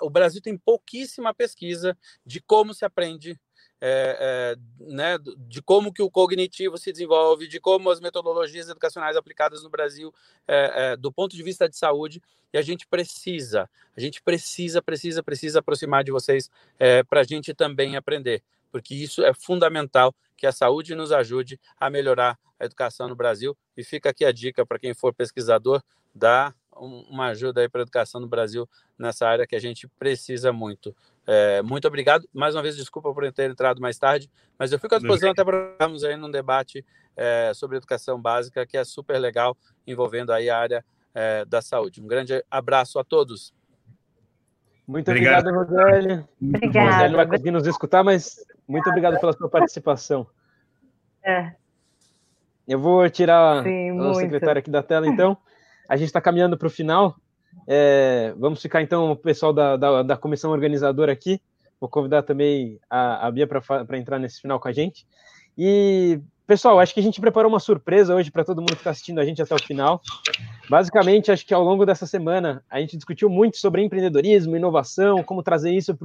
o Brasil tem pouquíssima pesquisa de como se aprende é, é, né, de como que o cognitivo se desenvolve, de como as metodologias educacionais aplicadas no Brasil, é, é do ponto de vista de saúde, e a gente precisa, a gente precisa, precisa, precisa aproximar de vocês é, para a gente também aprender, porque isso é fundamental que a saúde nos ajude a melhorar a educação no Brasil. E fica aqui a dica para quem for pesquisador, dá uma ajuda aí para a educação no Brasil nessa área que a gente precisa muito. É, muito obrigado. Mais uma vez, desculpa por ter entrado mais tarde, mas eu fico à disposição até para estarmos aí num debate é, sobre educação básica, que é super legal, envolvendo aí a área é, da saúde. Um grande abraço a todos. Muito obrigado, obrigado Roseli. Obrigada. Roseli não vai conseguir nos escutar, mas muito obrigado pela sua participação. É. Eu vou tirar Sim, o secretário aqui da tela, então. A gente está caminhando para o final. É, vamos ficar então o pessoal da, da, da, comissão organizadora aqui. Vou convidar também a, a Bia para entrar nesse final com a gente. E, pessoal, acho que a gente preparou uma surpresa hoje para todo mundo que está assistindo a gente até o final. Basicamente, acho que ao longo dessa semana a gente discutiu muito sobre empreendedorismo, inovação, como trazer isso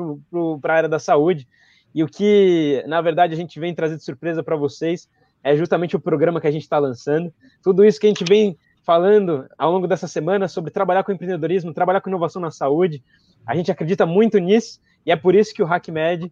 para a área da saúde. E o que, na verdade, a gente vem trazer de surpresa para vocês é justamente o programa que a gente está lançando. Tudo isso que a gente vem falando ao longo dessa semana sobre trabalhar com empreendedorismo, trabalhar com inovação na saúde. A gente acredita muito nisso e é por isso que o HackMed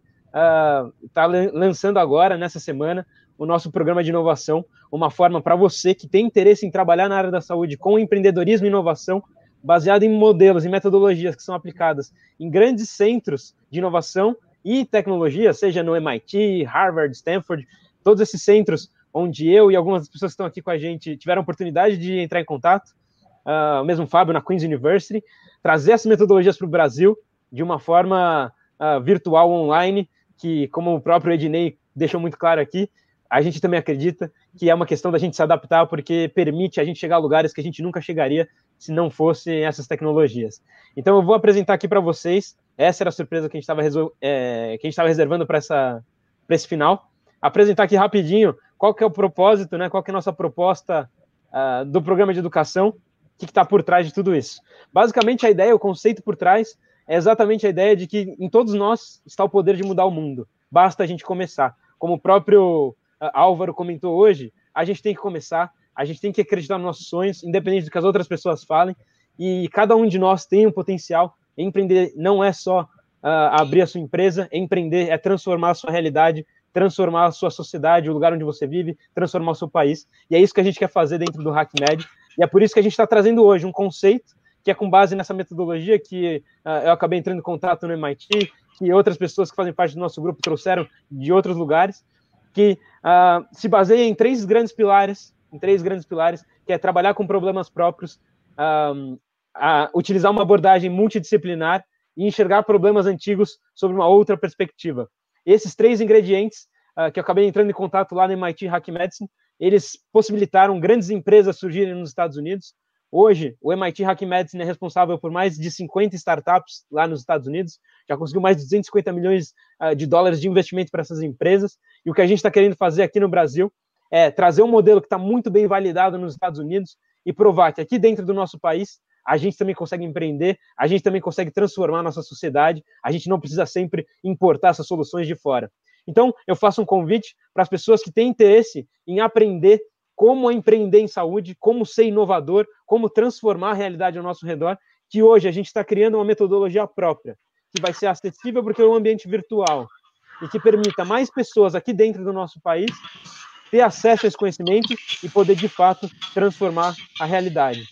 está uh, lançando agora, nessa semana, o nosso programa de inovação, uma forma para você que tem interesse em trabalhar na área da saúde com empreendedorismo e inovação, baseado em modelos e metodologias que são aplicadas em grandes centros de inovação e tecnologia, seja no MIT, Harvard, Stanford, todos esses centros onde eu e algumas pessoas que estão aqui com a gente tiveram a oportunidade de entrar em contato, uh, mesmo Fábio na Queen's University, trazer essas metodologias para o Brasil de uma forma uh, virtual, online, que, como o próprio Ednei deixou muito claro aqui, a gente também acredita que é uma questão da gente se adaptar, porque permite a gente chegar a lugares que a gente nunca chegaria se não fossem essas tecnologias. Então, eu vou apresentar aqui para vocês, essa era a surpresa que a gente estava é, reservando para esse final. Apresentar aqui rapidinho qual que é o propósito, né? qual que é a nossa proposta uh, do programa de educação, o que está por trás de tudo isso. Basicamente, a ideia, o conceito por trás, é exatamente a ideia de que em todos nós está o poder de mudar o mundo. Basta a gente começar. Como o próprio Álvaro comentou hoje, a gente tem que começar, a gente tem que acreditar nos nossos sonhos, independente do que as outras pessoas falem, e cada um de nós tem um potencial. Empreender não é só uh, abrir a sua empresa, empreender é transformar a sua realidade, transformar a sua sociedade, o lugar onde você vive, transformar o seu país. E é isso que a gente quer fazer dentro do HackMed. E é por isso que a gente está trazendo hoje um conceito que é com base nessa metodologia que uh, eu acabei entrando em contato no MIT, que outras pessoas que fazem parte do nosso grupo trouxeram de outros lugares, que uh, se baseia em três grandes pilares, em três grandes pilares, que é trabalhar com problemas próprios, ah, utilizar uma abordagem multidisciplinar e enxergar problemas antigos sobre uma outra perspectiva. Esses três ingredientes, uh, que eu acabei entrando em contato lá no MIT Hack Medicine, eles possibilitaram grandes empresas surgirem nos Estados Unidos. Hoje, o MIT Hack Medicine é responsável por mais de 50 startups lá nos Estados Unidos, já conseguiu mais de 250 milhões uh, de dólares de investimento para essas empresas. E o que a gente está querendo fazer aqui no Brasil é trazer um modelo que está muito bem validado nos Estados Unidos e provar que aqui dentro do nosso país a gente também consegue empreender, a gente também consegue transformar a nossa sociedade, a gente não precisa sempre importar essas soluções de fora. Então, eu faço um convite para as pessoas que têm interesse em aprender como empreender em saúde, como ser inovador, como transformar a realidade ao nosso redor, que hoje a gente está criando uma metodologia própria, que vai ser acessível porque é um ambiente virtual e que permita mais pessoas aqui dentro do nosso país ter acesso a esse conhecimento e poder, de fato, transformar a realidade.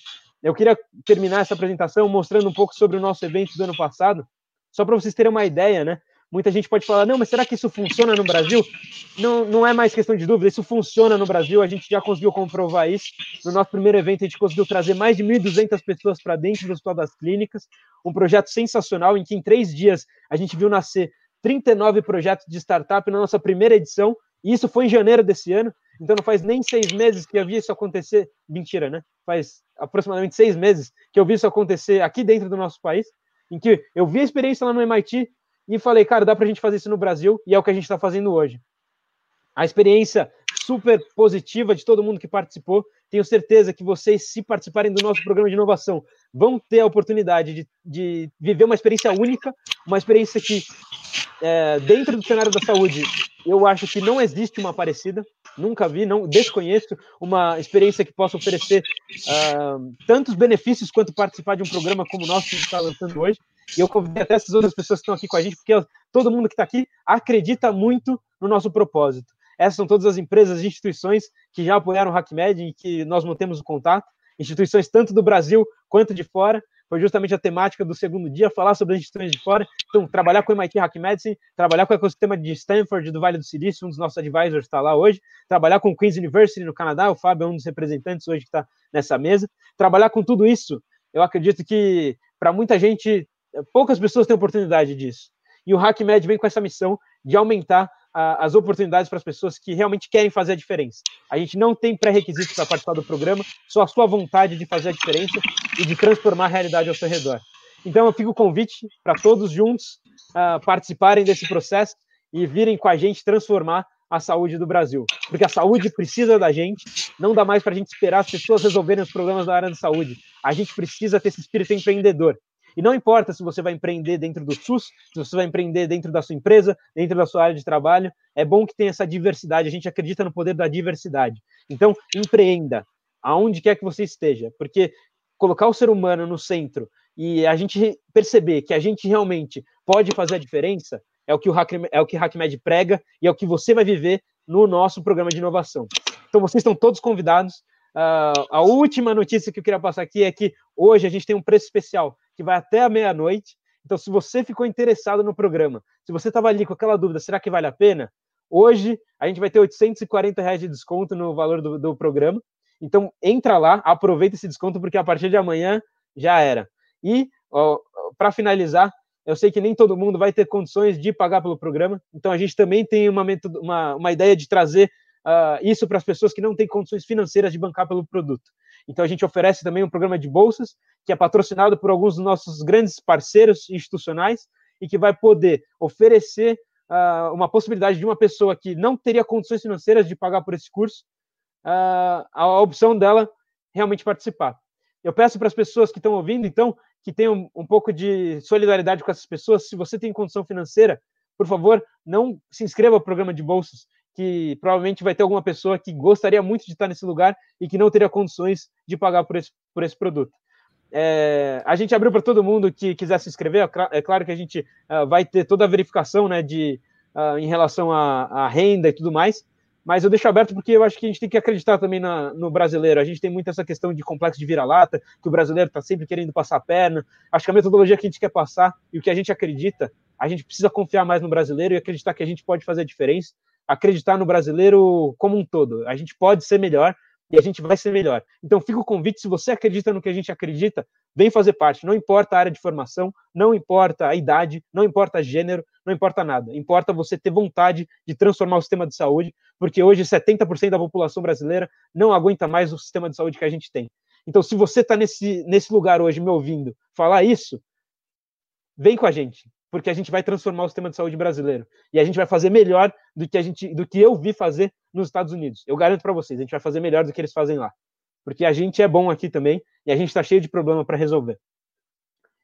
Eu queria terminar essa apresentação mostrando um pouco sobre o nosso evento do ano passado, só para vocês terem uma ideia, né? Muita gente pode falar, não, mas será que isso funciona no Brasil? Não, não é mais questão de dúvida, isso funciona no Brasil, a gente já conseguiu comprovar isso. No nosso primeiro evento, a gente conseguiu trazer mais de 1.200 pessoas para dentro do Hospital das Clínicas, um projeto sensacional, em que em três dias a gente viu nascer 39 projetos de startup na nossa primeira edição, e isso foi em janeiro desse ano. Então não faz nem seis meses que eu vi isso acontecer. Mentira, né? Faz aproximadamente seis meses que eu vi isso acontecer aqui dentro do nosso país, em que eu vi a experiência lá no MIT e falei, cara, dá pra gente fazer isso no Brasil, e é o que a gente está fazendo hoje. A experiência super positiva de todo mundo que participou. Tenho certeza que vocês, se participarem do nosso programa de inovação, vão ter a oportunidade de, de viver uma experiência única, uma experiência que, é, dentro do cenário da saúde, eu acho que não existe uma parecida. Nunca vi, não desconheço uma experiência que possa oferecer uh, tantos benefícios quanto participar de um programa como o nosso que está lançando hoje. E eu convidei até essas outras pessoas que estão aqui com a gente, porque todo mundo que está aqui acredita muito no nosso propósito. Essas são todas as empresas e instituições que já apoiaram o HackMed e que nós mantemos o contato, instituições tanto do Brasil quanto de fora, foi justamente a temática do segundo dia, falar sobre as instituições de fora. Então, trabalhar com o MIT Hack Medicine, trabalhar com o ecossistema de Stanford, do Vale do Silício, um dos nossos advisors está lá hoje, trabalhar com o Queen's University no Canadá, o Fábio é um dos representantes hoje que está nessa mesa. Trabalhar com tudo isso, eu acredito que para muita gente, poucas pessoas têm oportunidade disso. E o HackMed vem com essa missão de aumentar as oportunidades para as pessoas que realmente querem fazer a diferença. A gente não tem pré-requisitos para participar do programa, só a sua vontade de fazer a diferença e de transformar a realidade ao seu redor. Então, eu fico o convite para todos juntos uh, participarem desse processo e virem com a gente transformar a saúde do Brasil. Porque a saúde precisa da gente, não dá mais para a gente esperar as pessoas resolverem os problemas da área de saúde. A gente precisa ter esse espírito empreendedor. E não importa se você vai empreender dentro do SUS, se você vai empreender dentro da sua empresa, dentro da sua área de trabalho, é bom que tenha essa diversidade. A gente acredita no poder da diversidade. Então, empreenda aonde quer que você esteja, porque colocar o ser humano no centro e a gente perceber que a gente realmente pode fazer a diferença é o que o Hack, é o que HackMed prega e é o que você vai viver no nosso programa de inovação. Então, vocês estão todos convidados. Uh, a última notícia que eu queria passar aqui é que hoje a gente tem um preço especial que vai até a meia-noite. Então, se você ficou interessado no programa, se você estava ali com aquela dúvida, será que vale a pena? Hoje a gente vai ter 840 reais de desconto no valor do, do programa. Então, entra lá, aproveita esse desconto, porque a partir de amanhã já era. E, para finalizar, eu sei que nem todo mundo vai ter condições de pagar pelo programa, então a gente também tem uma, uma, uma ideia de trazer uh, isso para as pessoas que não têm condições financeiras de bancar pelo produto. Então a gente oferece também um programa de bolsas, que é patrocinado por alguns dos nossos grandes parceiros institucionais e que vai poder oferecer uh, uma possibilidade de uma pessoa que não teria condições financeiras de pagar por esse curso, uh, a opção dela realmente participar. Eu peço para as pessoas que estão ouvindo, então, que tenham um pouco de solidariedade com essas pessoas. Se você tem condição financeira, por favor, não se inscreva no programa de bolsas, que provavelmente vai ter alguma pessoa que gostaria muito de estar nesse lugar e que não teria condições de pagar por esse, por esse produto. É, a gente abriu para todo mundo que quiser se inscrever. É, é claro que a gente uh, vai ter toda a verificação né, de, uh, em relação à, renda e tudo mais, mas eu deixo aberto porque eu acho que a gente tem que acreditar também na, no brasileiro. A gente tem muito essa questão de complexo de vira-lata, que o brasileiro está sempre querendo passar a perna. Acho que a metodologia que a gente quer passar e o que a gente acredita, a gente precisa confiar mais no brasileiro e acreditar que a gente pode fazer a diferença. Acreditar no brasileiro como um todo. A gente pode ser melhor e a gente vai ser melhor. Então fica o convite, se você acredita no que a gente acredita, vem fazer parte. Não importa a área de formação, não importa a idade, não importa gênero, não importa nada. Importa você ter vontade de transformar o sistema de saúde, porque hoje 70% da população brasileira não aguenta mais o sistema de saúde que a gente tem. Então, se você está nesse, nesse lugar hoje me ouvindo falar isso, vem com a gente porque a gente vai transformar o sistema de saúde brasileiro e a gente vai fazer melhor do que a gente, do que eu vi fazer nos Estados Unidos. Eu garanto para vocês, a gente vai fazer melhor do que eles fazem lá, porque a gente é bom aqui também e a gente está cheio de problema para resolver.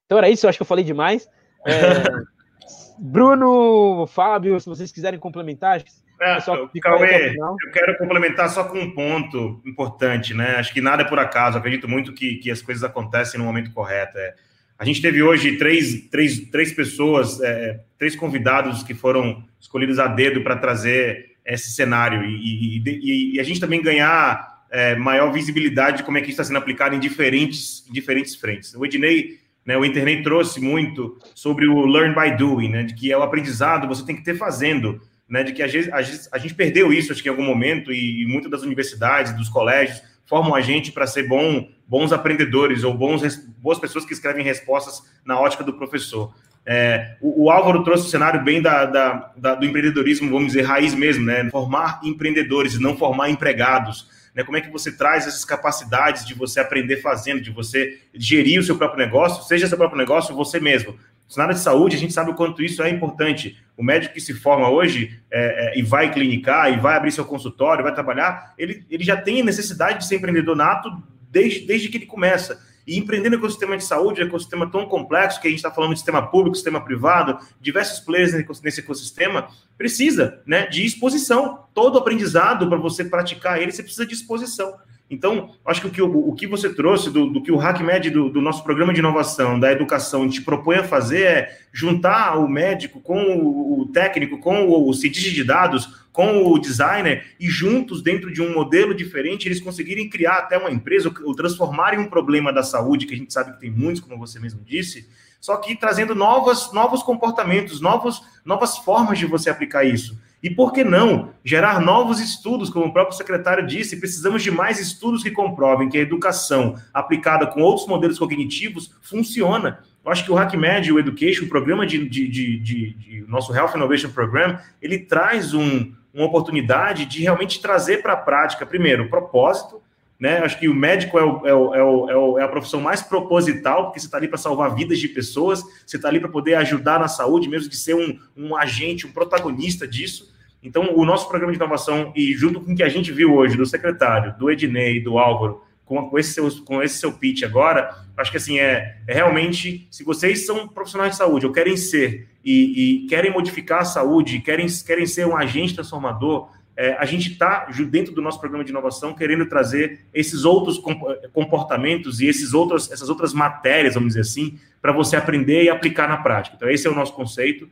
Então era isso, eu acho que eu falei demais. É, Bruno, Fábio, se vocês quiserem complementar, é, Cauê, eu quero complementar só com um ponto importante, né? Acho que nada é por acaso. Acredito muito que, que as coisas acontecem no momento correto. É, a gente teve hoje três, três, três pessoas, é, três convidados que foram escolhidos a dedo para trazer esse cenário e, e, e, a gente também ganhar é, maior visibilidade de como é que está sendo aplicado em diferentes, em diferentes frentes. O Ednei, né, o internet trouxe muito sobre o learn by doing, né, de que é o aprendizado, você tem que ter fazendo, né, de que a gente, a gente perdeu isso, acho que em algum momento, e, e muitas das universidades, dos colégios, formam a gente para ser bom bons aprendedores ou bons, boas pessoas que escrevem respostas na ótica do professor. É, o, o, Álvaro trouxe o cenário bem da, da, da, do empreendedorismo, vamos dizer, raiz mesmo, né? Formar empreendedores, não formar empregados. Né? Como é que você traz essas capacidades de você aprender fazendo, de você gerir o seu próprio negócio, seja seu próprio negócio você mesmo. Na área de saúde, a gente sabe o quanto isso é importante. O médico que se forma hoje é, é, e vai clinicar, e vai abrir seu consultório, vai trabalhar, ele, ele já tem necessidade de ser empreendedor nato desde, desde que ele começa. E empreender no ecossistema de saúde, um ecossistema tão complexo que a gente está falando de sistema público, sistema privado, diversos players nesse ecossistema, precisa né, de exposição. Todo aprendizado, para você praticar ele, você precisa de exposição. Então, acho que o que, o, que você trouxe do, do, que o HackMed, do, do nosso programa de inovação, da educação, te propõe a fazer é juntar o médico com o, o técnico, com o, o cientista de dados, com o designer, e juntos, dentro de um modelo diferente, eles conseguirem criar até uma empresa, ou transformarem um problema da saúde, que a gente sabe que tem muitos, como você mesmo disse, só que trazendo novas, novos comportamentos, novos, novas formas de você aplicar isso. E por que não gerar novos estudos, como o próprio secretário disse, precisamos de mais estudos que comprovem que a educação aplicada com outros modelos cognitivos funciona. Eu acho que o HackMed, o Education, o programa de, de, de, de, nosso Health Innovation Program, ele traz um, uma oportunidade de realmente trazer para a prática, primeiro, o propósito, né? Acho que o médico é, o, é, o, é, o, é, a profissão mais proposital, porque você está ali para salvar vidas de pessoas, você está ali para poder ajudar na saúde, mesmo de ser um, um agente, um protagonista disso. Então, o nosso programa de inovação, e junto com o que a gente viu hoje do secretário, do Ednei, do Álvaro, com, com, esse, seu, com esse seu pitch agora, acho que assim, é, é realmente, se vocês são profissionais de saúde ou querem ser e, e querem modificar a saúde, querem, querem ser um agente transformador, é, a gente está, dentro do nosso programa de inovação, querendo trazer esses outros comportamentos e esses outros, essas outras matérias, vamos dizer assim, para você aprender e aplicar na prática. Então, esse é o nosso conceito.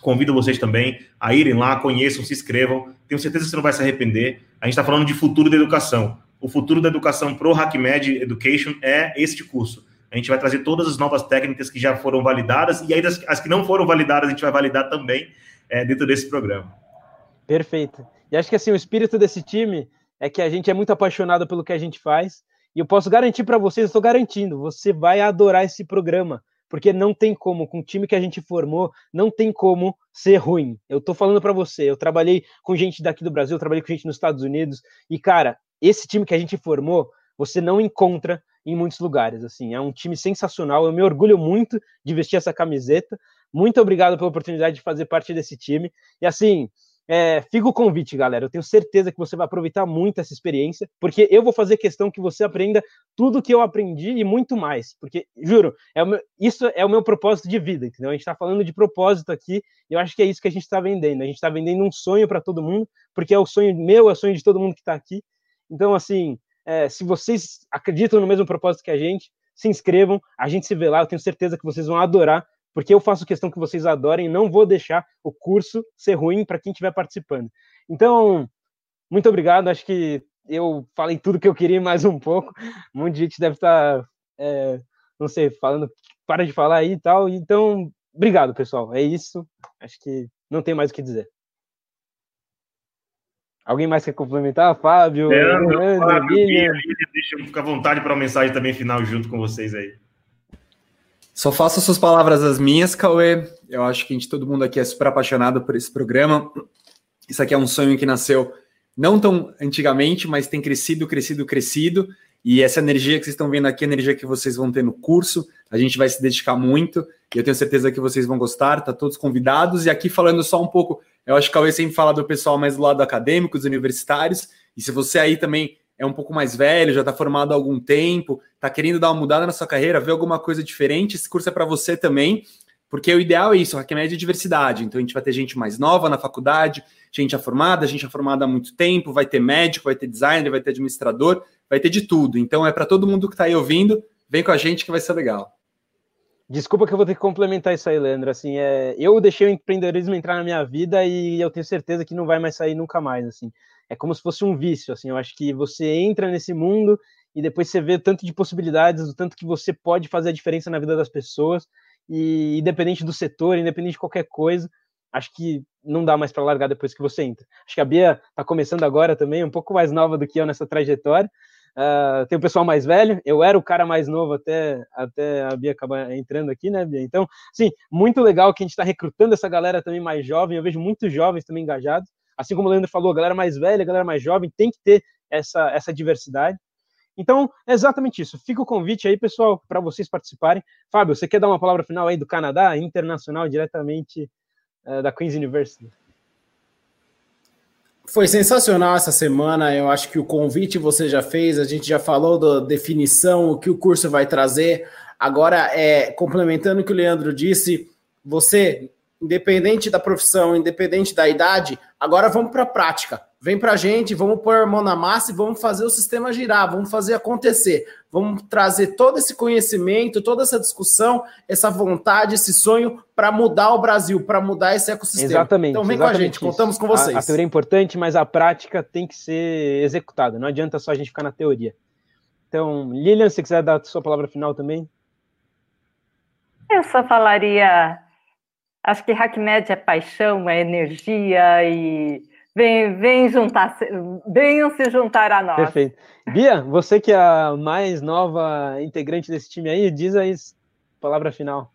Convido vocês também a irem lá, conheçam, se inscrevam. Tenho certeza que você não vai se arrepender. A gente está falando de futuro da educação. O futuro da educação pro HackMed Education é este curso. A gente vai trazer todas as novas técnicas que já foram validadas e as, as que não foram validadas a gente vai validar também é, dentro desse programa. Perfeito. E acho que assim, o espírito desse time é que a gente é muito apaixonado pelo que a gente faz. E eu posso garantir para vocês, estou garantindo, você vai adorar esse programa, porque não tem como, com o time que a gente formou, não tem como ser ruim. Eu estou falando para você, eu trabalhei com gente daqui do Brasil, eu trabalhei com gente nos Estados Unidos, e cara, esse time que a gente formou, você não encontra em muitos lugares, assim, é um time sensacional, eu me orgulho muito de vestir essa camiseta, muito obrigado pela oportunidade de fazer parte desse time, e assim, é, fica o convite, galera. Eu tenho certeza que você vai aproveitar muito essa experiência, porque eu vou fazer questão que você aprenda tudo que eu aprendi e muito mais. Porque, juro, é meu, isso é o meu propósito de vida, entendeu? A gente está falando de propósito aqui, e eu acho que é isso que a gente está vendendo. A gente está vendendo um sonho para todo mundo, porque é o sonho meu, é o sonho de todo mundo que está aqui. Então, assim, é, se vocês acreditam no mesmo propósito que a gente, se inscrevam, a gente se vê lá, eu tenho certeza que vocês vão adorar porque eu faço questão que vocês adorem e não vou deixar o curso ser ruim para quem estiver participando. Então, muito obrigado. Acho que eu falei tudo que eu queria mais um pouco. Um monte de gente deve estar, tá, é, não sei, falando, para de falar aí e tal. Então, obrigado, pessoal. É isso. Acho que não tem mais o que dizer. Alguém mais quer complementar? Fábio, Leandro, Leandro Fábio, William. Deixa eu ficar à vontade para uma mensagem também final junto com vocês aí. Só faço suas palavras as minhas, Cauê. Eu acho que a gente, todo mundo aqui é super apaixonado por esse programa. Isso aqui é um sonho que nasceu não tão antigamente, mas tem crescido, crescido, crescido. E essa energia que vocês estão vendo aqui, a energia que vocês vão ter no curso, a gente vai se dedicar muito. E eu tenho certeza que vocês vão gostar, tá todos convidados. E aqui falando só um pouco, eu acho que Cauê sempre fala do pessoal mais do lado acadêmico, dos universitários. E se você aí também é um pouco mais velho, já está formado há algum tempo, está querendo dar uma mudada na sua carreira, ver alguma coisa diferente, esse curso é para você também, porque o ideal é isso, a Hackmed é diversidade. Então a gente vai ter gente mais nova na faculdade, gente já formada, gente já formada há muito tempo, vai ter médico, vai ter designer, vai ter administrador, vai ter de tudo. Então é para todo mundo que está aí ouvindo, vem com a gente que vai ser legal. Desculpa que eu vou ter que complementar isso aí, Leandro. Assim, é, eu deixei o empreendedorismo entrar na minha vida e eu tenho certeza que não vai mais sair nunca mais. Assim, é como se fosse um vício, assim, eu acho que você entra nesse mundo e depois você vê tanto de possibilidades, o tanto que você pode fazer a diferença na vida das pessoas, e independente do setor, independente de qualquer coisa, acho que não dá mais para largar depois que você entra. Acho que a Bia está começando agora também, um pouco mais nova do que eu nessa trajetória. Uh, tem o pessoal mais velho, eu era o cara mais novo até, até a Bia acabar entrando aqui, né, Bia? Então, sim, muito legal que a gente está recrutando essa galera também mais jovem, eu vejo muitos jovens também engajados, assim como o Leandro falou, a galera mais velha, a galera mais jovem tem que ter essa, essa diversidade. Então, é exatamente isso. Fica o convite aí, pessoal, para vocês participarem. Fábio, você quer dar uma palavra final aí do Canadá, internacional, diretamente uh, da Queen's University? Foi sensacional essa semana. Eu acho que o convite você já fez, a gente já falou da definição, o que o curso vai trazer. Agora, é, complementando o que o Leandro disse, você independente da profissão, independente da idade, agora vamos para a prática. Vem para a gente, vamos pôr a mão na massa e vamos fazer o sistema girar, vamos fazer acontecer. Vamos trazer todo esse conhecimento, toda essa discussão, essa vontade, esse sonho para mudar o Brasil, para mudar esse ecossistema. Exatamente. Então vem exatamente com a gente, isso. contamos com vocês. A, a teoria é importante, mas a prática tem que ser executada. Não adianta só a gente ficar na teoria. Então, Lilian, se quiser dar a sua palavra final também. Eu só falaria Acho que HackMed é paixão, é energia e vem, vem juntar, venham se juntar a nós. Perfeito. Bia, você que é a mais nova integrante desse time aí, diz aí palavra final.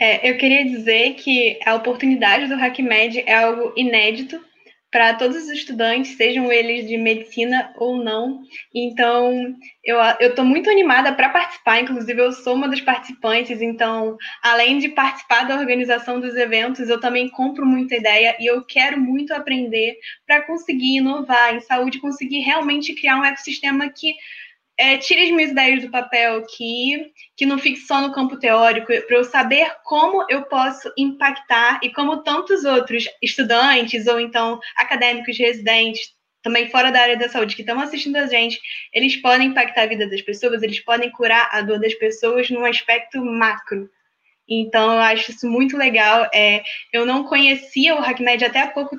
É, eu queria dizer que a oportunidade do HackMed é algo inédito para todos os estudantes, sejam eles de medicina ou não. Então, eu estou muito animada para participar, inclusive eu sou uma das participantes, então, além de participar da organização dos eventos, eu também compro muita ideia e eu quero muito aprender para conseguir inovar em saúde, conseguir realmente criar um ecossistema que é, tire as minhas ideias do papel, que, que não fique só no campo teórico, para eu saber como eu posso impactar e como tantos outros estudantes ou então acadêmicos residentes, também fora da área da saúde, que estão assistindo a gente, eles podem impactar a vida das pessoas, eles podem curar a dor das pessoas num aspecto macro. Então, eu acho isso muito legal. É, eu não conhecia o HackMed até há pouco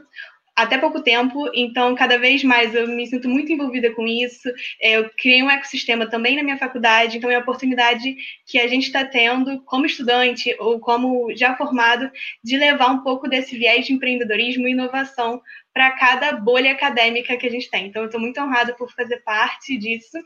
até pouco tempo, então cada vez mais eu me sinto muito envolvida com isso. É, eu criei um ecossistema também na minha faculdade, então é a oportunidade que a gente está tendo como estudante ou como já formado de levar um pouco desse viés de empreendedorismo e inovação para cada bolha acadêmica que a gente tem. Então eu estou muito honrada por fazer parte disso.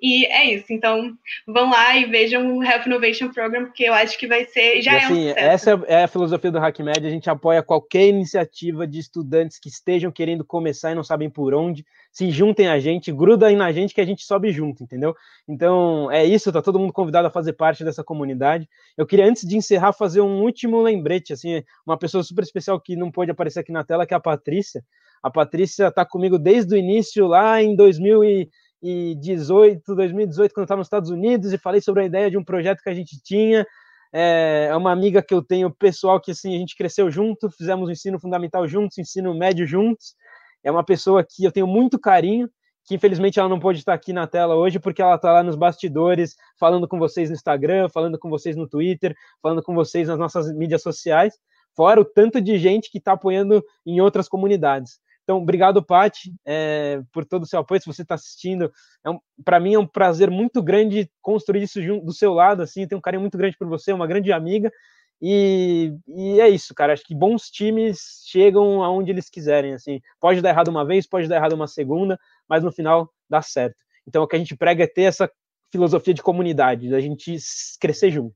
E é isso. Então, vão lá e vejam o Health Innovation Program, porque eu acho que vai ser. Já e, assim, é um assim, Essa é a filosofia do HackMed. A gente apoia qualquer iniciativa de estudantes que estejam querendo começar e não sabem por onde. Se juntem a gente, grudem na gente que a gente sobe junto, entendeu? Então, é isso. Tá todo mundo convidado a fazer parte dessa comunidade. Eu queria, antes de encerrar, fazer um último lembrete. Assim, uma pessoa super especial que não pôde aparecer aqui na tela, que é a Patrícia. A Patrícia está comigo desde o início, lá em 2000 e 2018, 2018, quando eu estava nos Estados Unidos e falei sobre a ideia de um projeto que a gente tinha. É, é uma amiga que eu tenho pessoal que assim a gente cresceu junto, fizemos o ensino fundamental juntos, ensino médio juntos. É uma pessoa que eu tenho muito carinho, que infelizmente ela não pode estar aqui na tela hoje porque ela está lá nos bastidores, falando com vocês no Instagram, falando com vocês no Twitter, falando com vocês nas nossas mídias sociais, fora o tanto de gente que está apoiando em outras comunidades. Então, obrigado, Paty, é, por todo o seu apoio. Se você está assistindo, é um, para mim é um prazer muito grande construir isso junto, do seu lado. Assim, tenho um carinho muito grande por você, uma grande amiga. E, e, é isso, cara. Acho que bons times chegam aonde eles quiserem. Assim, pode dar errado uma vez, pode dar errado uma segunda, mas no final dá certo. Então, o que a gente prega é ter essa filosofia de comunidade, da gente crescer junto.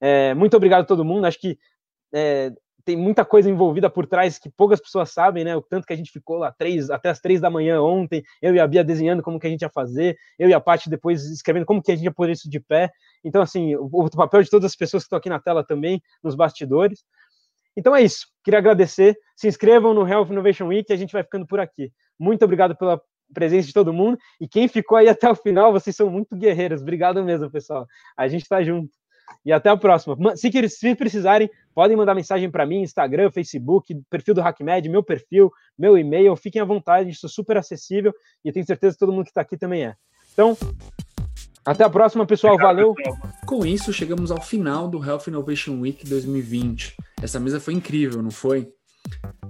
É, muito obrigado a todo mundo. Acho que é, tem muita coisa envolvida por trás que poucas pessoas sabem, né? O tanto que a gente ficou lá três, até as três da manhã ontem, eu e a Bia desenhando como que a gente ia fazer, eu e a Paty depois escrevendo como que a gente ia pôr isso de pé. Então, assim, o, o papel de todas as pessoas que estão aqui na tela também, nos bastidores. Então é isso. Queria agradecer. Se inscrevam no Health Innovation Week e a gente vai ficando por aqui. Muito obrigado pela presença de todo mundo. E quem ficou aí até o final, vocês são muito guerreiros. Obrigado mesmo, pessoal. A gente está junto. E até a próxima. Se, se precisarem, podem mandar mensagem para mim, Instagram, Facebook, perfil do HackMed, meu perfil, meu e-mail. Fiquem à vontade, isso é super acessível e tenho certeza que todo mundo que está aqui também é. Então, até a próxima, pessoal. Valeu. Com isso, chegamos ao final do Health Innovation Week 2020. Essa mesa foi incrível, não foi?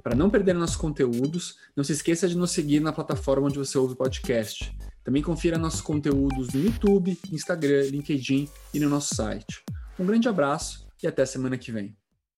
Para não perder nossos conteúdos, não se esqueça de nos seguir na plataforma onde você ouve o podcast. Também confira nossos conteúdos no YouTube, Instagram, LinkedIn e no nosso site. Um grande abraço e até semana que vem.